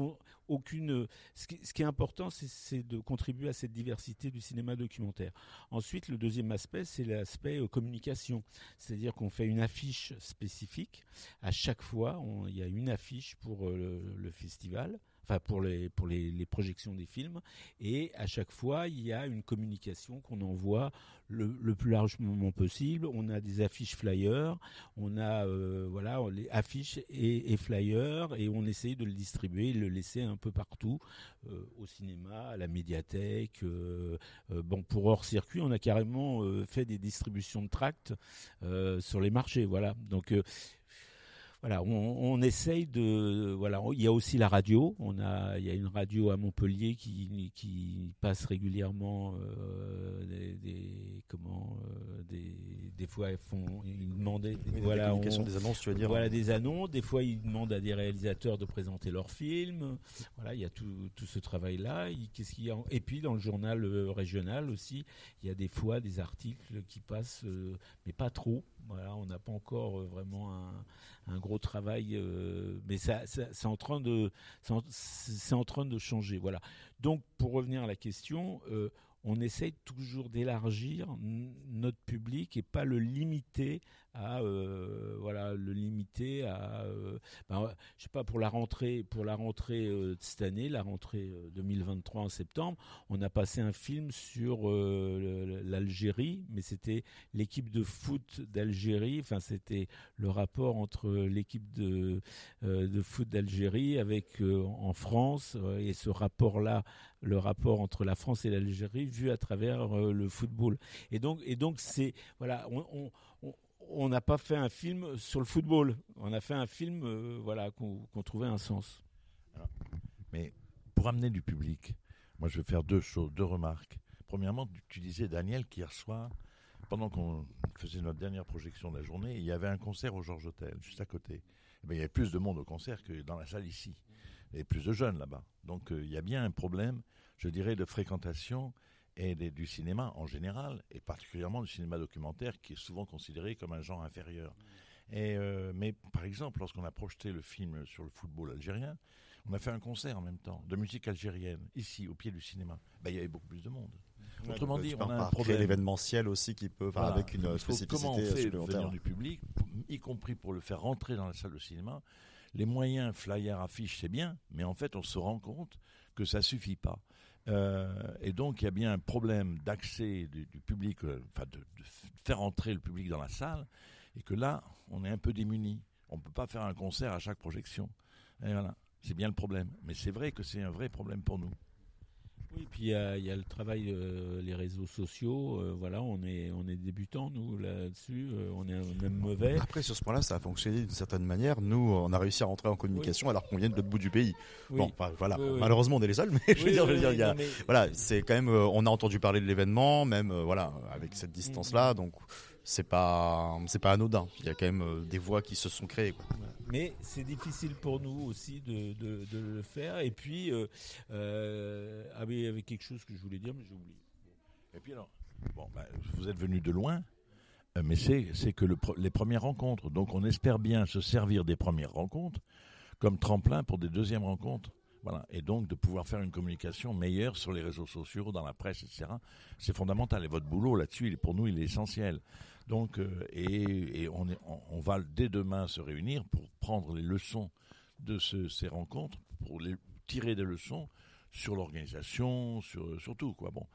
aucune. Ce qui, ce qui est important, c'est de contribuer à cette diversité du cinéma documentaire. Ensuite, le deuxième aspect, c'est l'aspect euh, communication. C'est-à-dire qu'on fait une affiche spécifique. À chaque fois, il y a une affiche pour euh, le, festival enfin pour les pour les, les, projections des films. Et à chaque fois, il y a une communication qu'on envoie le, le, plus largement possible. On a des affiches flyers, on a euh, voilà les affiches et, flyers, et on essaye de le distribuer, le laisser un peu partout, euh, au cinéma, à la médiathèque. Euh, euh pour hors circuit, on a carrément euh, fait des distributions de tracts sur les marchés. Voilà, donc voilà, on, on, essaye de voilà. Il y a aussi la radio. On a, il y a une radio à Montpellier qui, qui passe régulièrement euh, des, des, comment euh, des, des fois ils font ils demandent des,
voilà on, des annonces tu veux dire
voilà des annonces. Des fois ils demandent à des réalisateurs de présenter leurs films. Voilà, il y a tout, tout ce travail là. Qu'est-ce qu'il y a Et puis dans le journal euh, régional aussi, il y a des fois des articles qui passent, euh, mais pas trop. On n'a pas encore euh, vraiment un, gros travail, euh, mais ça, c'est en train de, c'est en, en, train de changer. Voilà. Donc, pour revenir à la question, euh, on essaye toujours d'élargir notre public et pas le limiter à euh, voilà le limiter à euh, ben, je sais pas pour la rentrée pour la rentrée euh, de cette année la rentrée 2023 en septembre on a passé un film sur euh, l'Algérie mais c'était l'équipe de foot d'Algérie enfin c'était le rapport entre l'équipe de euh, de foot d'Algérie avec euh, en France et ce rapport là le rapport entre la France et l'Algérie vu à travers le football. Et donc et donc c'est voilà on, on n'a pas fait un film sur le football. On a fait un film, euh, voilà, qu'on qu trouvait un sens.
Mais pour amener du public, moi, je vais faire deux choses, deux remarques. Premièrement, tu disais Daniel qu'hier soir, pendant qu'on faisait notre dernière projection de la journée, il y avait un concert au Georges Hotel, juste à côté. Eh bien, il y avait plus de monde au concert que dans la salle ici, et plus de jeunes là-bas. Donc, euh, il y a bien un problème, je dirais, de fréquentation et des, du cinéma en général, et particulièrement du cinéma documentaire, qui est souvent considéré comme un genre inférieur. Et euh, mais par exemple, lorsqu'on a projeté le film sur le football algérien, on a fait un concert en même temps de musique algérienne ici au pied du cinéma. Ben, il y avait beaucoup plus de monde.
Ouais, Autrement dit, on a un problème l'événementiel aussi qui peut, voilà. avec une spécificité
comment on fait venir du public, y compris pour le faire rentrer dans la salle de cinéma. Les moyens flyers affiches c'est bien, mais en fait on se rend compte que ça suffit pas. Euh, et donc il y a bien un problème d'accès du, public, euh, enfin de, faire entrer le public dans la salle, et que là on est un peu démuni. On ne peut pas faire un concert à chaque projection. C'est bien le problème. Mais c'est vrai que c'est un vrai problème pour nous.
Oui, puis il y, y, a le travail, euh, les réseaux sociaux. Euh, voilà, on est on est débutants nous là-dessus. Euh, on est même mauvais.
Après, sur ce point-là, ça a fonctionné d'une certaine manière. Nous, on a réussi à rentrer en communication oui. alors qu'on vient de l'autre bout du pays. Oui. Bon, enfin, voilà. Oui, Malheureusement, on est les seuls, mais je veux dire, je veux dire, il y a, mais... voilà, c'est quand même. on a entendu parler de l'événement, même voilà, avec cette distance-là, mmh. donc c'est pas c'est pas anodin. Il y a quand même euh, des voix qui se sont créées.
Mais c'est difficile pour nous aussi de, de, le faire. Et puis euh, euh, avec, avec quelque chose que je voulais dire, mais j'ai oublié.
Et puis alors, bon, bah, vous êtes venu de loin. Mais c'est, que le, les premières rencontres. Donc on espère bien se servir des premières rencontres comme tremplin pour des deuxièmes rencontres. Voilà. Et donc de pouvoir faire une communication meilleure sur les réseaux sociaux, dans la presse, etc. C'est fondamental. Et votre boulot là-dessus, pour nous, il est essentiel. Donc, euh, et, on, on, on, va dès demain se réunir pour prendre les leçons de ce, ces rencontres, pour les, tirer des leçons sur l'organisation, sur, tout. Quoi. Bon.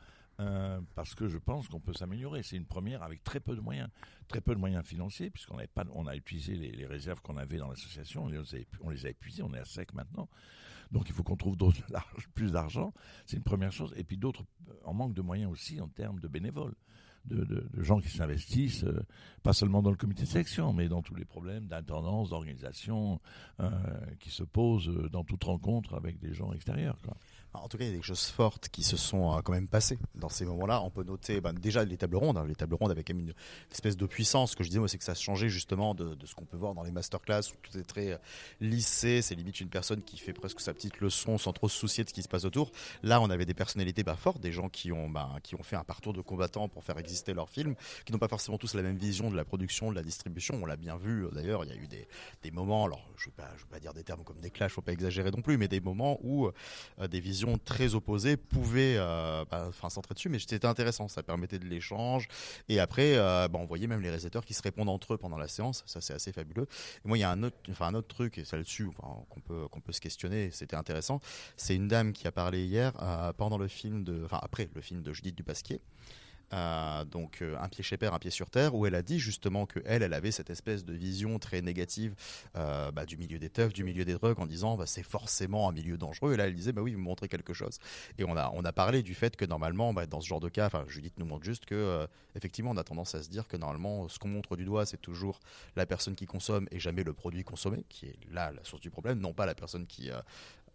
Euh, parce que je pense qu'on peut s'améliorer. C'est une première avec très peu de moyens, très peu de moyens financiers, puisqu'on pas, on a utilisé les, réserves qu'on avait dans l'association, on, les a, on épuisées, on est à sec maintenant. Donc il faut qu'on trouve plus d'argent. C'est une première chose. Et puis d'autres, en manque de moyens aussi en termes de bénévoles de, gens qui s'investissent, euh, pas seulement dans le comité de sélection, mais dans tous les problèmes d'intendance, d'organisation euh, qui se posent dans toute rencontre avec des gens extérieurs.
En tout cas, il y a des choses fortes qui se sont euh, quand même passées dans ces moments-là. On peut noter ben, déjà les tables rondes. Hein. Les tables rondes avec une, espèce de puissance. Ce que je disais, c'est que ça changé justement de, ce qu'on peut voir dans les masterclass où tout est très lissé. C'est limite une personne qui fait presque sa petite leçon sans trop se soucier de ce qui se passe autour. Là, on avait des personnalités bah, fortes, des gens qui ont, bah, qui ont fait un parcours de combattant pour faire exister leur film, qui n'ont pas forcément tous la même vision de la production, de la distribution. On l'a bien vu d'ailleurs. Il y a eu des, moments, alors je ne vais, vais pas dire des termes comme des clashs, faut pas exagérer non plus, mais des moments où euh, des visions très opposées pouvaient euh, bah, dessus, mais c'était intéressant, ça permettait de l'échange. Et après, bah, on voyait même les réalisateurs qui se répondent entre eux pendant la séance, ça c'est assez fabuleux. Et moi, il y a un autre, enfin un autre truc, et ça dessus qu'on peut qu'on peut se questionner, c'était intéressant. C'est une dame qui a parlé hier pendant le film de, enfin après le film de Judith Dupasquier. Euh, donc euh, un pied chez père, un pied sur terre, où elle a dit justement que elle, elle avait cette espèce de vision très négative euh, bah, du milieu des teufs, du milieu des drogues, en disant bah, c'est forcément un milieu dangereux. Et là, elle disait bah oui, vous montrez quelque chose. Et on a on a parlé du fait que normalement, bah, dans ce genre de cas, enfin Judith nous montre juste que effectivement, on a tendance à se dire que normalement, ce qu'on montre du doigt, c'est toujours la personne qui consomme et jamais le produit consommé, qui est là la source du problème, non pas la personne qui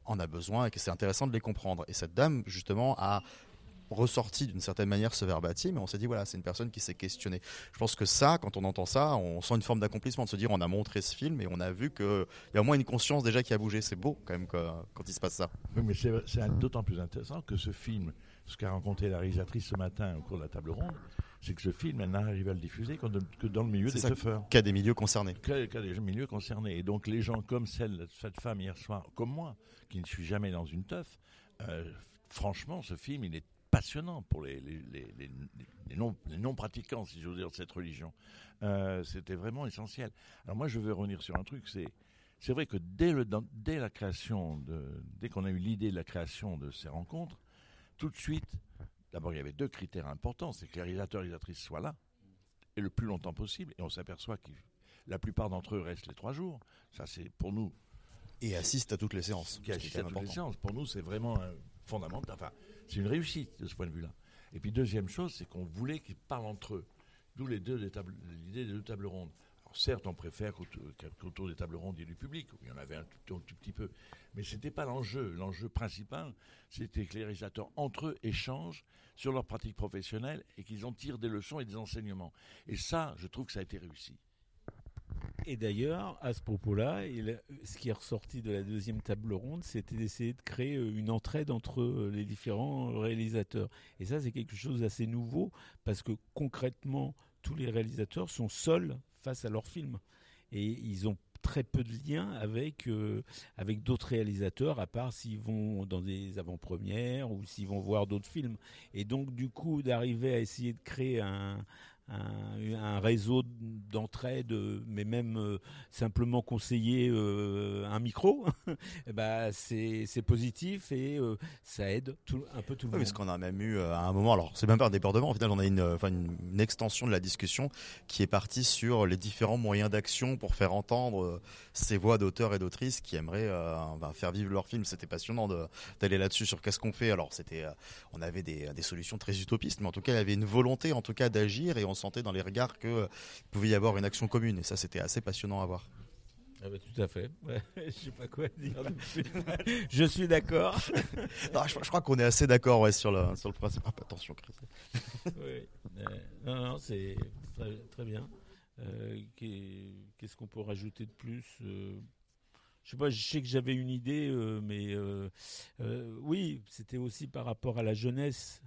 en a besoin et que c'est intéressant de les comprendre. Et cette dame, justement, a ressorti d'une certaine manière ce verbatim, mais on s'est dit voilà, c'est une personne qui s'est questionnée. Je pense que ça, quand on entend ça, on sent une forme d'accomplissement, de se dire on a montré ce film et on a vu qu'il y a au moins une conscience déjà qui a bougé. C'est beau quand même quand il se passe ça.
Oui, mais c'est d'autant plus intéressant que ce film, ce qu'a rencontré la réalisatrice ce matin au cours de la table ronde, c'est que ce film, elle n'arrive à le diffuser que dans le milieu des surfeurs.
Qu'à des milieux concernés.
Qu'à des milieux concernés. Et donc les gens comme celle, cette femme hier soir, comme moi, qui ne suis jamais dans une teuf, euh, franchement, ce film, il est passionnant pour les, les, non, pratiquants, si j'ose dire, de cette religion. Euh, c'était vraiment essentiel. Alors moi, je veux revenir sur un truc, c'est c'est vrai que dès, le, dès la création, de, dès qu'on a eu l'idée de la création de ces rencontres, tout de suite, d'abord il y avait deux critères importants, c'est que les réalisateurs et les réalisatrices soient là, et le plus longtemps possible, et on s'aperçoit que la plupart d'entre eux restent les trois jours. Ça, c'est pour nous.
Et assistent à toutes les séances.
Qui assistent à toutes les séances. Pour nous, c'est vraiment fondamental. Enfin, c'est une réussite de ce point de vue-là. Et puis deuxième chose, c'est qu'on voulait qu'ils parlent entre eux. D'où l'idée des deux tables rondes. Alors certes, on préfère qu'autour des tables rondes, il y ait du public. Il y en avait un tout, petit peu. Mais ce n'était pas l'enjeu. L'enjeu principal, c'était que les réalisateurs entre eux échangent sur leur pratique professionnelle et qu'ils en tirent des leçons et des enseignements. Et ça, je trouve que ça a été réussi.
Et d'ailleurs, à ce propos-là, ce qui est ressorti de la deuxième table ronde, c'était d'essayer de créer euh, une entraide entre euh, les différents réalisateurs. Et ça, c'est quelque chose d'assez nouveau, parce que concrètement, tous les réalisateurs sont seuls face à leur film. Et ils ont très peu de liens avec euh, avec d'autres réalisateurs à part s'ils vont dans des avant-premières ou s'ils vont voir d'autres films et donc du coup d'arriver à essayer de créer un, un, réseau d'entraide, mais même euh, simplement conseiller euh, un micro, ben, c'est positif et euh, ça aide un peu tout le
oui,
monde.
Parce qu'on a même eu à un moment, alors c'est même pas un débordement, au final on a une, une, extension de la discussion qui est partie sur les différents moyens d'action pour faire entendre ces voix d'auteurs et d'autrices qui aimeraient faire vivre leur film. C'était passionnant d'aller là-dessus sur qu'est-ce qu'on fait. Alors c'était, on avait des, des, solutions très utopistes, mais en tout cas il y avait une volonté en tout cas d'agir et on sentait dans les regards qu'il pouvait y avoir une action commune. Et ça, c'était assez passionnant à voir.
Ah bah, tout à fait. je sais pas quoi dire. je suis d'accord.
je, crois qu'on est assez d'accord ouais, sur, le, sur le principe. Ah, attention,
oui. non, non, c'est très, bien. Euh, qu'est-ce qu'on peut rajouter de plus euh, je sais pas, je sais que j'avais une idée, euh, mais oui, c'était aussi par rapport à la jeunesse.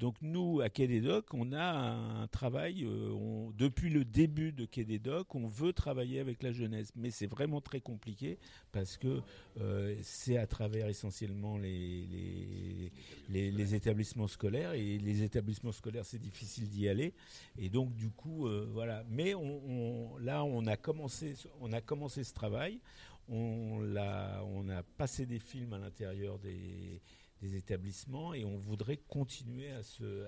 Donc nous, à Quai des Docks, on a un travail, euh, depuis le début de Quai des Docks, on veut travailler avec la jeunesse. Mais c'est vraiment très compliqué parce que euh, c'est à travers essentiellement les, les, établissements scolaires. Et les établissements scolaires, c'est difficile d'y aller. Et donc du coup, euh, voilà. Mais là, on a, commencé, on a commencé ce travail. On, on a passé des films à l'intérieur des des établissements et on voudrait continuer à,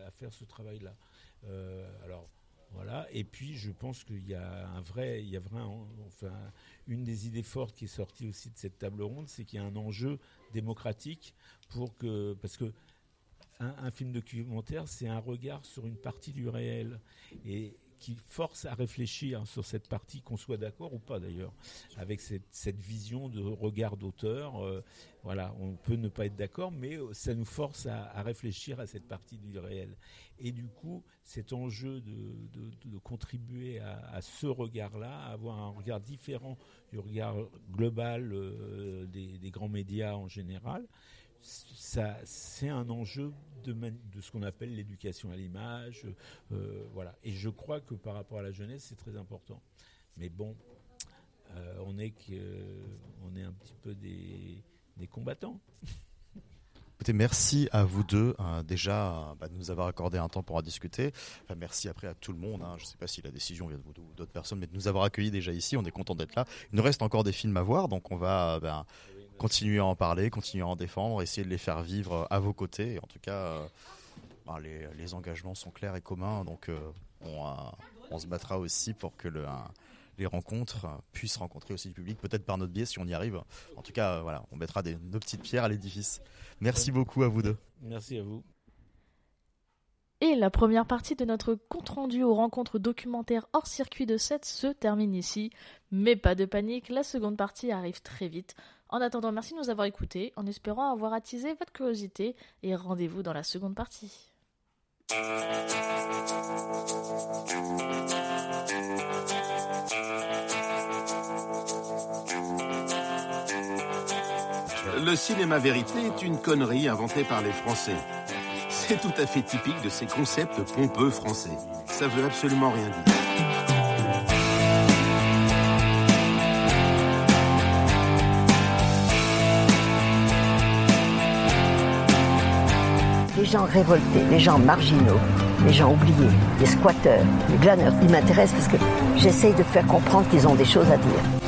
à faire ce travail-là. Euh, alors voilà, et puis je pense qu'il y a un vrai, il y a enfin, une des idées fortes qui est sortie aussi de cette table ronde, c'est qu'il y a un enjeu démocratique pour que, parce que un, un film documentaire, c'est un regard sur une partie du réel. Et qui force à réfléchir sur cette partie, qu'on soit d'accord ou pas d'ailleurs, avec cette, vision de regard d'auteur. Euh, voilà, on peut ne pas être d'accord, mais euh, ça nous force à, réfléchir à cette partie du réel. Et du coup, cet enjeu de, contribuer à, ce regard-là, à avoir un regard différent du regard global euh, des, grands médias en général, c'est un enjeu de, ce qu'on appelle l'éducation à l'image. Euh, voilà. Et je crois que par rapport à la jeunesse, c'est très important. Mais bon, euh, on, est que, est un petit peu des, combattants.
Merci à vous deux euh, déjà bah, de nous avoir accordé un temps pour en discuter. Enfin, merci après à tout le monde. Hein. Je ne sais pas si la décision vient de vous ou d'autres personnes, mais de nous avoir accueillis déjà ici. On est content d'être là. Il nous reste encore des films à voir, donc on va ben, continuer à en parler, continuer à en défendre, essayer de les faire vivre à vos côtés. En tout cas, euh, ben, les, les, engagements sont clairs et communs, donc euh, on, on, se battra aussi pour que le, les rencontres puissent rencontrer aussi le public, peut-être par notre biais si on y arrive. En tout cas, voilà, on mettra des, nos petites pierres à l'édifice. Merci beaucoup à vous deux.
Merci à vous.
Et la première partie de notre compte-rendu aux rencontres documentaires hors circuit de 7 se termine ici. Mais pas de panique, la seconde partie arrive très vite. En attendant, merci de nous avoir écoutés, en espérant avoir attisé votre curiosité, et rendez-vous dans la seconde partie.
Le cinéma vérité est une connerie inventée par les Français. C'est tout à fait typique de ces concepts pompeux français. Ça veut absolument rien dire.
Les gens révoltés, les gens marginaux, les gens oubliés, les squatteurs, les glaneurs, ils m'intéressent parce que j'essaye de faire comprendre qu'ils ont des choses à dire.